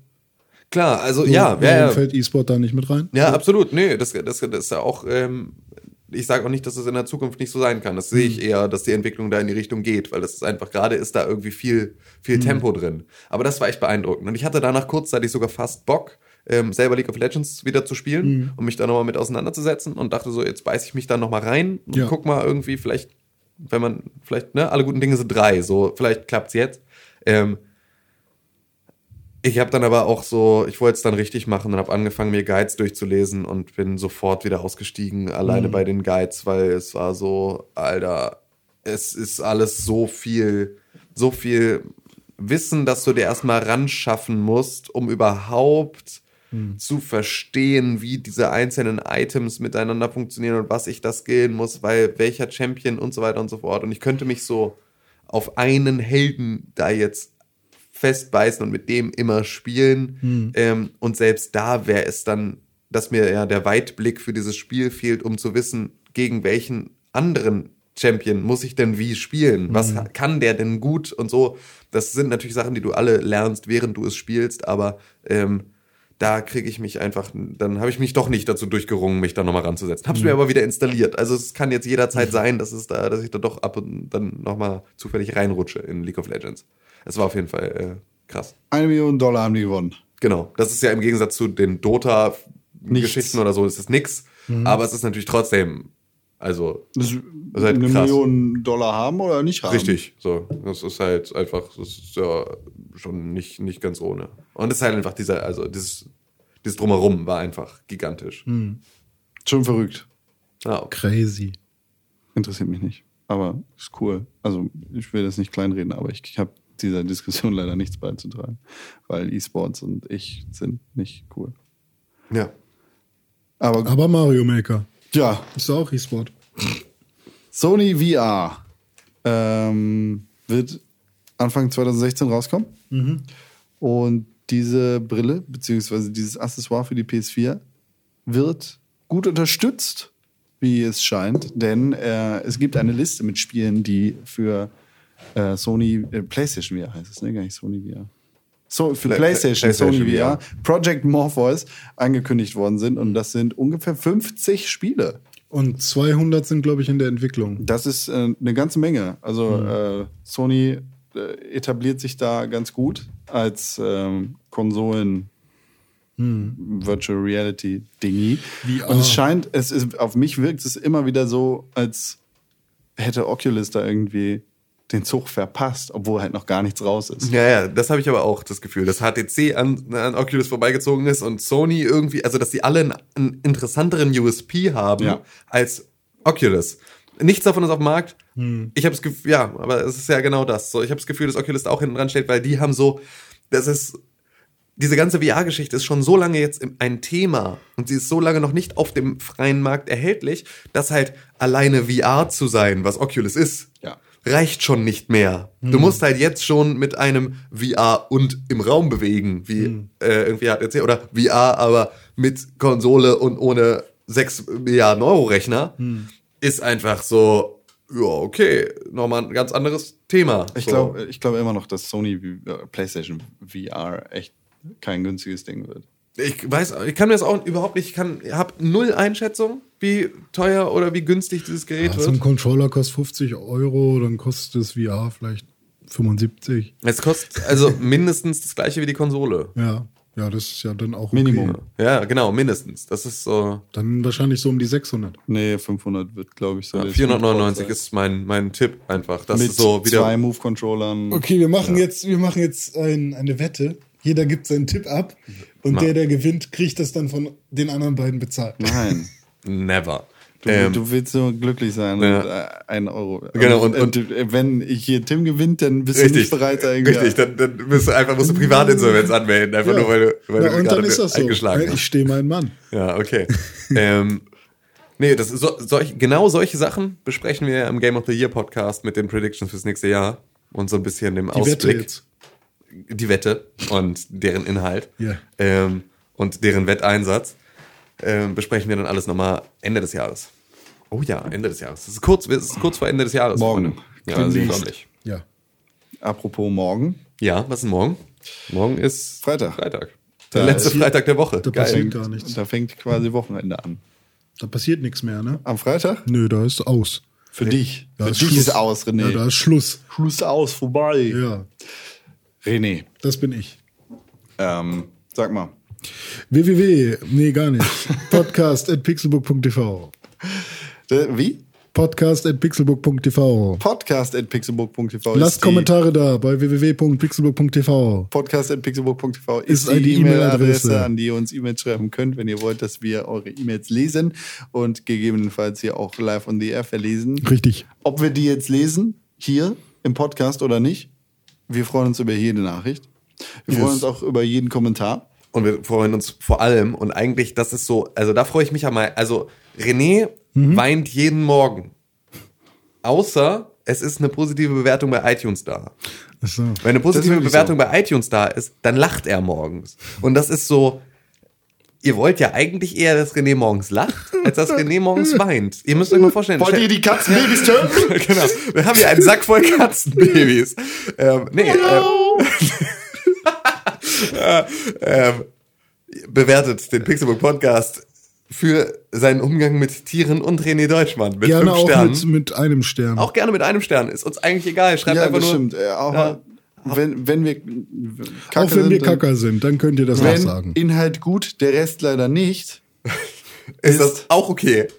Klar, also So, ja, ja, ja. fällt E-Sport da nicht mit rein? Ja, absolut. Nee, das, das, das ist ja auch, ähm, ich sage auch nicht, dass es in der Zukunft nicht so sein kann. Das sehe ich eher, dass die Entwicklung da in die Richtung geht, weil das ist einfach, gerade ist da irgendwie viel, viel Tempo drin. Aber das war echt beeindruckend. Und ich hatte danach kurzzeitig sogar fast Bock, ähm, selber League of Legends wieder zu spielen und mich da nochmal mit auseinanderzusetzen und dachte so, jetzt beiß ich mich da nochmal rein und Ja. guck mal irgendwie, vielleicht, wenn man, vielleicht, ne, alle guten Dinge sind drei, so, vielleicht klappt's jetzt. Ähm, ich habe dann aber auch so, ich wollte es dann richtig machen und habe angefangen, mir Guides durchzulesen und bin sofort wieder ausgestiegen, alleine bei den Guides, weil es war so, Alter, es ist alles so viel, so viel Wissen, dass du dir erstmal ranschaffen musst, um überhaupt zu verstehen, wie diese einzelnen Items miteinander funktionieren und was ich da skillen muss, weil welcher Champion und so weiter und so fort. Und ich könnte mich so auf einen Helden da jetzt festbeißen und mit dem immer spielen. Hm. Ähm, und selbst da wäre es dann, dass mir ja der Weitblick für dieses Spiel fehlt, um zu wissen, gegen welchen anderen Champion muss ich denn wie spielen? Hm. Was kann der denn gut und so? Das sind natürlich Sachen, die du alle lernst, während du es spielst, aber ähm, da kriege ich mich einfach, dann habe ich mich doch nicht dazu durchgerungen, mich da nochmal ranzusetzen. Hab's Hm. mir aber wieder installiert. Also es kann jetzt jederzeit sein, dass es da, dass ich da doch ab und dann nochmal zufällig reinrutsche in League of Legends. Es war auf jeden Fall äh, krass. Eine Million Dollar haben die gewonnen. Genau. Das ist ja im Gegensatz zu den Dota-Geschichten oder so, ist es nix. Aber es ist natürlich trotzdem, also Das ist halt eine krass. Million Dollar haben oder nicht haben? Richtig, so. Das ist halt einfach, das ist ja schon nicht, nicht ganz ohne. Und es ist halt einfach dieser, also dieses, dieses Drumherum war einfach gigantisch. Schon verrückt. Ja, okay. Crazy. Interessiert mich nicht. Aber ist cool. Also ich will das nicht kleinreden, aber ich habe dieser Diskussion leider nichts beizutragen. Weil E-Sports und ich sind nicht cool. ja. Aber Aber Mario Maker ja, ist auch E-Sport. Sony VR ähm, wird Anfang 2016 rauskommen. Und diese Brille, beziehungsweise dieses Accessoire für die PS4, wird gut unterstützt, wie es scheint. Denn äh, es gibt eine Liste mit Spielen, die für äh, Sony, äh, PlayStation VR heißt es, ne? Gar nicht Sony VR. So, für Play- PlayStation, PlayStation Sony VR, VR. Project Morpheus angekündigt worden sind. Und das sind ungefähr 50 Spiele. Und 200 sind, glaube ich, in der Entwicklung. Das ist äh, eine ganze Menge. Also äh, Sony äh, etabliert sich da ganz gut als ähm, Konsolen Virtual Reality Dingi. VR. Und es scheint, es ist, auf mich wirkt es immer wieder so, als hätte Oculus da irgendwie den Zug verpasst, obwohl halt noch gar nichts raus ist. Ja, ja, das habe ich aber auch das Gefühl, dass HTC an, an Oculus vorbeigezogen ist und Sony irgendwie, also dass sie alle einen, einen interessanteren USP haben Ja. als Oculus. Nichts davon ist auf dem Markt. Ich habe das Gefühl, ja, aber es ist ja genau das. So, ich habe das Gefühl, dass Oculus da auch hinten dran steht, weil die haben so, das ist diese ganze VR-Geschichte ist schon so lange jetzt ein Thema und sie ist so lange noch nicht auf dem freien Markt erhältlich, dass halt alleine VR zu sein, was Oculus ist. Reicht schon nicht mehr. Du musst halt jetzt schon mit einem VR und im Raum bewegen, wie äh, irgendwie HTC oder VR, aber mit Konsole und ohne 6 Milliarden Euro Rechner, ist einfach so, ja, okay, nochmal ein ganz anderes Thema. Ich so. glaube ich glaube immer noch, dass Sony äh, PlayStation VR echt kein günstiges Ding wird. Ich weiß, ich kann mir das auch überhaupt nicht, ich kann, habe null Einschätzung, wie teuer oder wie günstig dieses Gerät Ja, so ein wird. Controller kostet 50 Euro, dann kostet das VR vielleicht 75. Es kostet also mindestens das gleiche wie die Konsole. Ja, ja, das ist ja dann auch okay. Minimum. Ja, genau, mindestens. Das ist so. Dann wahrscheinlich so um die 600. Nee, 500 wird, glaube ich, so. Ja, der 499 Sweet Spot ist mein, mein Tipp einfach. Das mit ist so wieder. zwei Move-Controllern. Okay, wir machen jetzt, wir machen jetzt ein, eine Wette. Jeder gibt seinen Tipp ab und Ma- der, der gewinnt, kriegt das dann von den anderen beiden bezahlt. Nein. Never. Du, Ähm, du willst so glücklich sein. Ja. Und, äh, ein Euro. Genau, und- und, äh, wenn ich hier Tim gewinnt, dann bist du richtig. nicht bereit, irgendwie. richtig, dann, dann musst du einfach musst du Privatinsolvenz anmelden, einfach nur weil du, weil ja, du und dann ist das so. eingeschlagen Ich hast. stehe mein Mann. Ja, okay. ähm, nee, das so, solch, genau solche Sachen besprechen wir im Game of the Year Podcast mit den Predictions fürs nächste Jahr und so ein bisschen dem Die Ausblick. Wette jetzt. die Wette und deren Inhalt Ja. ähm, und deren Wetteinsatz ähm, besprechen wir dann alles nochmal Ende des Jahres. Oh ja, Ende des Jahres. Es ist kurz, es ist kurz vor Ende des Jahres. Morgen. Ja, das ist unglaublich. Ja. Apropos morgen. Ja, was ist morgen? Morgen ist Freitag. Freitag. Der Da letzte Freitag der Woche. da Geil. passiert gar nichts. Da fängt quasi Wochenende an. Da passiert nichts mehr, ne? Am Freitag? Nö, da ist aus. Für dich. Da Für ist dich Schluss. ist aus, René. Ja, da ist Schluss. Schluss aus, vorbei. Ja, René, das bin ich. ähm, sag mal. Www, nee, gar nicht. Podcast at pixelbook.tv. Äh, Wie? Podcast at pixelbook.tv. Podcast at pixelbook.tv. Lasst Kommentare da bei www.pixelbook.tv. Podcast at pixelbook.tv Ist ist, die E-Mail-Adresse. E-Mail-Adresse, an die ihr uns E-Mails schreiben könnt, wenn ihr wollt, dass wir eure E-Mails lesen und gegebenenfalls hier auch live on the air verlesen. Richtig. Ob wir die jetzt lesen, hier im Podcast oder nicht, wir freuen uns über jede Nachricht. Wir freuen uns auch über jeden Kommentar. Und wir freuen uns vor allem, und eigentlich, das ist so, also da freue ich mich ja mal, also René Mhm. weint jeden Morgen. Außer es ist eine positive Bewertung bei iTunes da. Ach so. Wenn eine positive Bewertung bei iTunes da ist, dann lacht er morgens. Und das ist so, ihr wollt ja eigentlich eher, dass René morgens lacht, als dass René morgens weint. Ihr müsst euch mal vorstellen. Wollt ihr die Katzenbabys töten? genau. Wir haben hier einen Sack voll Katzenbabys. Ähm, nee, ähm, äh, ähm, bewertet den Pixelbook Podcast für seinen Umgang mit Tieren und René Deutschmann mit Gerne fünf auch Sternen. mit, mit einem Stern. auch gerne mit einem Stern. Ist uns eigentlich egal. Schreibt Ja, einfach das nur. stimmt. Äh, auch Ja. wenn, wenn wir auch wenn wir sind, dann- Kacker sind, dann könnt ihr das auch Wenn sagen. Inhalt gut, der Rest leider nicht. Ist das auch okay?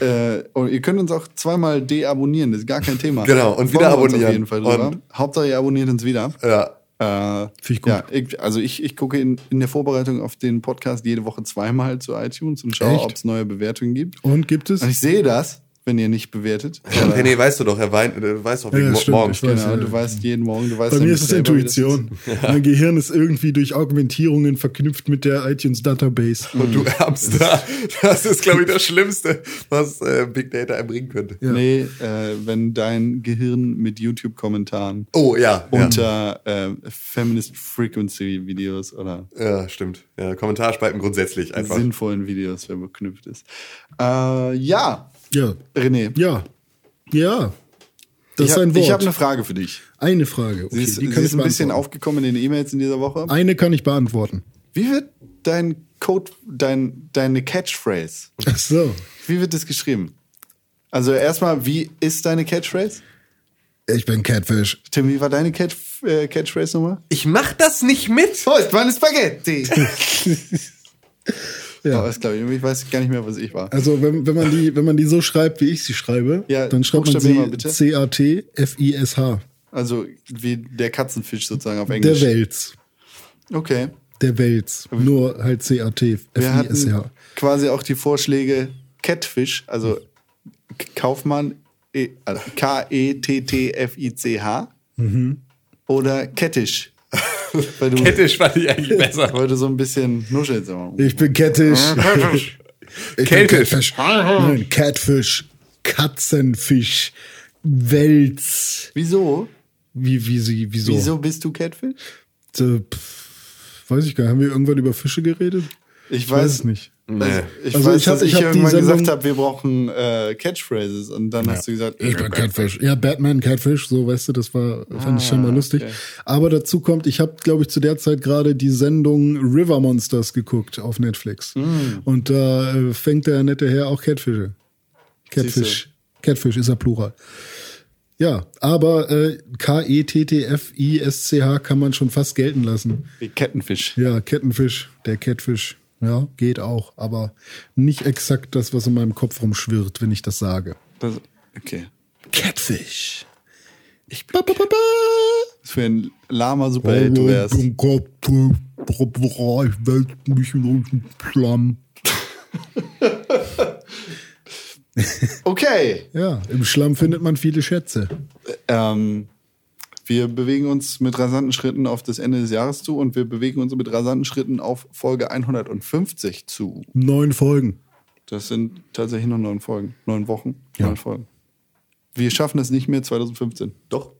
Äh, und ihr könnt uns auch zweimal deabonnieren, das ist gar kein Thema. Genau, und wieder wir abonnieren. Auf jeden Fall drüber. Und- Hauptsache ihr abonniert uns wieder. Ja. Äh, ich gut. Ja, ich, also ich, ich gucke in, in der Vorbereitung auf den Podcast jede Woche zweimal zu iTunes und schaue, ob es neue Bewertungen gibt. Und gibt es? Und ich sehe das, wenn ihr nicht bewertet. Ja, René, weißt du doch, er weint, er weiß doch wegen Ja, stimmt, morgens. weiß. Genau, ja. du weißt jeden Morgen, du weißt Bei ja mir ist es wie Intuition. Mein Gehirn ist irgendwie durch Augmentierungen verknüpft mit der iTunes Database. Und du Ärmster. Das ist, glaube ich, das Schlimmste, was äh, Big Data einem bringen könnte. Ja. Nee, äh, wenn dein Gehirn mit YouTube-Kommentaren Oh, ja. Ja, unter äh, Feminist Frequency Videos oder ja stimmt. Ja, Kommentarspalten grundsätzlich einfach. sinnvollen Videos verknüpft ist. Äh, ja, Ja. René. Ja. Ja. Das ich ist ein hab- Wort. Ich habe eine Frage für dich. eine Frage. Okay, Sie ist, die sie ist ein bisschen aufgekommen in den E-Mails in dieser Woche. Eine kann ich beantworten. Wie wird dein Code, dein, deine Catchphrase, Ach so. wie wird das geschrieben? Also erstmal, wie ist deine Catchphrase? Ich bin Catfish. Tim, wie war deine Catch, äh, Catchphrase nochmal? Ich mach das nicht mit. Oh, ist meine Spaghetti. Ja. Oh, das glaube ich. Ich weiß gar nicht mehr, was ich war. Also wenn, wenn, man die, wenn man die so schreibt, wie ich sie schreibe, Ja, dann schreibt man sie. C-A-T-F-I-S-H. Also wie der Katzenfisch sozusagen auf Der Englisch. Wels. Okay. Der Wels. Nur halt C-A-T-F-I-S-H. quasi auch die Vorschläge Catfish, also Kaufmann, E- also K-E-T-T-F-I-C-H Mhm. oder Kettisch. Weil du, Kettisch fand ich eigentlich besser. weil du so ein bisschen nuschelst. immer. Ich bin Kettisch. Ich bin Keltisch. Catfish. Nein, Catfish. Katzenfisch. Wels. Wieso? Wie, wie sie, wieso? Wieso bist du Catfish? Äh, pff, weiß ich gar nicht. Haben wir irgendwann über Fische geredet? Ich Ich weiß es nicht. Nee. Ich Also weiß, ich hab- dass ich ich, irgendwann Sendung- gesagt habe, wir brauchen äh, Catchphrases und dann hast du gesagt, Ich bin Catfish. Ja, Batman Catfish, so weißt du, das war fand ich schon mal lustig. okay. Aber dazu kommt, ich habe glaube ich zu der Zeit gerade die Sendung River Monsters geguckt auf Netflix. Und da äh, fängt der nette Herr auch Catfische. Catfish. Catfish ist ja Plural. Ja, aber äh, K-E-T-T-F-I-S-C-H kann man schon fast gelten lassen. wie Kettenfisch. Ja, Kettenfisch, der Catfish. Ja, geht auch, aber nicht exakt das, was in meinem Kopf rumschwirrt, wenn ich das sage. Das, okay. Catfish. Ich bin Ba, ba, ba, ba. Was für ein lama Superheld du wärst. Ich wälze mich in den Schlamm. Okay. Ja, im Schlamm findet man viele Schätze. Ähm, wir bewegen uns mit rasanten Schritten auf das Ende des Jahres zu und wir bewegen uns mit rasanten Schritten auf Folge 150 zu. Neun Folgen. Das sind tatsächlich noch neun Folgen. Neun Wochen, Ja. neun Folgen. Wir schaffen es nicht mehr 2015. Doch.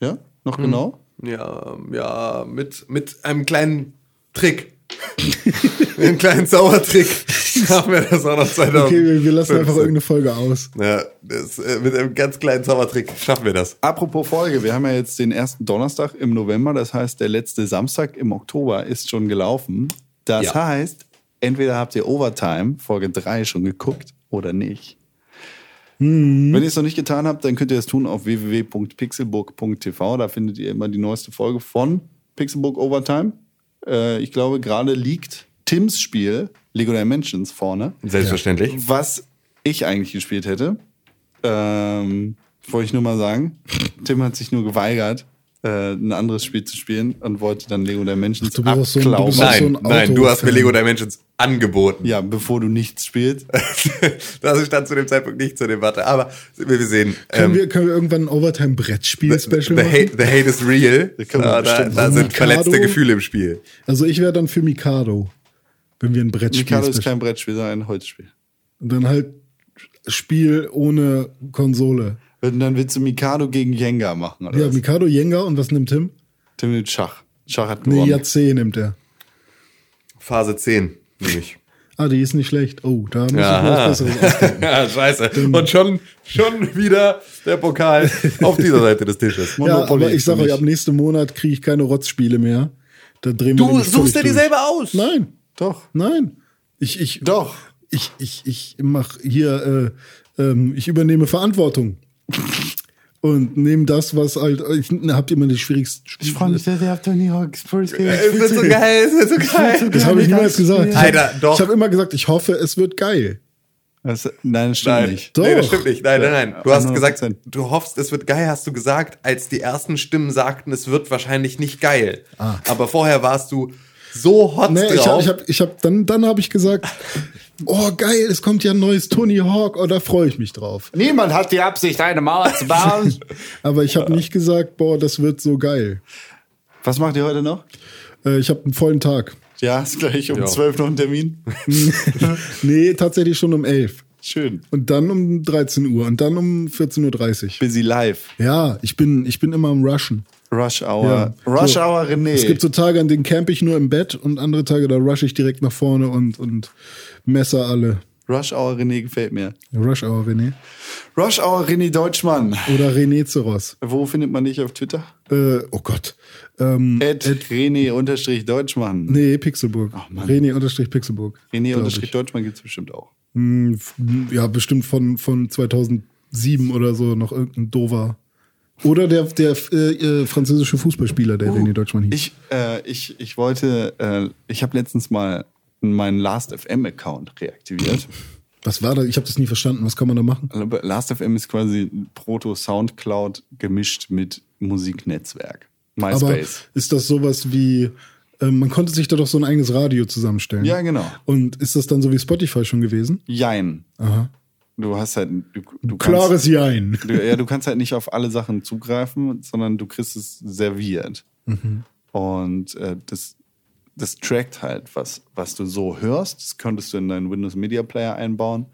Ja? Noch genau? Ja, ja, mit, mit einem kleinen Trick. mit einem kleinen Zaubertrick haben wir das auch noch 2000. Okay, wir, wir lassen einfach irgendeine Folge aus. Ja, das, äh, mit einem ganz kleinen Zaubertrick schaffen wir das. Apropos Folge, wir haben ja jetzt den ersten Donnerstag im November, das heißt, der letzte Samstag im Oktober ist schon gelaufen. Das Ja. heißt, entweder habt ihr Overtime, Folge 3, schon geguckt oder nicht. Wenn ihr es noch nicht getan habt, dann könnt ihr es tun auf www.pixelbook.tv. Da findet ihr immer die neueste Folge von Pixelbook Overtime. Äh, ich glaube, gerade liegt Tims Spiel Lego Dimensions vorne. Selbstverständlich. Was ich eigentlich gespielt hätte, ähm, wollte ich nur mal sagen, Tim hat sich nur geweigert, äh, ein anderes Spiel zu spielen und wollte dann Lego Dimensions du bist so ein- du abklauen. bist Nein, so ein nein, du hast mir. Lego Dimensions angeboten. ja, bevor du nichts spielst. das stand zu dem Zeitpunkt nicht zur Debatte, aber wir wir sehen. Können, ähm, wir, können wir irgendwann ein Overtime-Brettspiel-Special the, machen? hate, the hate is real. da, da machen. sind verletzte Mikado? Gefühle im Spiel. Also ich wäre dann für Mikado, wenn wir ein Brettspiel Mikado ist kein Brettspiel, sondern ein Holzspiel. Und dann halt Spiel ohne Konsole. Und dann willst du Mikado gegen Jenga machen, oder Ja, was? Mikado Jenga und was nimmt Tim? Tim nimmt Schach. Schach hat Nee, gewonnen. ja, C nimmt er. Phase 10, nämlich. Ah, die ist nicht schlecht. Oh, da muss ich Aha. was Besseres ja, scheiße. Und schon, schon wieder der Pokal auf dieser Seite des Tisches. Ja, aber ich sag für euch, ab nächsten Monat kriege ich keine Rotzspiele mehr. Da drehen wir Du nämlich suchst dir die selber aus. Nein, Doch. nein. Ich, ich, Doch. ich, ich, ich mach hier, äh, ähm, ich übernehme Verantwortung. Und nehme das, was halt, ich habt immer die schwierigsten Ich freue mich sehr, sehr auf Tony Hawk's Pro Es wird so geil, es wird so geil. Das habe ich niemals gesagt. Ich Alter, hab, doch. Ich habe immer gesagt, ich hoffe, es wird geil. Das, nein, das stimmt Nein, nicht. nee, das Doch. stimmt nicht. Nein, nein, nein. Du hast 100%. gesagt, du hoffst, es wird geil, hast du gesagt, als die ersten Stimmen sagten, es wird wahrscheinlich nicht geil. Aber vorher warst du so hot. Nee, ich drauf. habe, ich hab, ich hab, dann, dann habe ich gesagt, oh geil, es kommt ja ein neues Tony Hawk, oh, da freue ich mich drauf. Niemand hat die Absicht, eine Mauer zu bauen. Aber ich habe nicht gesagt, boah, das wird so geil. Was macht ihr heute noch? Äh, ich habe einen vollen Tag. Ja, ist gleich um Ja. 12 noch ein Termin. Nee, tatsächlich schon um 11. Schön. Und dann um 13 Uhr und dann um 14.30 Uhr. Busy live. Ja, ich bin, ich bin immer am Rushen. Rush Hour. Ja. Rush So. Hour René. Es gibt so Tage, an denen camp ich nur im Bett und andere Tage, da rush ich direkt nach vorne und, und messer alle. Rush Hour René gefällt mir. Rush Hour René. Rush Hour René Deutschmann. Oder René Zeros. Wo findet man dich auf Twitter? Äh, oh Gott. Ähm, Ed René unterstrich Deutschmann. nee, Pixelburg. Mann. René unterstrich Pixelburg. René glaub unterstrich ich. Deutschmann gibt's bestimmt auch. Hm, Ja, bestimmt von, von 2007 oder so noch irgendein dover. Oder der, der äh, äh, französische Fußballspieler, der René Deutschmann hieß. Ich, äh, ich, ich wollte, äh, ich habe letztens mal meinen Last.fm-Account reaktiviert. Was war da? Ich habe das nie verstanden. Was kann man da machen? Last.fm ist quasi Proto-Soundcloud gemischt mit Musiknetzwerk. Aber MySpace. ist das sowas wie, ähm, man konnte sich da doch so ein eigenes Radio zusammenstellen. Ja, genau. Und ist das dann so wie Spotify schon gewesen? Jein. Aha. Du hast halt, du, du kannst, Klares Jein. du, ja, du kannst halt nicht auf alle Sachen zugreifen, sondern du kriegst es serviert. Und äh, das, das trackt halt, was, was du so hörst. Das könntest du in deinen Windows Media Player einbauen.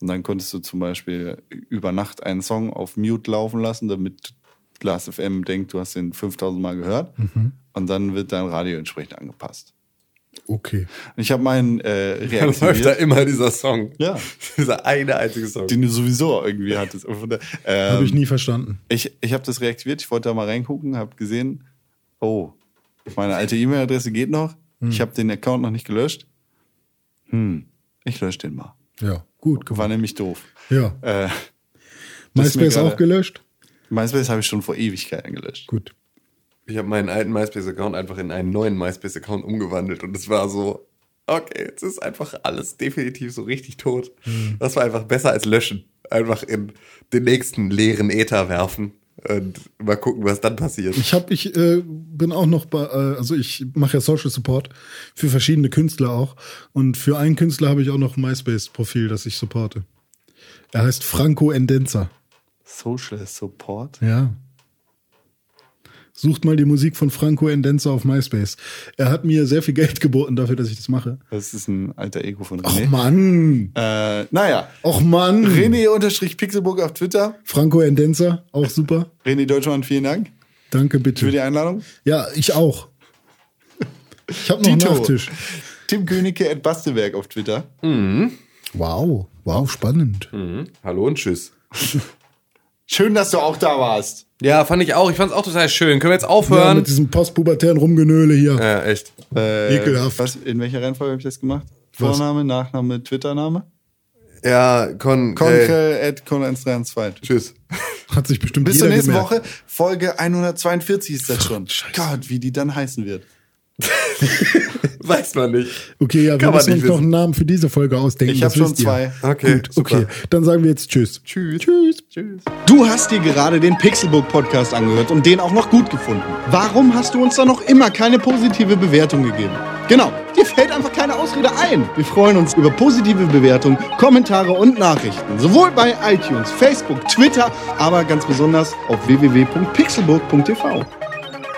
Und dann konntest du zum Beispiel über Nacht einen Song auf Mute laufen lassen, damit Glass FM denkt, du hast den 5000 Mal gehört. Und dann wird dein Radio entsprechend angepasst. Okay. Und ich habe meinen äh, Dann läuft da reaktiviert, immer dieser Song. Ja. dieser eine einzige Song. den du sowieso irgendwie hattest. Ähm, Habe ich nie verstanden. Ich, ich habe das reaktiviert, ich wollte da mal reingucken, habe gesehen, oh, meine alte E-Mail-Adresse geht noch, ich habe den Account noch nicht gelöscht. Hm, ich lösche den mal. Ja, gut. War nämlich doof. Ja. Äh, MySpace auch gelöscht? MySpace habe ich schon vor Ewigkeiten gelöscht. Gut. Ich habe meinen alten MySpace-Account einfach in einen neuen MySpace-Account umgewandelt und es war so, okay, jetzt ist einfach alles definitiv so richtig tot. Das war einfach besser als löschen. Einfach in den nächsten leeren Äther werfen und mal gucken, was dann passiert. Ich habe, ich äh, bin auch noch bei, äh, also ich mache ja Social Support für verschiedene Künstler auch. Und für einen Künstler habe ich auch noch ein MySpace-Profil, das ich supporte. Er heißt Franco Endenza. Social Support. Ja. Sucht mal die Musik von Franco Endenza auf MySpace. Er hat mir sehr viel Geld geboten dafür, dass ich das mache. Das ist ein alter Ego von Och René. Mann. Äh, naja, Och Mann. René-Pixelburg auf Twitter. Franco Endenza, auch super. René Deutschmann, vielen Dank Danke für bitte. die Einladung. Ja, ich auch. Ich habe noch einen. Nachtisch. Tim Königke at Bastelwerk auf Twitter. Wow, wow, spannend. Hallo und tschüss. Schön, dass du auch da warst. Ja, fand ich auch. Ich fand's auch total schön. Können wir jetzt Ja, aufhören? mit diesem postpubertären Rumgenöle hier. Ja, echt. Äh, Ekelhaft. Was, in welcher Reihenfolge habe ich das gemacht? Was? Vorname, Nachname, Twittername? Ja, Con. Äh, Conkel at Con132. tschüss. Hat sich bestimmt Bis zur nächsten gemerkt. Woche. Folge 142 ist das schon. Scheiße. Gott, wie die dann heißen wird. Weiß man nicht. Okay, ja, wir Kann man müssen uns nicht noch einen Namen für diese Folge ausdenken. Ich habe das schon wisst ihr. zwei. Okay, Gut, okay. Dann sagen wir jetzt Tschüss. Tschüss. Tschüss. Tschüss. Du hast dir gerade den Pixelbook Podcast angehört und den auch noch gut gefunden. Warum hast du uns da noch immer keine positive Bewertung gegeben? Genau, dir fällt einfach keine Ausrede ein. Wir freuen uns über positive Bewertungen, Kommentare und Nachrichten. Sowohl bei iTunes, Facebook, Twitter, aber ganz besonders auf www.pixelburg.tv.